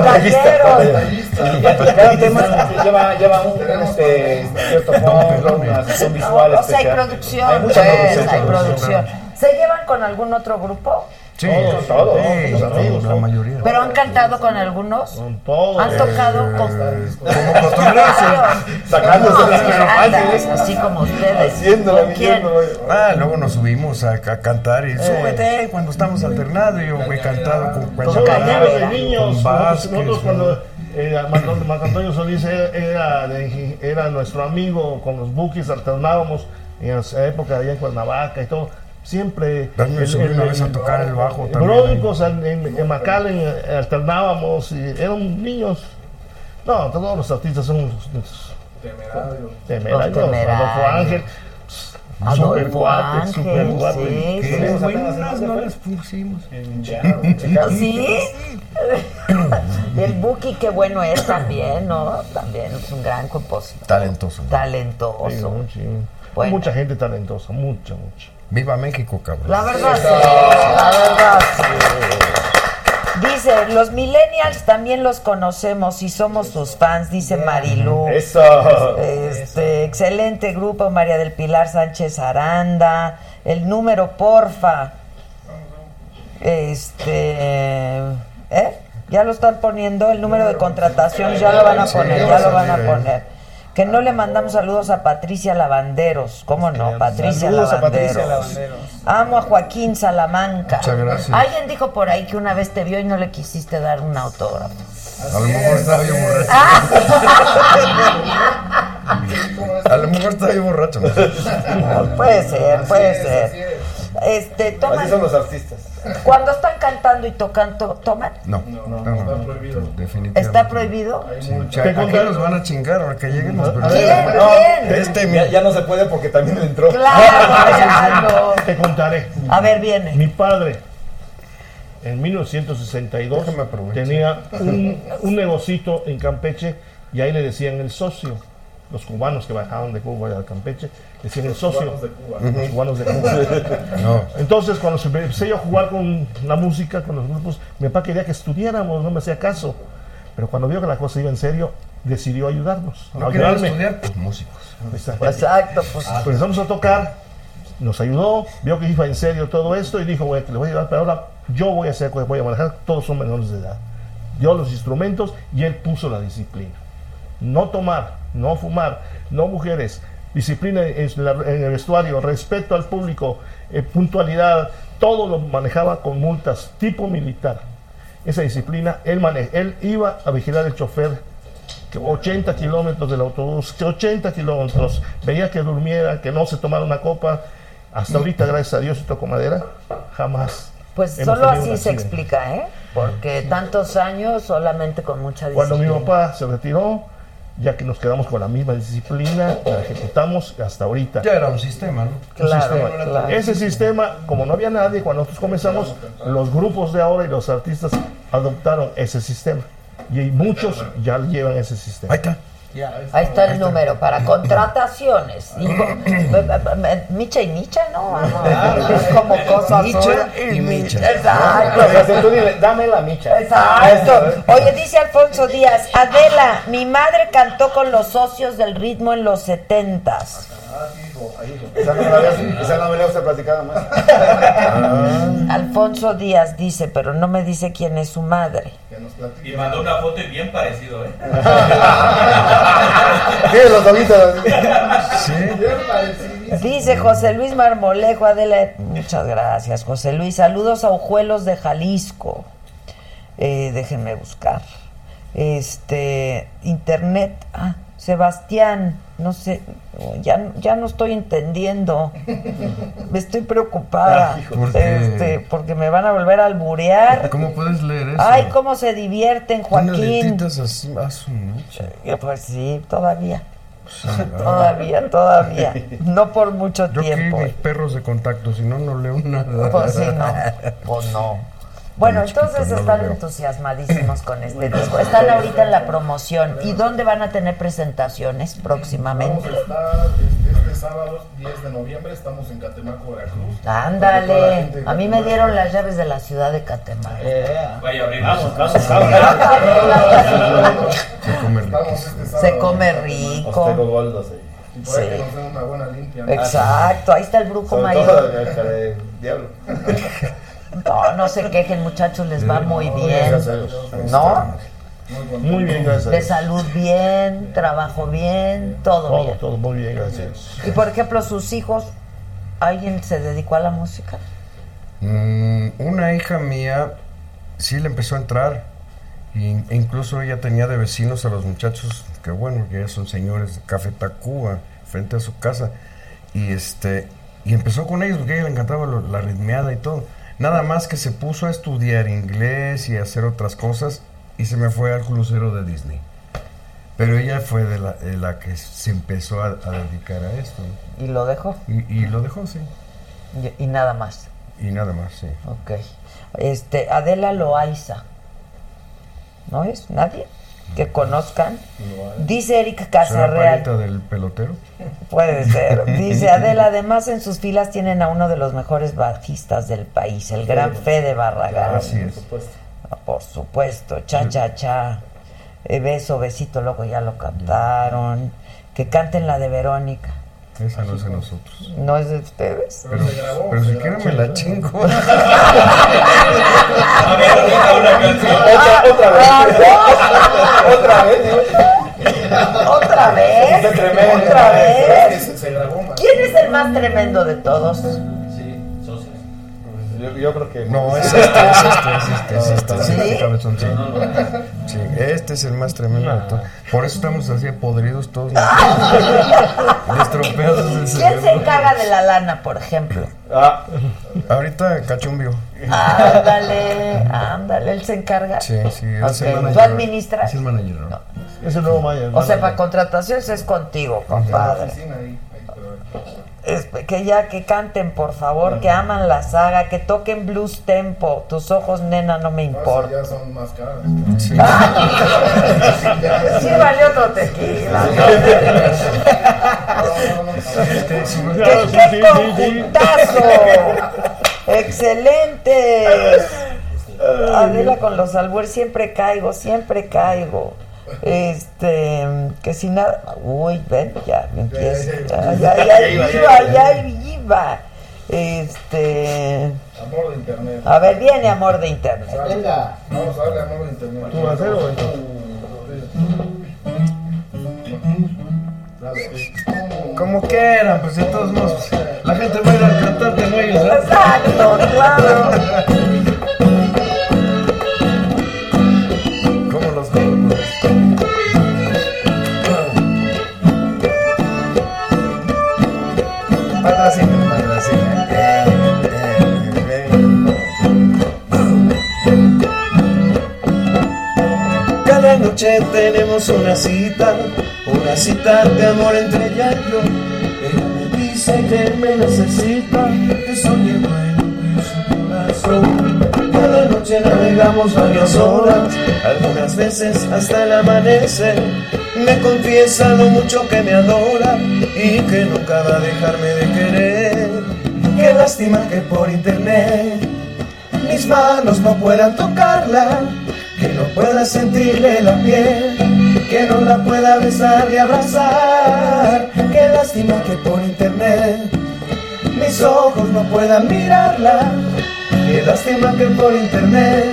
Y cada tema lleva, lleva un, este, cierto fondo, una O sea, hay especial. producción, Hay mucha pues, producción. hay producción. ¿Se llevan con algún otro grupo? Sí, Todos, todos, sí, amigos, la todos. mayoría. ¿Pero han cantado con algunos? Con todo. ¿Han tocado con...? Como. Sacándose las así como ustedes. Ah, luego nos subimos a, a cantar y súbete cuando estamos alternados. Yo he cantado con amigos de niños. Con Nosotros, Vázquez, nosotros ¿no? cuando eh, Marco, Antonio Solís era, era de- era nuestro amigo, con los bookies alternábamos en esa época allá en Cuernavaca y todo. Siempre. Me subí una vez a tocar el bajo en también. Broncos, en, en, McAllen eh, alternábamos y eran niños. No, todos los artistas son unos- unos temerarios. Los temerarios. Adolfo Ángel. Super cuate, super cuate. sí. Buenas no les pusimos. ¿Sí? El Buki, qué bueno es también, ¿no? También es un gran compositor. Talentoso. Talentoso. Sí. Bueno. Mucha gente talentosa, mucha, mucha. Viva México, cabrón. La verdad sí, la verdad sí. Dice, los millennials también los conocemos y somos sus fans, dice Marilú. Eso. Este, excelente grupo, María del Pilar Sánchez Aranda. El número, porfa. Este, ¿eh? Ya lo están poniendo, el número de contratación, ya lo van a poner, ya lo van a poner. Que no le mandamos saludos a Patricia Lavanderos. ¿Cómo no? Patricia Saludos a Lavanderos. Patricia Lavanderos. Amo a Joaquín Salamanca. Muchas gracias. Alguien dijo por ahí que una vez te vio y no le quisiste dar un autógrafo. A lo mejor estaba yo borracho. A lo mejor estaba yo borracho. no puede ser, puede ser. Este, toman, Así son los artistas. Cuando están cantando y tocando, ¿toman? No, no, no, no, definitivamente. ¿Está prohibido? Sí, aquí nos van a chingar ahora que lleguemos. pero- ¿Quién? No, ¿Quién? Este, Ya, ya no se puede porque también entró. Claro. Te contaré. A ver, viene. Mi padre, en 1962, Déjame aprovechar. tenía un, un negocito en Campeche y ahí le decían el socio. Los cubanos que bajaban de Cuba a Campeche decían el socio. Los cubanos de Cuba. No. Entonces, cuando se- empecé yo a jugar con la música, con los grupos, mi papá quería que estudiáramos, no me hacía caso. Pero cuando vio que la cosa iba en serio, decidió ayudarnos. No querían ayudarme. estudiar, pues músicos. Exacto. Exacto, pues. Pues empezamos a tocar, nos ayudó, vio que iba en serio todo esto y dijo, güey, que le voy a ayudar, pero ahora yo voy a hacer, voy a manejar, todos son menores de edad. Dio los instrumentos y él puso la disciplina. No tomar, no fumar, no mujeres, disciplina en, la- en el vestuario, respeto al público, eh, puntualidad, todo lo manejaba con multas, tipo militar. Esa disciplina, él, mane- él iba a vigilar el chofer que 80 kilómetros del autobús, que 80 kilómetros, veía que durmiera, que no se tomara una copa. Hasta ahorita, gracias a Dios y toco madera, jamás. Pues solo así se explica, ¿eh? Porque tantos años solamente con mucha Cuando mi disciplina. papá se retiró, ya que nos quedamos con la misma disciplina, la ejecutamos hasta ahorita. Ya era un sistema, ¿no? Un Claro, sistema. claro. Ese sistema, como no había nadie, cuando nosotros comenzamos, los grupos de ahora y los artistas adoptaron ese sistema. Y muchos ya llevan ese sistema. Ahí está. Ahí está el número para contrataciones. Micha y Micha, ¿no? Es como cosas. Micha y Micha. Exacto. Sea, tú dile, dame la micha. Exacto. Oye, dice Alfonso Díaz, Adela, mi madre cantó con los socios del ritmo en los setentas. Esa no me la habías, esa no me la habías platicado más. Alfonso Díaz dice, pero no me dice quién es su madre. Y mandó una foto y bien parecido, ¿eh? ¿Qué? Los doguitos. Dice José Luis Marmolejo, Adela, muchas gracias, José Luis. Saludos a Ojuelos de Jalisco. Eh, déjenme buscar. Este, internet. Ah, Sebastián, no sé, ya, ya no estoy entendiendo. Me estoy preocupada. ¿Por qué? Este, porque me van a volver a alburear. ¿Cómo puedes leer eso? Ay, cómo se divierten, Joaquín. así, a su mecha. Eh, Pues sí, todavía. Todavía, todavía. No por mucho Yo tiempo. mis perros de contacto, si no, no leo nada. Pues sí, no. Pues no. Bueno, entonces no están veo. entusiasmadísimos con este disco. Están ahorita en la promoción. ¿Y dónde van a tener presentaciones próximamente? Vamos a estar este, este sábado 10 de noviembre, estamos en Catemaco, Veracruz. Ándale. A mí me dieron las llaves de la ciudad de Catemaco. Vaya, Vamos, vamos, Se come Estamos este. Se come Los rico. tengo goldos ahí. Y por ahí Sí. que nos den una buena limpia. ¿no? Exacto, ahí está el brujo Sobre mayor. diablo. No, no se quejen, muchachos, les va muy bien. ¿No? Muy bien, gracias De salud bien, trabajo bien, todo Todo, bien. todo muy bien, gracias. Y por ejemplo, sus hijos, ¿alguien se dedicó a la música? Mm, una hija mía sí le empezó a entrar. Y- e incluso ella tenía de vecinos a los muchachos que bueno, que ya son señores de Café Tacuba, frente a su casa. Y este y empezó con ellos porque a ella le encantaba lo- la ritmeada y todo. Nada más que se puso a estudiar inglés y a hacer otras cosas y se me fue al crucero de Disney. Pero ella fue de la, de la que se empezó a, a dedicar a esto. Y lo dejó. Y, y lo dejó, sí. Y, y nada más. Y nada más, sí. Ok. Este, Adela Loaiza. ¿No es? ¿Nadie? Que conozcan. Dice Erika ¿Será Casarreal. del pelotero? Puede ser. Dice Adela, además en sus filas tienen a uno de los mejores bajistas del país, el gran Fede Barragán. Así es. Ah, Por supuesto, cha cha cha. Eh, beso, besito, luego ya lo cantaron. Que canten la de Verónica. Esa no es de nosotros. ¿No es de ustedes? Pero, pero si quieren me la chingo. Otra, otra vez. Otra vez. ¿Otra vez? ¿Otra vez? Grabó más. ¿Quién es el más tremendo de todos? Yo, yo creo que. No, es este, es este, es este, es este, este cabezón, sí. Sí, este es el más tremendo de todos. Por eso estamos así podridos todos. Estropeados del ¿Quién se encarga de la lana, por ejemplo? Ah, Ahorita cachumbio. Ándale, ándale, él se encarga. Sí, sí, él es el manager. ¿Tú administras? Es el manager, ¿no? Es el nuevo Maya. O sea, para contrataciones es contigo, compadre. Que ya que canten, por favor, que aman la saga, que toquen blues tempo. Tus ojos, nena, no me importa. sí, ya son más caras. Sí. Sí, valió otro tequila. ¡Qué, conjuntazo! ¡Excelente! Adela con los albures siempre caigo, siempre caigo. Este, que si nada. Uy, ven, ya me empieza. Ya, ya, ya iba, ya iba. Este. Amor de internet. A ver, viene amor de internet. Venga. Vamos a darle amor de internet. ¿Tú vas a hacer o. Como quieran, pues de todos modos, la gente va a ir al cantante, no ellos. Exacto, claro. noche tenemos una cita, una cita de amor entre ella y yo. Ella me dice que me necesita, que soy el dueño de su corazón. Cada noche navegamos varias horas, algunas veces hasta el amanecer. Me confiesa lo mucho que me adora y que nunca va a dejarme de querer. Qué lástima que por internet mis manos no puedan tocarla, que no pueda sentirle la piel, que no la pueda besar y abrazar. Qué lástima que por internet mis ojos no puedan mirarla. Qué lástima que por internet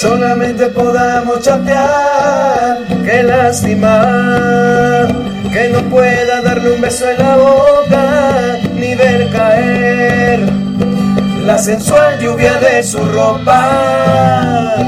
solamente podamos chatear. Qué lástima que no pueda darle un beso en la boca ni ver caer la sensual lluvia de su ropa.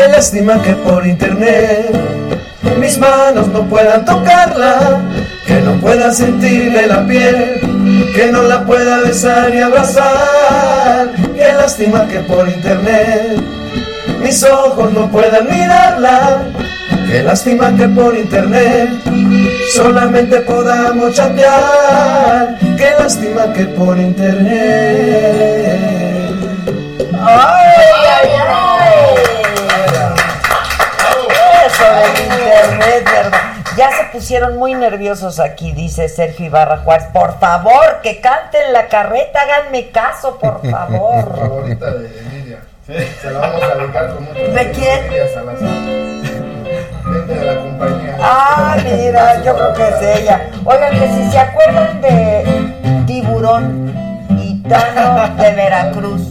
Qué lástima que por internet mis manos no puedan tocarla, que no pueda sentirle la piel, que no la pueda besar y abrazar. Qué lástima que por internet mis ojos no puedan mirarla. Qué lástima que por internet solamente podamos chatear. Qué lástima que por internet. ¡Ay, ay, internet, ¿verdad? Ya se pusieron muy nerviosos aquí, dice Sergio Ibarra Juárez. Por favor, que canten la carreta, háganme caso, por favor. favorita de Lidia. Se la vamos a dedicar con mucho ¿De quién? Lidia Salazar. Gente de la compañía. Ah, mira, yo creo que es ella. Oigan, que si se acuerdan de Tiburón y Tano de Veracruz.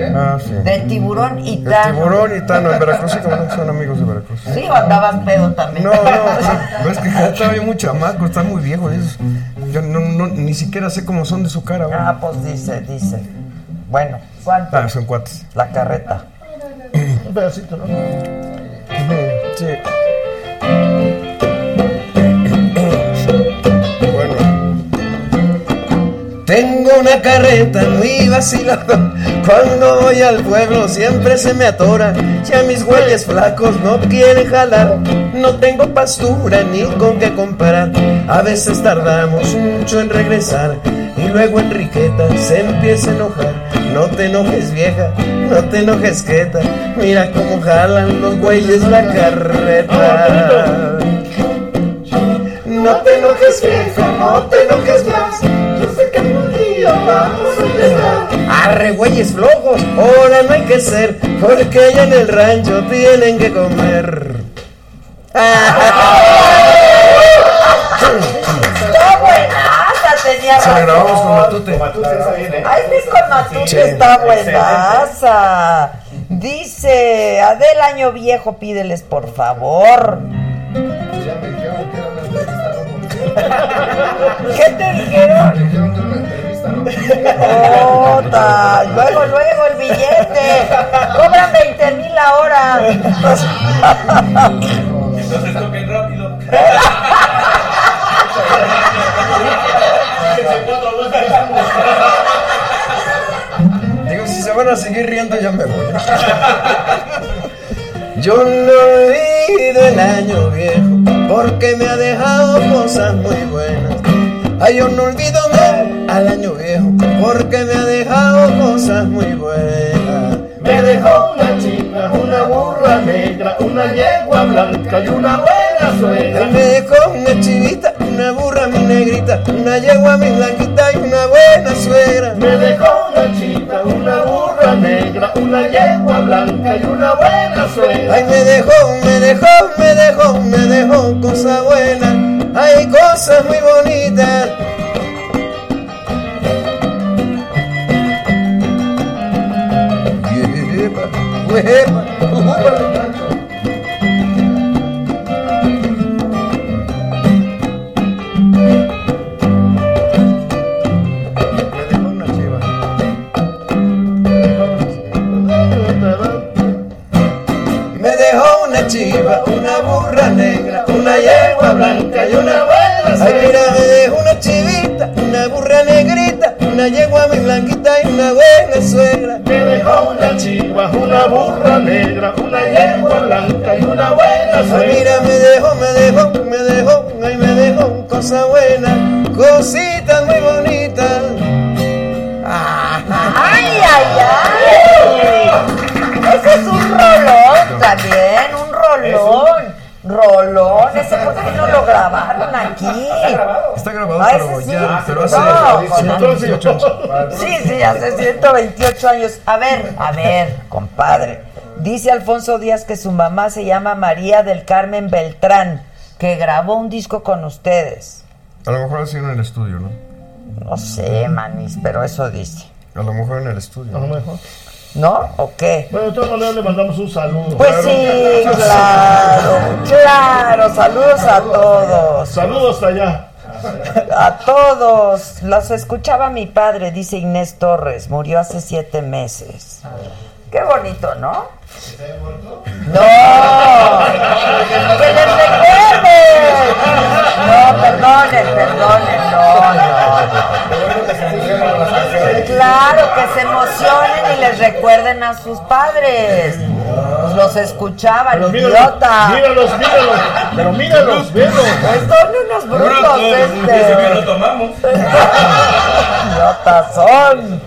Ah, sí. De Tiburón y El Tano. tiburón y Tano en Veracruz, sí, como no, son amigos de Veracruz. Sí, o andabas pedo también. No, no, pero es que ya estaba yo muy chamaco, están muy viejos. esos. Yo no, no, ni siquiera sé cómo son de su cara. Ah, pues dice, dice. Bueno, ¿cuánto? Ah, son cuates. La carreta. Un pedacito, ¿no? Sí. Tengo una carreta muy vacilada. Cuando voy al pueblo siempre se me atora. Ya mis güeyes flacos no quieren jalar. No tengo pastura ni con qué comparar. A veces tardamos mucho en regresar. Y luego Enriqueta se empieza a enojar. No te enojes vieja, no te enojes quieta. Mira cómo jalan los güeyes la carreta. No te enojes vieja, no te enojes más. Que un día vamos a llegar. Arre güeyes flojos, ahora no hay que ser, porque allá en el rancho tienen que comer. Está buenaza, tenía Se la razón. grabamos con Matute. Ay, sí, con Matute Sí. está buenaza. Dice, Adel Año Viejo, pídeles por favor. Ya me dijeron que. ¿Qué te dijeron? Luego, luego el billete. Cobran 20 mil la hora. Entonces toquen rápido. Digo, si se van a seguir riendo, ya me voy. Yo no olvido el año viejo, porque me ha dejado cosas muy buenas. Ay, yo no olvido al año viejo, porque me ha dejado cosas muy buenas. Me dejó una chica, una burra negra, una yegua blanca y una buena suegra. Me dejó una chivita, una burra mi negrita, una yegua mi blanquita y una buena suegra. Me dejó una chica, una burra negra, una yegua blanca y una buena suegra. Ay, me dejó, me dejó, me dejó, me dejó cosa buena. Hay cosas muy bonitas. Yepa, una chiva, una burra negra, una yegua blanca y una buena Ay, suegra. mira, me dejó, me dejó, me dejó, ay, me dejó cosa buena, cositas muy bonitas. ¡Ay, ay, ay! Ese es un rolón también, un rolón. Rolón, ese por qué no lo grabaron aquí. Está grabado, Ah, pero sí. ya, pero hace No, con- 128 años. Sí, sí, hace 128 años. A ver, a ver, compadre. Dice Alfonso Díaz que su mamá se llama María del Carmen Beltrán, que grabó un disco con ustedes. A lo mejor así en el estudio, ¿no? No sé, manis, pero eso dice. A lo mejor en el estudio. A lo mejor. ¿No? ¿O qué? Bueno, de todas maneras le mandamos un saludo. Pues sí, claro, claro. Saludos a todos. Saludos hasta allá. A todos. Los escuchaba mi padre, dice Inés Torres. Murió hace siete meses. Qué bonito, ¿no? ¡No! ¡Que les recuerden! No, perdonen, perdonen, no, no. Claro, que se emocionen y les recuerden a sus padres. Los escuchaban, Pero míralos, idiota. míralos, míralos. Pero míralos, velos. Son unos brutos, este. tomamos. idiotas son.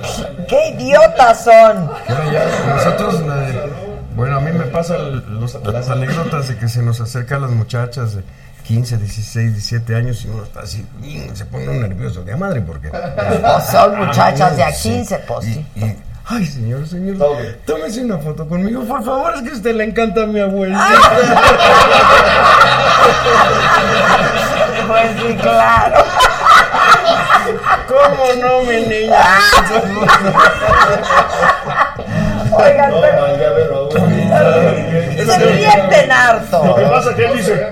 ¿Qué idiotas son? Ya, nosotros, eh, bueno, a mí me pasan las anécdotas de que se nos acercan las muchachas de 15, 16, 17 años y uno está así, y se pone nervioso de madre porque... Pues son muchachas de a Sí. 15, pues sí. Y, y, ay, señor, señor, tómese una foto conmigo, por favor, es que a usted le encanta a mi abuela. Pues sí, claro. ¿Cómo no, mi niña? Oigan, pero se harto. Lo que pasa es que él dice,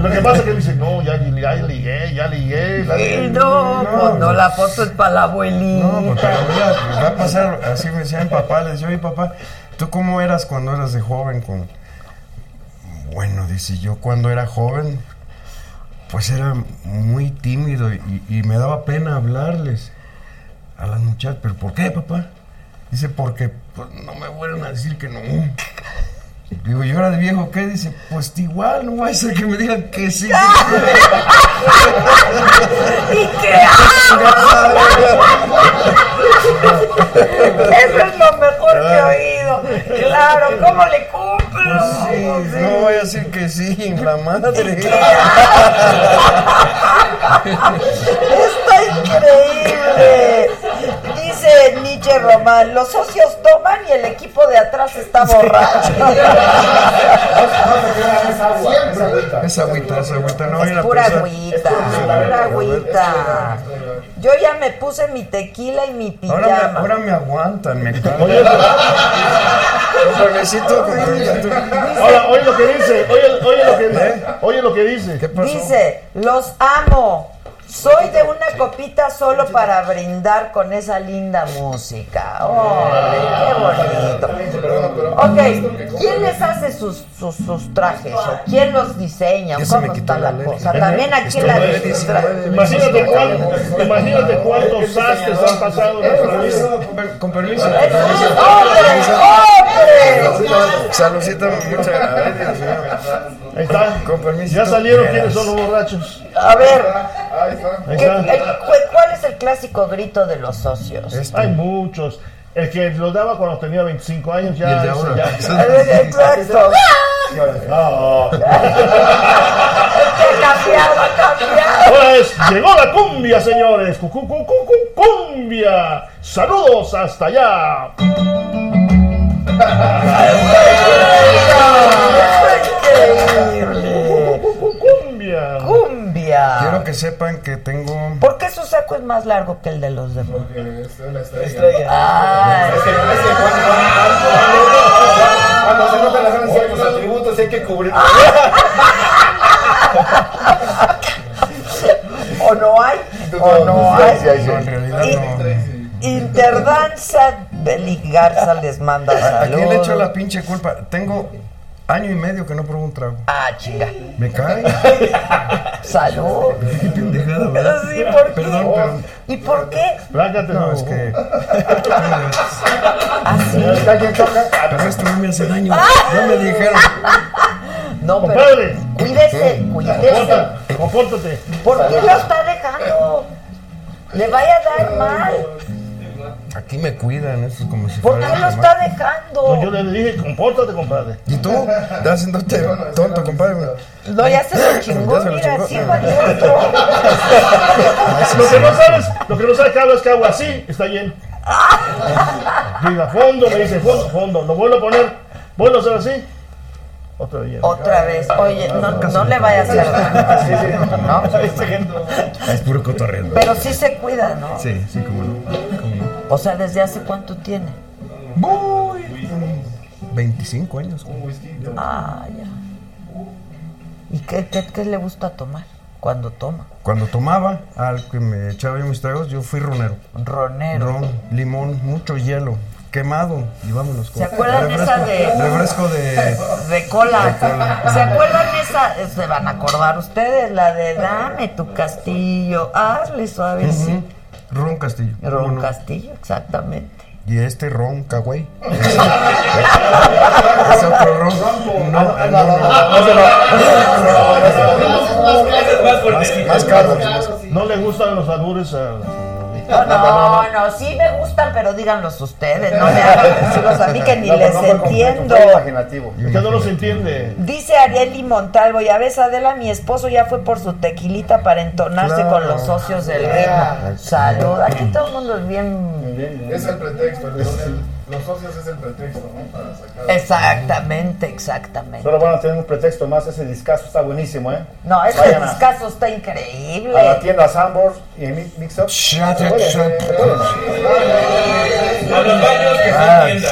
lo que pasa es que él dice, no, ya, ya ligué, ya ligué. la- Y no, pues no, la foto es para la abuelita. No, porque mira, va a pasar, así me decía mi papá, le decía, oye papá, ¿tú cómo eras cuando eras de joven? Con... Bueno, dice, yo cuando era joven, pues era muy tímido y, y me daba pena hablarles a las muchachas. ¿Pero por qué, papá? Dice, porque pues, no me vuelven a decir que no. Digo, ¿y ahora de viejo qué? Dice, pues igual, no va a ser que me digan que sí. ¿Y qué Eso es lo mejor que he oído. Claro, ¿cómo le cumplo? Sí, no voy a decir que sí, la madre. Está increíble. Dice Nietzsche Román, los socios toman y el equipo de atrás está borracho. Esa agüita, esa agüita, no a Pura agüita, pura agüita. Yo ya me puse mi tequila y mi Ahora me, pijama. ahora me aguantan, me. Oye, oye lo que dice, oye, oye lo que dice, oye lo que dice. ¿Qué pasó? Dice, los amo. Soy de una copita solo para brindar con esa linda música. ¡Órale, qué bonito! Ok, ¿quién les hace sus, sus, sus trajes? ¿O quién los diseña? Ya se me ¿Cómo está la cosa? También aquí la de de 19. Imagínate, imagínate cuántos sastres han pasado en nuestra vida. Con- Con permiso. ¡Hombre, hombre! Saludcita, muchas gracias. Ahí está. Con permiso. Ya salieron quiénes son los borrachos. A ver, Ahí ¿qué- está. el- cu- ¿cuál es el clásico grito de los socios? Este. Hay muchos. El que lo daba cuando tenía 25 años ya. El de ahora. ya- Exacto. No. cambiado, cambiado. Ahora es, llegó la cumbia, señores. Cu- cu- cu- cu- cu- cumbia. Saludos hasta allá. Cumbia. Cumbia. Quiero que sepan que tengo. ¿Por qué su saco es más largo que el de los demás? estrella. Ah, Es que, es que cuando, cuando se notan las ciertos atributos hay que cubrir. ¿O no hay? ¿O no hay? sí, sí, sí. No, en realidad no. Interdanza Beli Garza les manda ¿A quién le echo saludos. la pinche culpa? Tengo año y medio que no pruebo un trago. Ah, chinga. Me cae. Salud. Qué pendejada, ¿verdad? Sí, ¿por qué? Perdón, perdón. ¿Y por qué? Plácate, No, es que. ¿Ah, sí? Pero esto no me hace daño. No me dijeron. No, pero Compadre. cuídese, cuídese. Compórtate, compórtate. ¿Por qué lo está dejando? Le vaya a dar mal. Aquí me cuidan, eso es como si ¿Por fuera qué lo está dejando? No, yo le dije, compórtate, compadre. ¿Y tú? ¿Estás haciéndote tonto, compadre? No, ya se lo chingó, Ya se lo mira, sí, otro. Lo que no sabes, lo que no sabes que hago es que hago así, está bien. Diga fondo, me dice fondo, fondo. Lo vuelvo a poner, vuelvo a hacer así. Otra vez. Otra vez. Oye, no, no le vaya a hacer daño. ¿no? Es puro cotorreo. Pero sí se cuida, ¿no? Sí, sí, cómo no. O sea, ¿desde hace cuánto tiene? Voy. 25 años. Ah, ya. ¿Y qué, qué, qué le gusta tomar cuando toma? Cuando tomaba, al que me echaba yo mis tragos, yo fui ronero. Ronero. Ron, limón, mucho hielo, quemado y vámonos. ¿Se acuerdan esa de- Refresco de... De cola. De cola. ¿Se acuerdan esa? Se van a acordar ustedes, la de dame tu castillo, hazle suave. Ujú. Ron Castillo. Ron ¿cómo no? Castillo, exactamente. Y este ron Cagüey. Ese otro ron. No, no, no. Más, más caro. No le gustan los albures a No, no, no, sí me gustan, pero díganlos ustedes, no me hagan decirlos a mí que ni No, les no fue completo, entiendo. imaginativo. Es que no los entiende. Dice Arieli Montalvo, ya ves Adela, mi esposo ya fue por su tequilita para entonarse Claro. con los socios del ritmo. Salud, aquí todo el mundo es bien... Es el pretexto, el- los socios es el pretexto, ¿no? Para sacar. Exactamente, exactamente. Solo van a tener un pretexto más, ese discazo está buenísimo, ¿eh? No, este Vayan a- discazo está A la increíble. tienda Sambors y en Mix Up. Shut Oye, shut eh, it. A los baños que Ah. son tienda.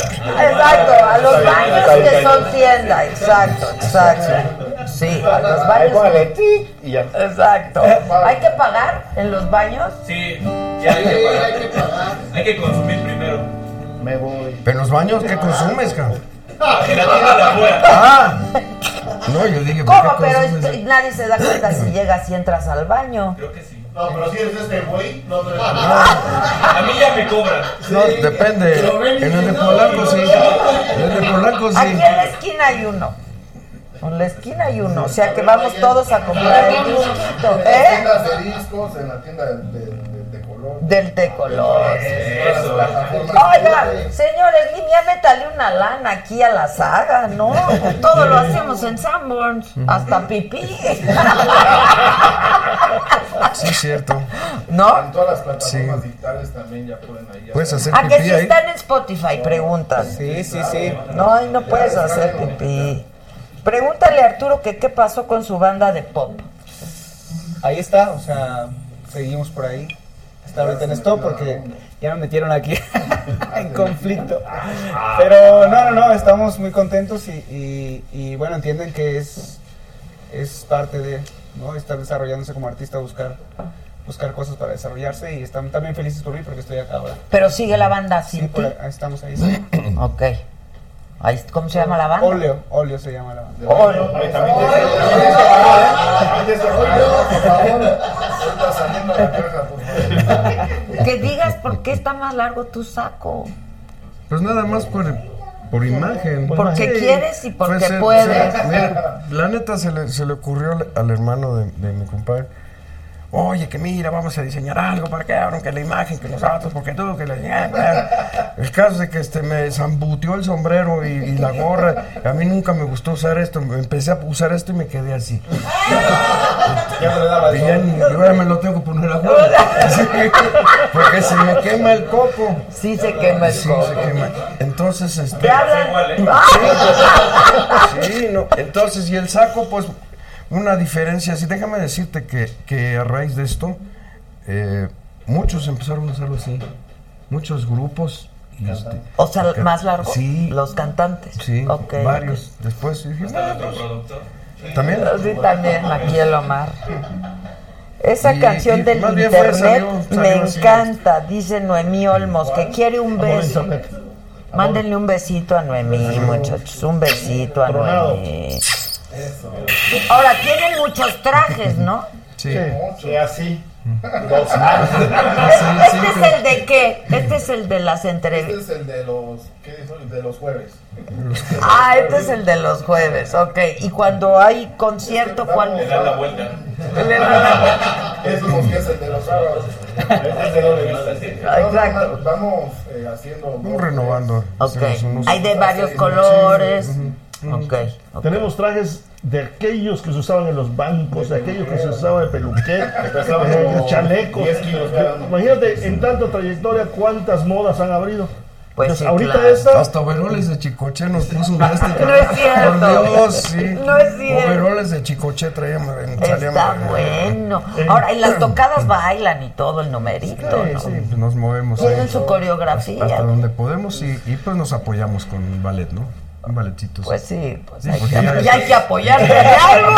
Exacto, a los baños que son tienda, exacto, exacto. Sí, a los baños. Exacto. ¿Hay que pagar en los baños? Sí, ya hay que pagar. Hay que consumir primero. Me voy. Pero en los baños, ¿qué consumes, cabrón? En la tienda de afuera. Ah. No, yo dije, ¿por ¿Cómo? qué Pero consumes? esto- nadie se da cuenta si llegas y entras al baño. Creo que sí. No, pero si eres este güey, no te A mí ya me cobran. No, depende. En el de Polanco sí. En el de Polanco Aquí en sí. la esquina hay uno. En la esquina hay uno. O sea que vamos todos a comprar el disquito. En las ¿Eh? tiendas de discos, en la tienda de. Del tecolor. Eso. Oiga, señores, línea, métale una lana aquí a la saga, ¿no? Todo lo hacemos en Sanborns, hasta pipí. Sí, es cierto. ¿No? En todas las plataformas Sí. digitales también ya pueden ahí. Puedes hacer ¿A que pipí si ahí. están en Spotify? Preguntas. Sí, sí, sí. No, ahí no puedes hacer pipí. Pregúntale a Arturo que qué pasó con su banda de pop. Ahí está, o sea, seguimos por ahí. Está ahorita en esto porque ya me metieron aquí en conflicto. Pero no, no, no, estamos muy contentos y, y- y, bueno, entienden que es, es parte de ¿no? estar desarrollándose como artista, buscar buscar cosas para desarrollarse y están también felices por mí porque estoy acá ahora. Pero sigue la banda sin Sí, por ti. ahí, estamos ahí. sí. Ok. Ahí, ¿Cómo se llama la banda? Óleo, óleo se llama la banda. Óleo. Ahí Que digas por qué está más largo tu saco. Pues nada más por, por imagen. Porque Sí. quieres y porque Fue ser- puedes. mira, la neta se le, se le ocurrió al- al hermano de, de mi compadre. Oye, que mira, vamos a diseñar algo para que abran, que la imagen, que nosotros, porque tú, que la... El caso es que este, me zambutió el sombrero y, y la gorra. A mí nunca me gustó usar esto. Me Empecé a usar esto y me quedé así. Ya me daba ya ni- y ahora me lo tengo que poner a Porque se me quema el coco. Sí se quema el Sí, coco. se quema. Entonces, este. Te hablan. Sí, no. Entonces, y el saco, pues, una diferencia. Sí, déjame decirte que, que a raíz de esto, eh, muchos empezaron a hacerlo así. Muchos grupos. este, O sea, porque- más largo. Sí. Los cantantes. Sí, Ok, varios. Después dije, productor. ¿También? Sí, también, aquí el Omar. Esa Y- canción y del fue, internet salió- salió me así. encanta, dice Noemí Olmos, que quiere un beso. Mándenle un besito a Noemí, muchachos, un besito a Tronado. Ahora, tienen muchos trajes, ¿no? Sí. Sí, así. Dos ¿Este es el de qué? Este es el de las Este entrevistas. es el de los, ¿qué? El de los jueves. Ah, este es el de los jueves, ok. Y cuando hay concierto, ¿cuál? Le dan la vuelta. Le dan la vuelta. Eso es que es el de los sábados. Es sí. Exacto. Vamos eh, haciendo. Vamos renovando. Ok. Hay de varios colores. Ok. Tenemos trajes de aquellos que se usaban en los bancos, de aquellos que se usaban de peluqué, Pesaban eh, como chalecos. 10 kilos cada uno. Imagínate, en tanta trayectoria, cuántas modas han abrido. Pues Entonces, sí, ahorita claro. esta, Hasta overoles de Chicoche nos puso un este. No es cierto. Por Dios, sí. No es cierto. Overoles de Chicoche traíamos. Está bueno. Ahora, y las tocadas bailan y todo el numerito, Sí, ¿no? sí, nos movemos. Tienen su coreografía. Hasta donde podemos y, y pues nos apoyamos con ballet, ¿no? Un balletcito. Pues sí, pues Sí, hay, que, ya- ya hay que apoyarse de algo.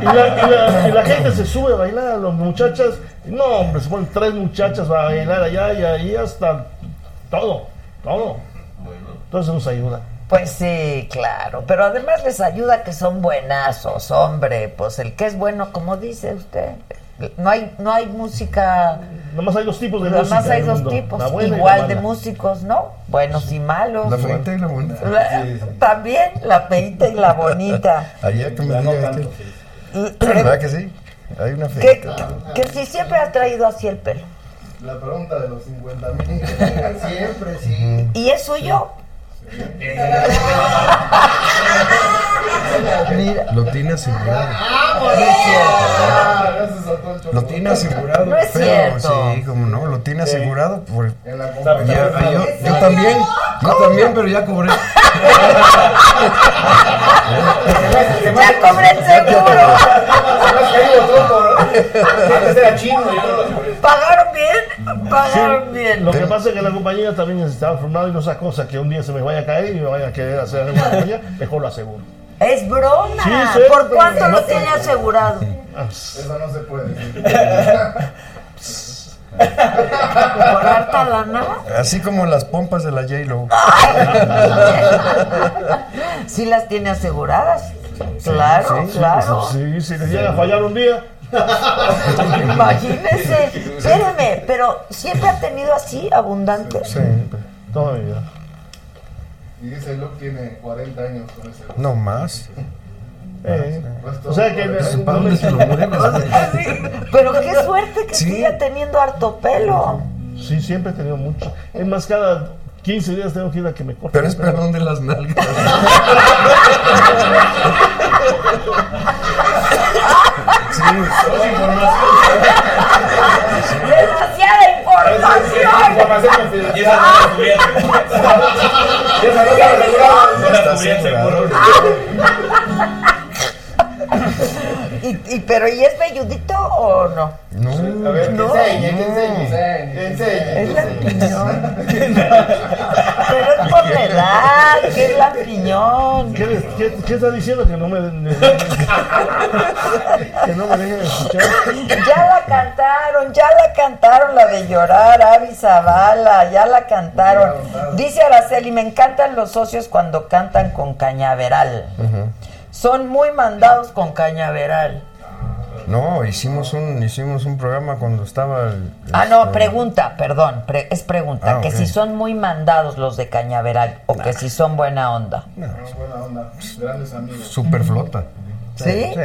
y la, y la- y la gente se sube a bailar, las muchachas, no hombre, se ponen tres muchachas a bailar allá y ahí hasta todo, todo. Entonces nos ayuda. Pues sí, claro. Pero además les ayuda que son buenazos, hombre. Pues el que es bueno, como dice usted. No hay, no hay música. Nomás hay dos tipos de Nada música. más hay dos tipos. Igual de músicos, ¿no? Buenos y malos. La feita y la bonita. La- También la feita y la bonita. Ayer que me no tanto, que- sí. ¿Verdad que sí? Hay una Que, feita. que si siempre has traído así el pelo. La pregunta de los 50 mil. Siempre, sí. ¿Y es suyo? Lo tiene asegurado. Ah. Lo tiene asegurado. No es pero cierto. sí, como no, lo tiene asegurado. Por, En la Ya, compañía. yo, yo también, yo también, pero ya cobré. Ya cobré el seguro. Antes era chino ¿Pagaron bien? Pagaron bien. Lo que pasa es que la compañía también estaba formada y no esa cosa que un día se me vaya a caer y me vaya a querer hacer alguna compañía, mejor lo aseguro. Es broma. Sí, sí, ¿Por cuánto no lo tiene asegurado? Eso no se puede decir. ¿Por harta lana? Así como las pompas de la J-Lo. Sí las tiene aseguradas. Claro, claro. Sí, si le llega a fallar un día, Imagínese. Espéreme, pero siempre ha tenido así abundante. Sí, toda mi vida. Y dice Luke tiene 40 años con ese. no más. Eh, o sea que Pues, ¿Para dónde se lo mueves? Pero qué suerte que Sí. siga teniendo harto pelo. Sí, siempre he tenido mucho. Es más, cada 15 días tengo que ir a que me corten. Pero es perdón de las nalgas. Sí, Demasiada información. Información confidencial. Y esa no la cubierta. Y esa no está asegurada. No la cubierta, seguro. ¿Y, y, pero ¿y es velludito o no? no. A ver, que No. enseñe, que enseñe. Que enseñe. Es lampiñón. Pero es por la edad, que es lampiñón. ¿Qué, les- qué, qué está diciendo? Que no me, que no me dejen escuchar. Ya la cantaron, ya la cantaron la de llorar, Avi Zavala, ya la cantaron. Dice Araceli, me encantan los socios cuando cantan con cañaveral. Son muy mandados con cañaveral. No, hicimos un, hicimos un programa cuando estaba. el- Ah, no, este, pregunta, perdón, pre- es pregunta, Ah, que si son muy mandados los de cañaveral o que si son buena onda. No, buena onda. Grandes amigos. Super flota. ¿Sí? Sí.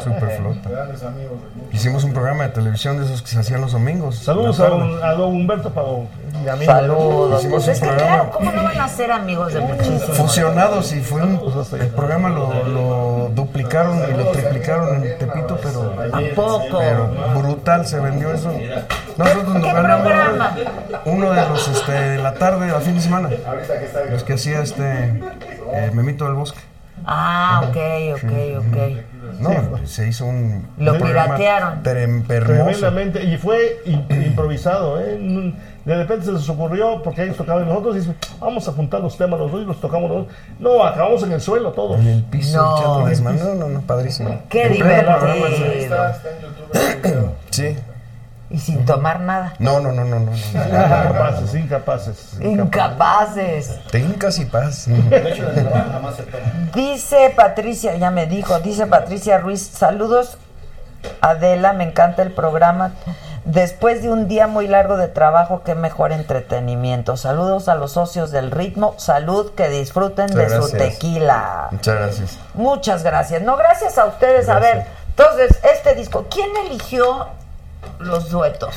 Superflota. Grandes amigos. Hicimos un programa de televisión de esos que se hacían los domingos. Saludos a la don, a don Humberto Pavón. mi amigo. Saludos. Hicimos Pues es un que programa. claro, ¿cómo no van a ser amigos de muchísimos? Fusionados y fue un, el programa lo, lo duplicaron y lo triplicaron en Tepito, pero, ¿A poco? pero brutal se vendió eso. Nosotros nos ¿Qué ganamos uno de los este, de la tarde a fin de semana, los que hacía este eh, Memito del Bosque. Ah, ok, ok, ok. No, se hizo un Lo piratearon. Tremendamente. Y fue im- improvisado, ¿eh? De repente se les ocurrió, porque ellos tocaban y nosotros, y dicen, vamos a juntar los temas los dos y los tocamos los dos. No, acabamos en el suelo todos. En el piso, No. echando. No, no, no, padrísimo. Qué En pleno programa, divertido. Sí. Y sin tomar nada. No, no, no, no, no. Incapaces, incapaces. Incapaces. Te y paz. Dice Patricia, ya me dijo, dice Patricia Ruiz, saludos Adela, me encanta el programa. Después de un día muy largo de trabajo, qué mejor entretenimiento. Saludos a los socios del ritmo, salud, que disfruten Muchas de su tequila. Muchas gracias. Muchas gracias. No, gracias a ustedes. A ver, entonces, este disco, ¿quién eligió los duetos?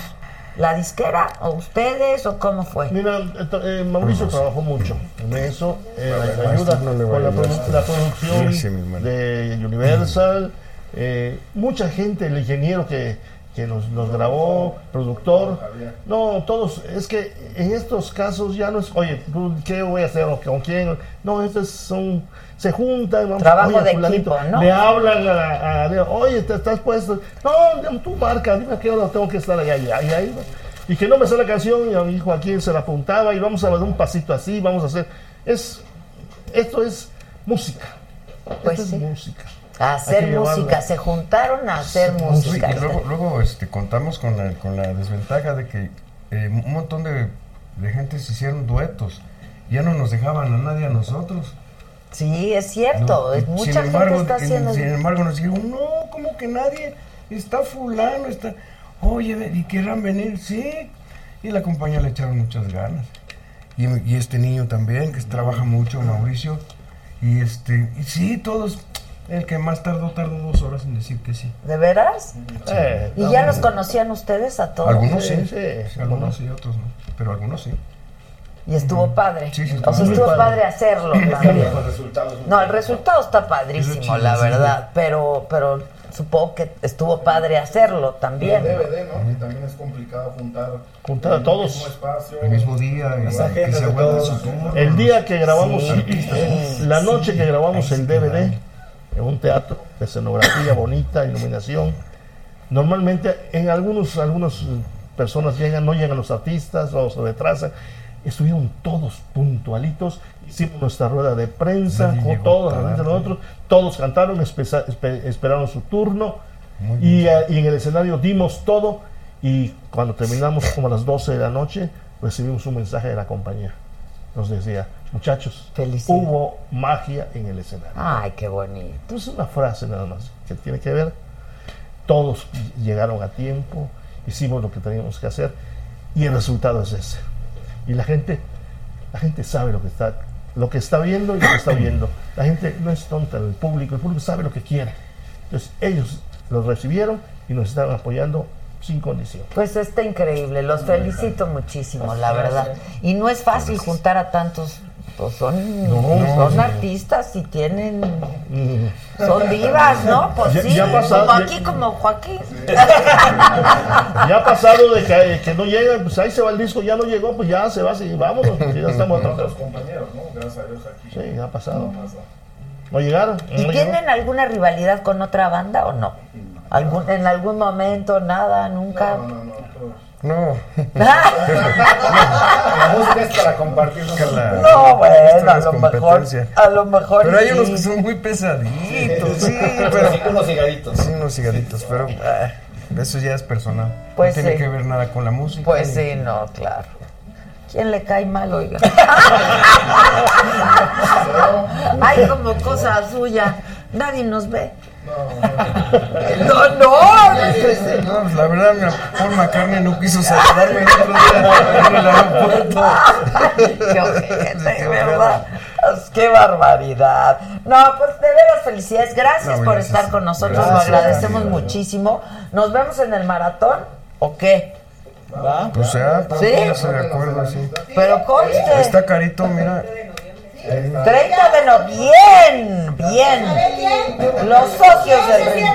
¿La disquera o ustedes o cómo fue? Mira, esto, eh, Mauricio trabajó mucho en eso, en la Maestro, ayuda no le con la, produ- la producción Sí, de Universal, eh, mucha gente, el ingeniero que, que nos, nos grabó, productor, no, todos, es que en estos casos ya no es, oye, ¿tú ¿qué voy a hacer o con quién? No, estos son, se juntan, vamos, Trabajo oye, de fulanito, equipo, ¿no? le hablan a, a- oye, te estás puesto, no, tú marca, dime a qué hora tengo que estar allá, y ahí, y ahí, y que no me sale la canción y a mi hijo aquí se la apuntaba y vamos a dar un pasito así, vamos a hacer, es, esto es música, Pues esto sí. es música. A hacer llevarla. música, se juntaron a hacer Sí, música. y luego, luego este, contamos con la, con la desventaja de que eh, un montón de, de gente se hicieron duetos. Ya no nos dejaban a nadie a nosotros. Sí, es cierto, No, mucha embargo, gente está en- haciendo Sin embargo, nos dijeron, no, como que nadie, está fulano, está... Oye, ¿y querrán venir? Sí. Y la compañía le echaron muchas ganas. Y, y este niño también, que trabaja mucho, Mauricio. Y este, y sí, todos, el que más tardó, tardó dos horas en decir que sí. ¿De veras? Eh, ¿Y ya los conocían ustedes a todos? Algunos sí, Sí, sí, sí, algunos sí, otros no, pero algunos sí. Y estuvo padre. Sí, sí, o sea, estuvo padre. padre hacerlo también. Los resultados. No, el resultado está padrísimo, chido, la sí. verdad, pero pero supongo que estuvo padre hacerlo Y también. el DVD, ¿no? Que también es complicado juntar. Juntar a el todos. mismo espacio. El mismo día, y Las agendas de todos. El día que grabamos, Sí. la noche que grabamos el DVD, en un teatro, de escenografía bonita, iluminación, normalmente en algunos, algunas personas llegan, no llegan los artistas o se retrasan, estuvieron todos puntualitos, hicimos nuestra rueda de prensa, con todos, nosotros, todos cantaron, espesa- esperaron su turno y, eh, y en el escenario dimos todo y cuando terminamos como a las 12 de la noche recibimos un mensaje de la compañía. Nos decía, muchachos, hubo magia en el escenario. Ay, qué bonito. Entonces una frase nada más que tiene que ver, todos llegaron a tiempo, hicimos lo que teníamos que hacer y el resultado es ese. Y la gente, la gente sabe lo que está, lo que está viendo y lo que está viendo. La gente no es tonta, el público, el público sabe lo que quiere. Entonces ellos lo recibieron y nos están apoyando sin condición. Pues está increíble, los felicito muchísimo, la verdad. Y no es fácil juntar a tantos, pues son, son artistas y tienen, son divas, ¿no? Pues Ya- sí, ya pasado- como ya- aquí, como Joaquín. Ya ha pasado de que, que no llega, pues ahí se va el disco, ya no llegó, pues ya se va, sí, vámonos, porque ya estamos Otros atrasados. compañeros, ¿no? Gracias a Dios aquí. Sí, ya ha pasado. No pasa. ¿No llegaron? ¿Y ¿No llegó? tienen alguna rivalidad con otra banda o no? ¿Algún, ¿En algún momento? Nada, nunca. No, no, no. La música es para compartir. ¿no? Bueno, a es lo mejor, competencia. a lo mejor Pero hay sí. unos que son muy pesaditos, sí, pero... Sí, unos cigaritos. Sí, unos cigaritos, pero ah, eso ya es personal. Pues no tiene sí. que ver nada con la música. Pues ni- sí, no, claro. ¿Quién le cae mal, oiga? Ay, como cosa suya. Nadie nos ve. No, no, No, pues la verdad, mira, Paul McCartney no quiso saludarme el otro día en el aeropuerto. Qué ojete, ¿verdad? Qué barbaridad. No, pues de veras felicidades. Gracias No, por gracias. estar con nosotros. Gracias, Lo agradecemos muchísimo. ¿Nos vemos en el maratón o qué? Pues ya, ¿Sí? póngase de acuerdo, sí. Pero conste. Está carito, mira. 30 de noviembre. Bien, bien. Los socios del ring.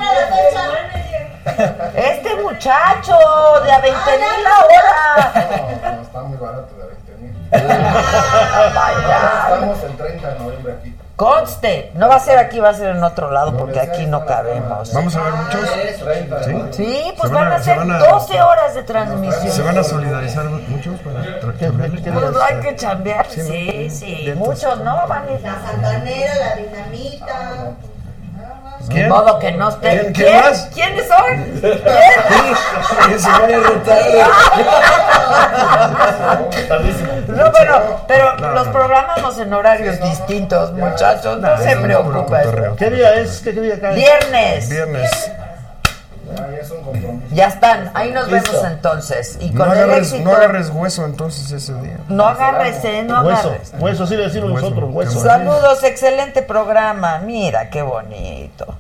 Este muchacho de a 20 mil la hora. No, está muy barato de 20 mil. Vaya. Estamos el 30 de noviembre aquí. Conste, no va a ser aquí, va a ser en otro lado porque aquí no cabemos. Vamos a ver muchos. ¿Sí? Sí, pues van van a- a se ser van a- 12 horas de transmisión. ¿Se van a solidarizar muchos para cambiarle? Pues hay que chambear, sí, sí, muchos no van a ir. La santanera, la dinamita. De modo que no estén. ¿Quién? ¿Quién más? ¿Quiénes son? Que se vaya. No, bueno, pero los programamos en horarios distintos, muchachos, no se preocupen. ¿Qué día es? ¿Qué, qué día cae? Viernes. Viernes. Ahí es un compromiso. Ya están, ahí nos Listo. vemos entonces. Y No con el agarres, éxito. no agarres hueso entonces ese día. No agarres, eh, no Hueso, agarres. hueso, sí le decimos Hueso. nosotros, hueso. Saludos, excelente programa. Mira qué bonito.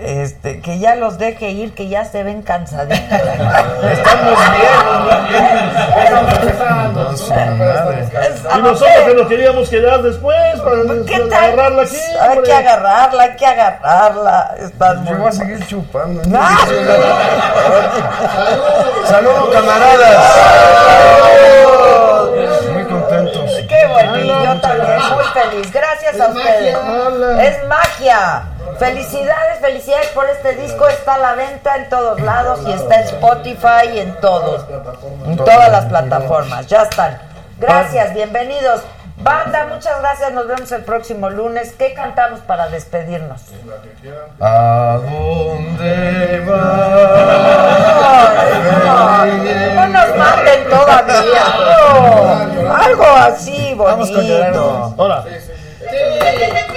Este, que ya los deje ir, que ya se ven cansaditos. Estamos Estamos empezando. No, su madre. Y nosotros que nos queríamos quedar después para ¿Qué tal? agarrarla aquí. Hay que agarrarla, hay que agarrarla. Están muy Yo voy a seguir chupando. ¡Ah! Saludos, camaradas. Muy contentos. Qué bonito, yo también, muy feliz. Gracias a ustedes. Es magia. Felicidades, felicidades por este disco. Está a la venta en todos lados y está en Spotify y en todos. En todas las plataformas. Ya están. Gracias, bienvenidos. Banda, muchas gracias. Nos vemos el próximo lunes. ¿Qué cantamos para despedirnos? ¿A dónde Ay, no, no nos maten todavía. no. Algo así bonito. Ahora, Ay,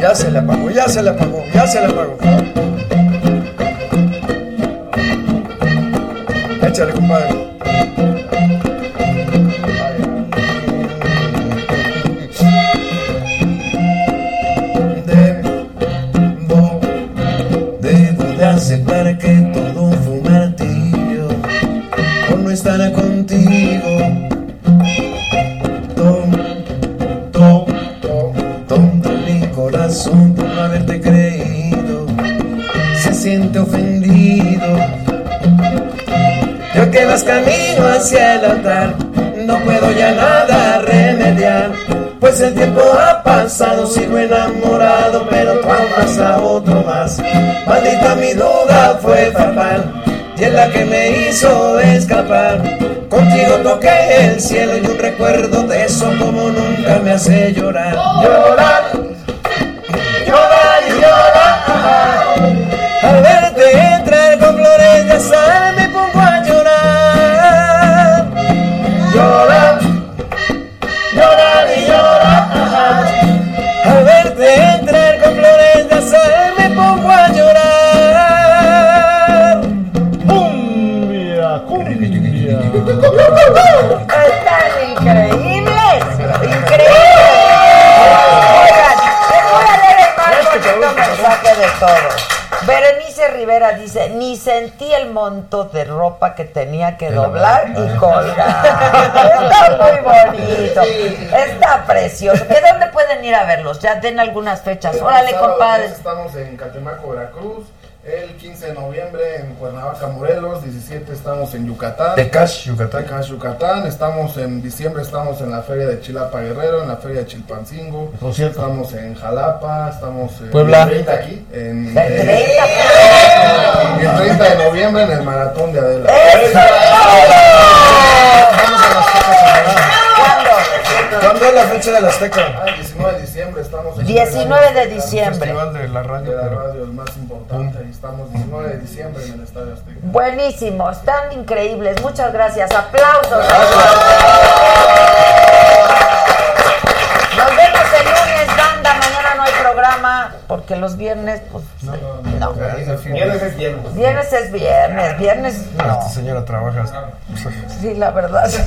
Ya se le apagó, ya se le apagó, ya se le apagó. Échale, compadre. Hizo escapar. Contigo toqué el cielo y un recuerdo de eso como nunca me hace. Llorar, llorar el monto de ropa que tenía que doblar y colgar. Está muy bonito. Está precioso. ¿Que dónde pueden ir a verlos? Ya den algunas fechas. Órale, compadre. 10 Estamos en Catemaco, Veracruz. El 15 de noviembre en Cuernavaca, Morelos. 17 estamos en Yucatán. Tecash, Yucatán. Tecash, Yucatán. Estamos en diciembre, estamos en la feria de Chilapa Guerrero, en la feria de Chilpancingo. concierto. Estamos en Jalapa, estamos en Puebla. el 30 aquí. En, 30. y el 30 de noviembre en el Maratón de Adela. noche de Azteca. Ah, 19 de diciembre estamos. En 19 el de diciembre. El festival de la radio. De la radio, el más importante. Y estamos 19 de diciembre en el Estadio Azteca. Buenísimo, están increíbles. Muchas gracias. Aplausos. Gracias. Nos vemos el lunes, banda. Mañana no hay programa porque los viernes, pues. No, no, no. Viernes es viernes. Viernes es viernes, viernes Ah, no. Esta señora trabaja. Sí, la verdad, sí.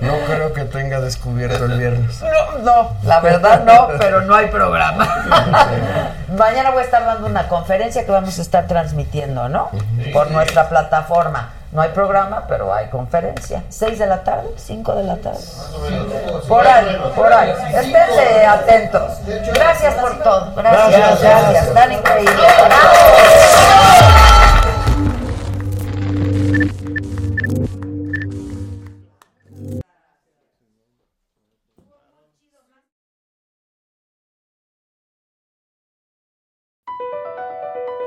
No creo que tenga descubierto el viernes. No, no, la verdad no, pero no hay programa. Mañana voy a estar dando una conferencia que vamos a estar transmitiendo, ¿no? Por nuestra plataforma. No hay programa, pero hay conferencia. ¿Seis de la tarde? ¿Cinco de la tarde? Por ahí, por ahí. Esténse atentos. Gracias por todo. Gracias, gracias. Están increíbles.